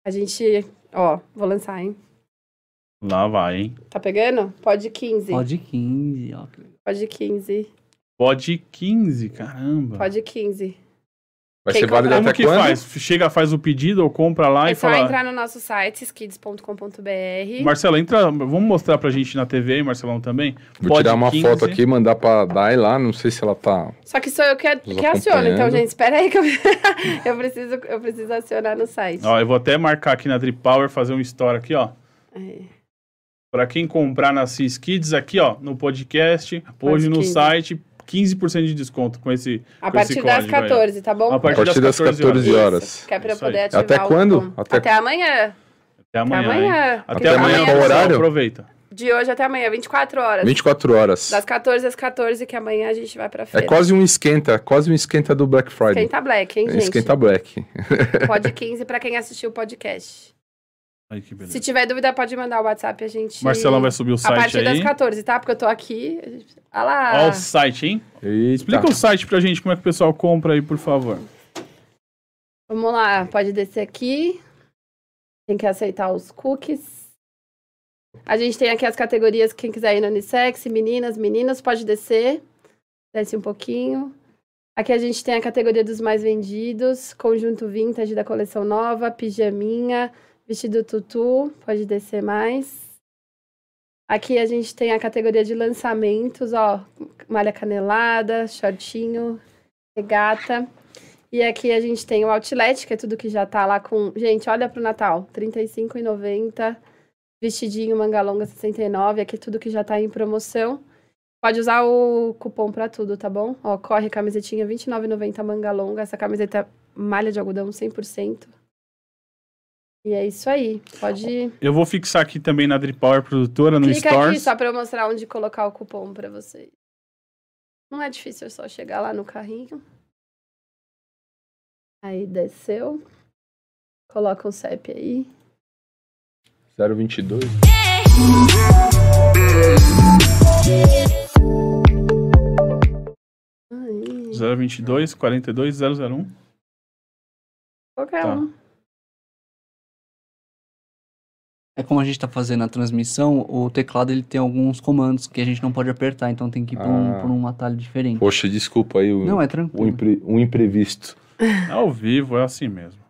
A gente, ó, vou lançar, hein? Lá vai, hein? Tá pegando? Pode 15. Pode 15, ó. Pode 15. Pode 15, caramba. Pode 15. Vai Quem ser válido até que quando? faz? Chega, faz o pedido ou compra lá É e só fala. entrar no nosso site, skids.com.br. Marcelo, entra. Vamos mostrar pra gente na TV aí, Marcelão também. Vou Pode tirar uma 15. foto aqui e mandar pra Dai lá. Não sei se ela tá. Só que sou eu que, que aciono. Então, gente, espera aí que eu, (laughs) eu, preciso, eu preciso acionar no site. Ó, eu vou até marcar aqui na Drip Power, fazer um story aqui, ó. Aí. Pra quem comprar na Cis Kids aqui, ó, no podcast, hoje no 15. site, 15% de desconto com esse. A com esse partir das código aí, ó. 14, tá bom? A A partir das 14 Isso, horas. Que é pra poder ativar Até o quando? Até- Até, amanhã. Até amanhã. Até amanhã. Até amanhã, qual pessoal, horário? Aproveita. De hoje até amanhã, 24 horas. 24 horas. Das 14 às 14, que amanhã a gente vai pra É feira. quase um esquenta, quase um esquenta do Black Friday. Esquenta Black, hein, É gente? Esquenta Black. Pode 15 pra quem assistiu o podcast. Aí que beleza. Se tiver dúvida, pode mandar o WhatsApp, a gente... Marcelão vai subir o A site partir das aí. 14, tá? Porque eu tô aqui... Olha lá. Ó o site, hein? Eita. Explica o site pra gente, como é que o pessoal compra aí, por favor. Vamos lá, pode descer aqui. Tem que aceitar os cookies. A gente tem aqui as categorias, quem quiser ir no unissex, meninas, meninos, pode descer. Desce um pouquinho. Aqui a gente tem a categoria dos mais vendidos, conjunto vintage da coleção nova, pijaminha, vestido tutu, pode descer mais. Aqui a gente tem a categoria de lançamentos, ó, malha canelada, shortinho, regata. E aqui a gente tem o outlet, que é tudo que já tá lá com... Gente, olha pro Natal, R$ 35,90. Vestidinho manga longa 69, aqui é tudo que já tá em promoção. Pode usar o cupom pra tudo, tá bom? Ó, corre camisetinha R$ 29,90 manga longa. Essa camiseta malha de algodão 100%. E é isso aí. Pode Eu vou fixar aqui também na Drip Power Produtora, no Clica Stores. aqui só pra eu mostrar onde colocar o cupom pra vocês. Não é difícil, é só chegar lá no carrinho. Aí desceu. Coloca o CEP aí. 022. Aí. 022 42 001. Qualquer Tá. um. É como a gente tá fazendo a transmissão, o teclado ele tem alguns comandos que a gente não pode apertar, então tem que ir por, um, Ah. por um atalho diferente. Poxa, desculpa aí o, Não, é o tranquilo. impre- um imprevisto. É ao vivo, é assim mesmo.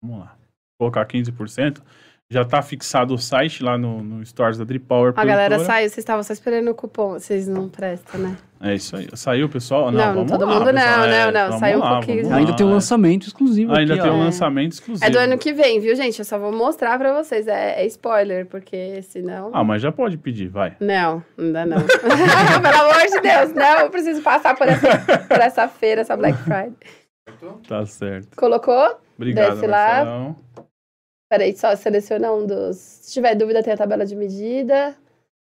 Vamos lá. Vou colocar 15%. Já tá fixado o site lá no, no Stores da Drip Power A galera saiu, vocês estavam só esperando o cupom. Vocês não prestam, né? É isso aí. Saiu, pessoal? Não, Não, vamos todo lá, mundo não, pessoal. não, É, não. vamos Saiu um lá, pouquinho. vamos lá, Ainda tem um lançamento exclusivo Ainda aqui, tem ó. um lançamento exclusivo. É do ano que vem, viu, gente? Eu só vou mostrar pra vocês. É, é spoiler, porque senão. Ah, mas já pode pedir, vai. Não, ainda não. (laughs) Pelo amor de Deus, não. Eu preciso passar por essa, por essa feira, essa Black Friday. Tá certo. Colocou? Obrigado, Desce lá. Peraí, só seleciona um dos. Se tiver dúvida, tem a tabela de medida.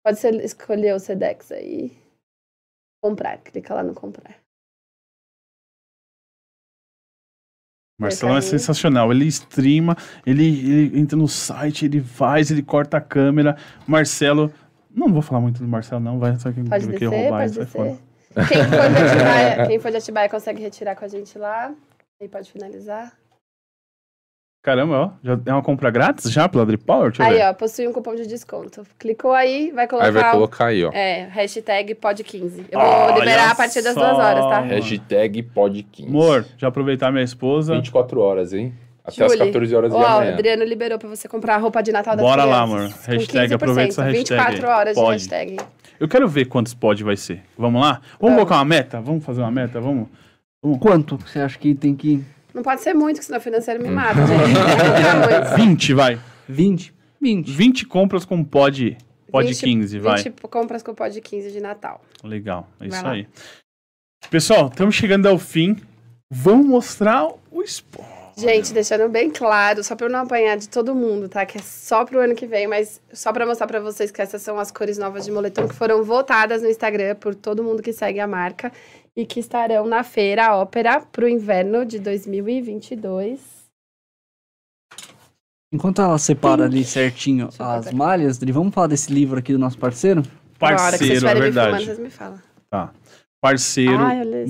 Pode ser- escolher o Sedex aí. Comprar, clica lá no comprar. Marcelão é sensacional. Ele streama, ele, ele entra no site, ele faz, ele corta a câmera. Marcelo. Não vou falar muito do Marcelo, não. Vai só quem Pode descer, roubar pode sai descer. Quem for, de (laughs) Atibaia, quem for de Atibaia consegue retirar com a gente lá. Aí pode finalizar. Caramba, ó. Já é uma compra grátis já pela Drip Power? Deixa Aí, ver. ó, possui um cupom de desconto. Clicou aí, vai colocar. Aí vai o- colocar aí, ó. É, hashtag pod15. Eu vou Olha liberar a partir das só. duas horas, tá? Hashtag pod15. Amor, já aproveitar minha esposa. 24 horas, hein? Até as Julie, 14 horas de Ó, o amanhã. Adriano liberou pra você comprar a roupa de Natal das Bora lá, crianças. amor. Com Hashtag, 15%, aproveita essa hashtag 24 aí. horas Pode. de hashtag. Eu quero ver quantos pod vai ser. Vamos lá? Vamos, Vamos. colocar uma meta? Vamos fazer uma meta? Vamos. Quanto você acha que tem que... Não pode ser muito, que senão o financeiro me Hum. mata, gente. Não pode ser muito. 20, vai. 20? 20. 20 compras com pod, pod 20 15, vai. 20 compras com pod 15 de Natal. Legal, é isso aí. Pessoal, estamos chegando ao fim. Vamos mostrar o esporte. Gente, deixando bem claro, só pra eu não apanhar de todo mundo, tá? Que é só pro ano que vem, mas só pra mostrar pra vocês que essas são as cores novas de moletom que foram votadas no Instagram por todo mundo que segue a marca e que estarão na feira ópera pro inverno de 2022. Enquanto ela separa ali certinho Deixa as malhas, Dri, vamos falar desse livro aqui do nosso parceiro? Na hora que vocês Parceiro, é estiverem me filmando, verdade. vocês me falam. Tá. Parceiro,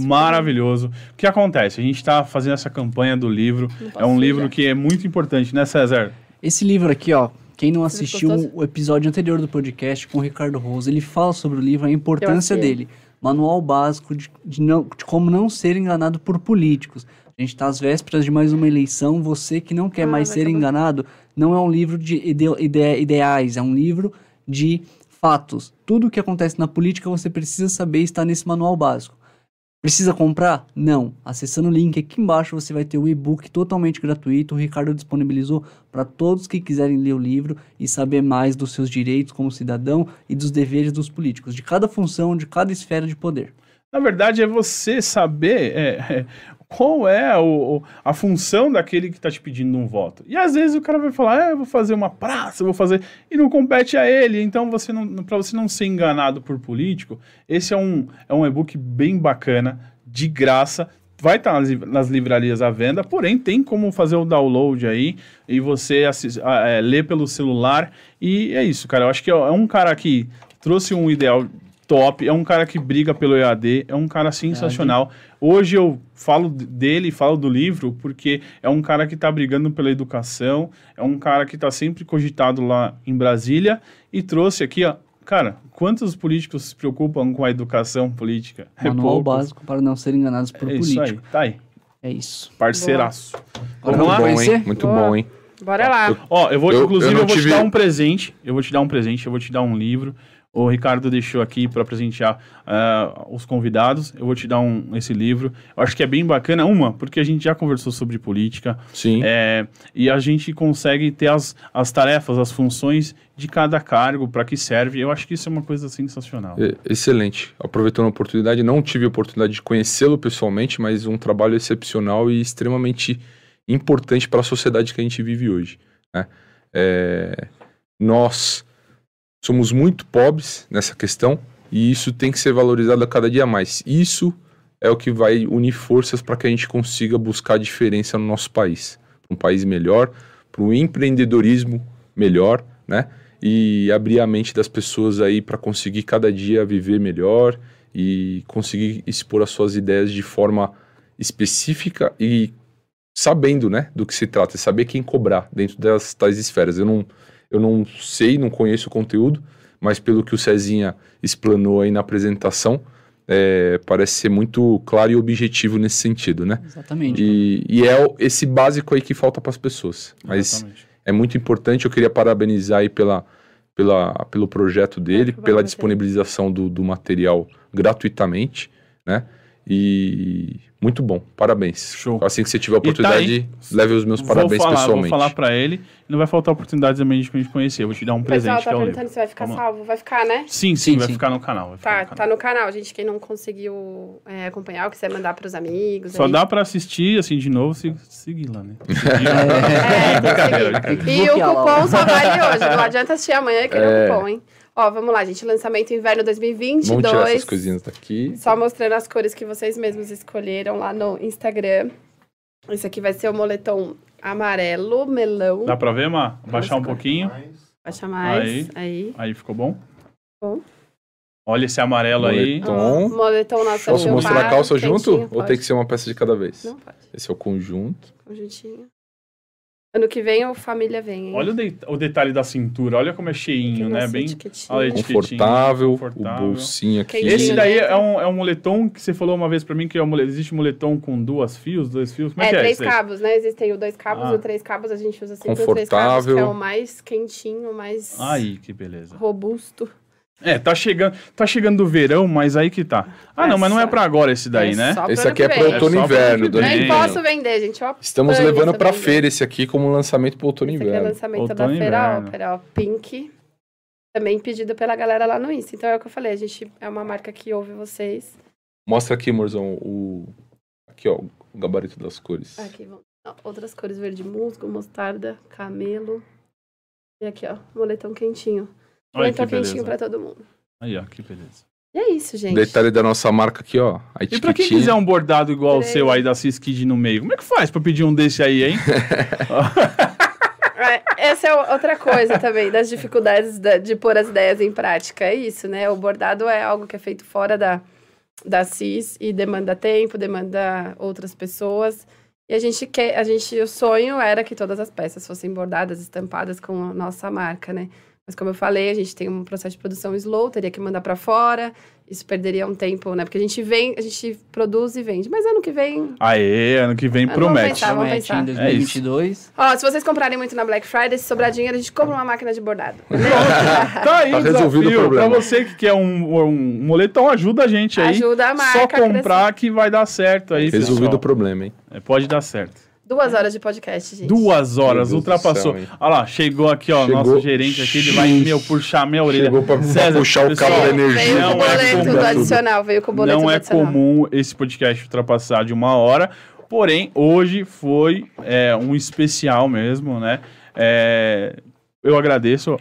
maravilhoso. O que acontece? A gente está fazendo essa campanha do livro. É um livro que é muito importante, né, César? Esse livro aqui, ó, Quem não assistiu o episódio anterior do podcast com o Ricardo Rosa, ele fala sobre o livro, a importância dele. Manual básico de, de não- de como não ser enganado por políticos. A gente está às vésperas de mais uma eleição. Você que não quer Ah, mais ser acabar. enganado, não é um livro de ide- ide- ideais, é um livro de fatos. Tudo o que acontece na política você precisa saber está nesse manual básico. Precisa comprar? Não. Acessando o link aqui embaixo você vai ter o e-book totalmente gratuito. O Ricardo disponibilizou para todos que quiserem ler o livro e saber mais dos seus direitos como cidadão e dos deveres dos políticos, de cada função, de cada esfera de poder. Na verdade, é você saber é, é, qual é o, o- a função daquele que está te pedindo um voto. E às vezes o cara vai falar, é, eu vou fazer uma praça, eu vou fazer. E não compete a ele. Então, você não, para você não ser enganado por político, esse é um, é um e-book bem bacana, de graça. Vai estar nas, liv- nas livrarias à venda, porém tem como fazer o download aí e você é, ler pelo celular. E é isso, cara. Eu acho que é é um cara que trouxe um ideal top, é um cara que briga pelo EAD, é um cara sensacional. Hoje eu falo dele, falo do livro, porque é um cara que está brigando pela educação, é um cara que está sempre cogitado lá em Brasília e trouxe aqui, ó, cara, quantos políticos se preocupam com a educação política? Manual poucos. básico para não ser enganados por É isso aí, político. tá aí, É isso. parceiraço. Vamos lá? bom, hein? Muito Boa. bom, hein? Bora lá. Ó, eu vou, Eu- inclusive, eu eu, vou te tive- dar um presente. Eu vou te dar um presente, eu vou te dar um livro. O Ricardo deixou aqui para presentear ah, os convidados. Eu vou te dar um, esse livro. Eu acho que é bem bacana. Uma, porque a gente já conversou sobre política. Sim. é, e a gente consegue ter as, as tarefas, as funções de cada cargo, para que serve. Eu acho que isso é uma coisa sensacional. Excelente. Aproveitando a oportunidade, não tive a oportunidade de conhecê-lo pessoalmente, mas um trabalho excepcional e extremamente importante para a sociedade que a gente vive hoje. né? É, nós somos muito pobres nessa questão e isso tem que ser valorizado a cada dia mais. Isso é o que vai unir forças para que a gente consiga buscar diferença no nosso país. Um país melhor, para um empreendedorismo melhor, né? E abrir a mente das pessoas aí para conseguir cada dia viver melhor e conseguir expor as suas ideias de forma específica e sabendo, né, do que se trata, saber quem cobrar dentro das tais esferas. Eu não, eu não sei, não conheço o conteúdo, mas pelo que o Cezinha explanou aí na apresentação, é, parece ser muito claro e objetivo nesse sentido, né? Exatamente. E, e é esse básico aí que falta para as pessoas. Mas Exatamente. é muito importante. Eu queria parabenizar aí pela, pela, pelo projeto dele, foi pela disponibilização do, do material gratuitamente, né? E muito bom, parabéns. Show. Assim que você tiver a E tá oportunidade, leve os meus Vou parabéns falar, pessoalmente. Vou falar para ele. E não vai faltar oportunidade também de a gente conhecer. Eu vou te dar um O pessoal presente, tá que é perguntando se vai ficar Vamos lá. salvo. Vai ficar, né? Sim, sim, Sim, vai sim. ficar no canal. vai ficar Tá, no canal. tá no canal, gente. Quem não conseguiu é, acompanhar, ou quiser mandar pros amigos. Só aí. dá pra assistir, assim, de novo, se seguir lá, né? (laughs) É, tem que Brincadeira, seguir. brincadeira. E o cupom só vale hoje. Não adianta assistir amanhã que É. é o cupom, hein? Ó, vamos lá, gente. Lançamento inverno 2022. Vamos tirar essas coisinhas daqui. Só mostrando as cores que vocês mesmos escolheram lá no Instagram. Esse aqui vai ser o moletom amarelo, melão. Dá pra ver, Má? Baixar um pouquinho. Baixa mais. Aí. Aí. Aí ficou bom? Bom. Olha esse amarelo aí. Moletom. Ó, moletom nossa Posso mostrar a calça junto? quentinho, Ou pode. tem que ser uma peça de cada vez? Não pode. Esse é o conjunto. Conjuntinho. Ano que vem o família vem, hein? Olha o, de- o detalhe da cintura. Olha como é cheinho, né? nossa Bem... Olha a. Confortável, confortável. o bolsinho aqui. Quentinho. Esse daí dentro. é um, é um moletom que você falou uma vez pra mim que é um existe moletom com duas fios, dois fios. Como é, É, que é três cabos, né? Existem o dois cabos Ah. e o três cabos a gente usa sempre o três cabos, Confortável. que é o mais quentinho, mais Aí, que beleza. robusto. É, tá chegando, tá chegando do verão, mas aí que tá. Ah, É não, mas não é pra agora esse daí, É né? Esse aqui é para vem. outono e É inverno. Nem posso vender, gente. Ó, Estamos levando venda. feira esse aqui como lançamento para outono e Esse aqui é o inverno. lançamento Outono da Feira. Ópera, ó. Pink. Também pedido pela galera lá no Insta. Então é o que eu falei, a gente é uma marca que ouve vocês. Mostra aqui, Morzão, o. Aqui, ó, o gabarito das cores. Aqui vão ó, outras cores: verde musgo, mostarda, camelo. E aqui, ó, moletom quentinho. Moletom quentinho pra todo mundo. Aí, ó, que beleza. E é isso, gente. Detalhe da nossa marca aqui, ó. A E pra quem quiser um bordado igual o seu aí da Ciskid no meio, como é que faz pra pedir um desse aí, hein? (laughs) É, essa é outra coisa também, das dificuldades da- de pôr as ideias em prática. É isso, né? O bordado é algo que é feito fora da, da CIS e demanda tempo, demanda outras pessoas. E a gente quer, a gente, o sonho era que todas as peças fossem bordadas, estampadas com a nossa marca, né? Mas como eu falei, a gente tem um processo de produção slow, teria que mandar para fora. Isso perderia um tempo, né? Porque a gente vem, a gente produz e vende. Mas ano que vem. Aê, ano que vem Ah, vamos promete. pensar, vamos Promete pensar. em 2022. Ó, se vocês comprarem muito na Black Friday, se sobrar dinheiro, a gente compra uma máquina de bordado. (laughs) Tá aí (laughs) Tá o resolvido o desafio. problema. Pra você que quer um, um moletom, ajuda a gente aí. Ajuda a marca Só comprar que vai dar certo aí, Resolvido pessoal. o problema, hein? É, Pode dar certo. Duas horas de podcast, gente. Duas horas, ultrapassou. Olha lá, chegou aqui, ó, Chegou. nosso gerente aqui, ele vai, meu, puxar minha orelha. Chegou pra César, puxar o pessoal, cabo da Veio energia. com Não o é boleto comum. do adicional, veio com o boleto Não é adicional. comum esse podcast ultrapassar de uma hora, porém, hoje foi é, um especial mesmo, né? É, eu agradeço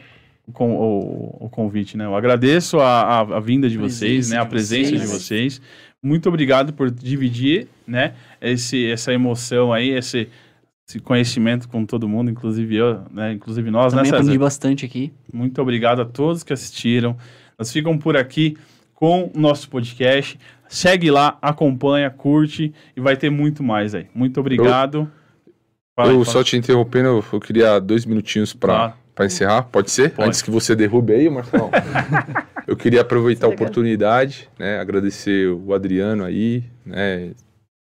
o, con- o- o convite, né? Eu agradeço a, a- a vinda de vocês, Presença né? A de presença de vocês. Muito obrigado por dividir, né? Esse, essa emoção aí, esse, esse conhecimento com todo mundo, inclusive eu, né? Inclusive nós, Também né, aprendi César? bastante aqui. Muito obrigado a todos que assistiram. Nós ficam por aqui com o nosso podcast. Segue lá, acompanha, curte e vai ter muito mais aí. Muito obrigado. Fala aí, eu fala. só te interrompendo, eu- eu queria dois minutinos pra, Claro. pra encerrar. Pode ser? Pode. Antes que você derrube aí, Marcelão. (laughs) eu queria aproveitar a Obrigado. oportunidade, né? Agradecer o Adriano aí, né?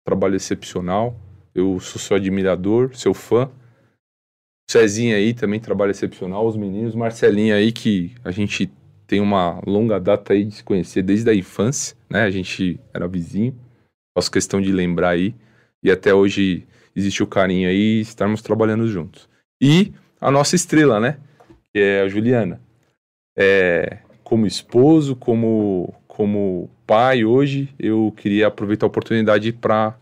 Trabalho excepcional. Eu sou seu admirador, seu fã. O Cezinha aí também trabalho excepcional. Os meninos, Marcelinho aí, que a gente tem uma longa data aí de se conhecer desde a infância, né? A gente era vizinho. Faço questão de lembrar aí. E até hoje existe o carinho aí estarmos trabalhando juntos. E a nossa estrela, né? Que é a Juliana. É, como esposo, como, como pai hoje, eu queria aproveitar a oportunidade para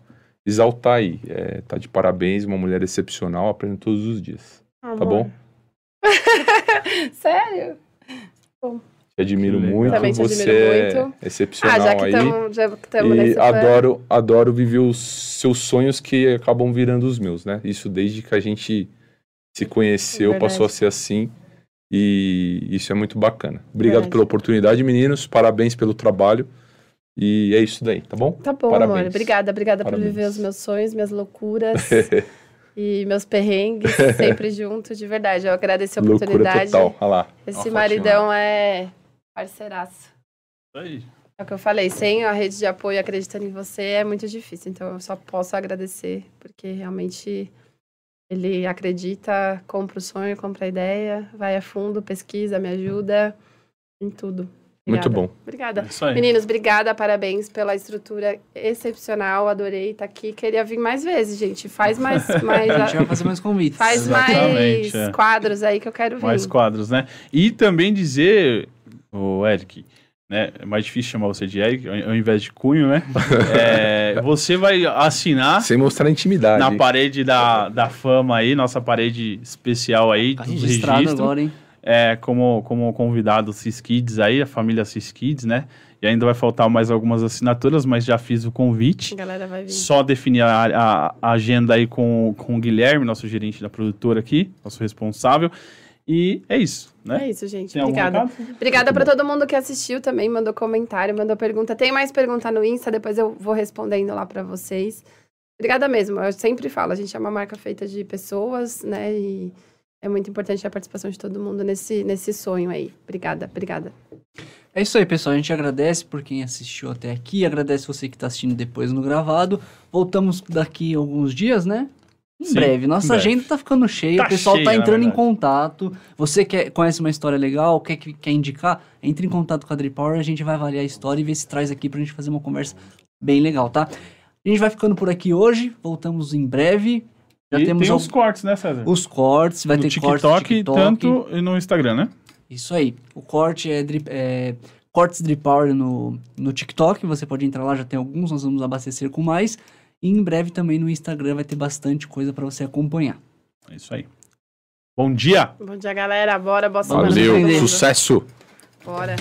exaltar aí. É, tá de parabéns, uma mulher excepcional, aprendo todos os dias. Tá bom? (laughs) Sério? Te admiro muito, Também te você admiro é muito. excepcional Ah, já que aí. estamos já que tamo E adoro, adoro viver os seus sonhos que acabam virando os meus, né? Isso desde que a gente se conheceu, Verdade. passou a ser assim. E isso é muito bacana. Obrigado Verdade. pela oportunidade, meninos. Parabéns pelo trabalho. E é isso daí, tá bom? Tá bom, Parabéns. amor. Obrigada, obrigada por Parabéns. viver os meus sonhos, minhas loucuras (laughs) e meus perrengues, (laughs) sempre junto, de verdade. Eu agradeço a Loucura oportunidade. total. Olha lá. Esse Ó, a maridão é parceiraço. Aí. É o que eu falei, sem a rede de apoio acreditando em você é muito difícil. Então eu só posso agradecer, porque realmente ele acredita, compra o sonho, compra a ideia, vai a fundo, pesquisa, me ajuda em tudo. Muito Obrigada. bom. Obrigada. É. Meninos, obrigada, parabéns pela estrutura excepcional, adorei estar aqui. Queria vir mais vezes, gente. Faz mais, (laughs) mais, A gente vai fazer mais convites. faz Exatamente, mais é. quadros aí que eu quero vir. Mais quadros, né? E também dizer, o Eric, né? É mais difícil chamar você de Eric ao invés de Cunho, né? É, (laughs) você vai assinar Sem mostrar intimidade. na parede da, da fama aí, nossa parede especial aí, Tá do registrado registro. agora, hein? é, como, como convidado Cis Kids aí, a família Cis Kids, né? E ainda vai faltar mais algumas assinaturas, mas já fiz o convite. A galera vai vir. Só definir a, a- a agenda aí com, com o Guilherme, nosso gerente da produtora aqui, nosso responsável. E é isso, né? É isso, gente. Tem Obrigada. Obrigada para todo mundo que assistiu também, mandou comentário, mandou pergunta. Tem mais pergunta no Insta, depois eu vou respondendo lá para vocês. Obrigada mesmo. Eu sempre falo, a gente é uma marca feita de pessoas, né? E é muito importante a participação de todo mundo nesse, nesse sonho aí. Obrigada, obrigada. É isso aí, pessoal. A gente agradece por quem assistiu até aqui. Agradece você que está assistindo depois no gravado. Voltamos daqui a alguns dias, né? Em Sim, breve. Nossa em breve. agenda tá ficando cheia. Tá o pessoal cheia, tá entrando em contato. Você quer, conhece uma história legal, quer, que- quer indicar? Entre em contato com a Dripower. A gente vai avaliar a história e ver se traz aqui pra gente fazer uma conversa bem legal, tá? A gente vai ficando por aqui hoje. Voltamos em breve. Já e temos tem al- os cortes, né, César? os cortes. Vai no ter TikTok, cortes no TikTok. tanto e no Instagram, né? Isso aí. O corte é, drip, é Cortes Drip Power no, no TikTok. Você pode entrar lá, já tem alguns. Nós vamos abastecer com mais. E em breve também no Instagram vai ter bastante coisa para você acompanhar. É isso aí. Bom dia! Bom dia, galera. Bora, boa semana. Valeu, sucesso! Bora.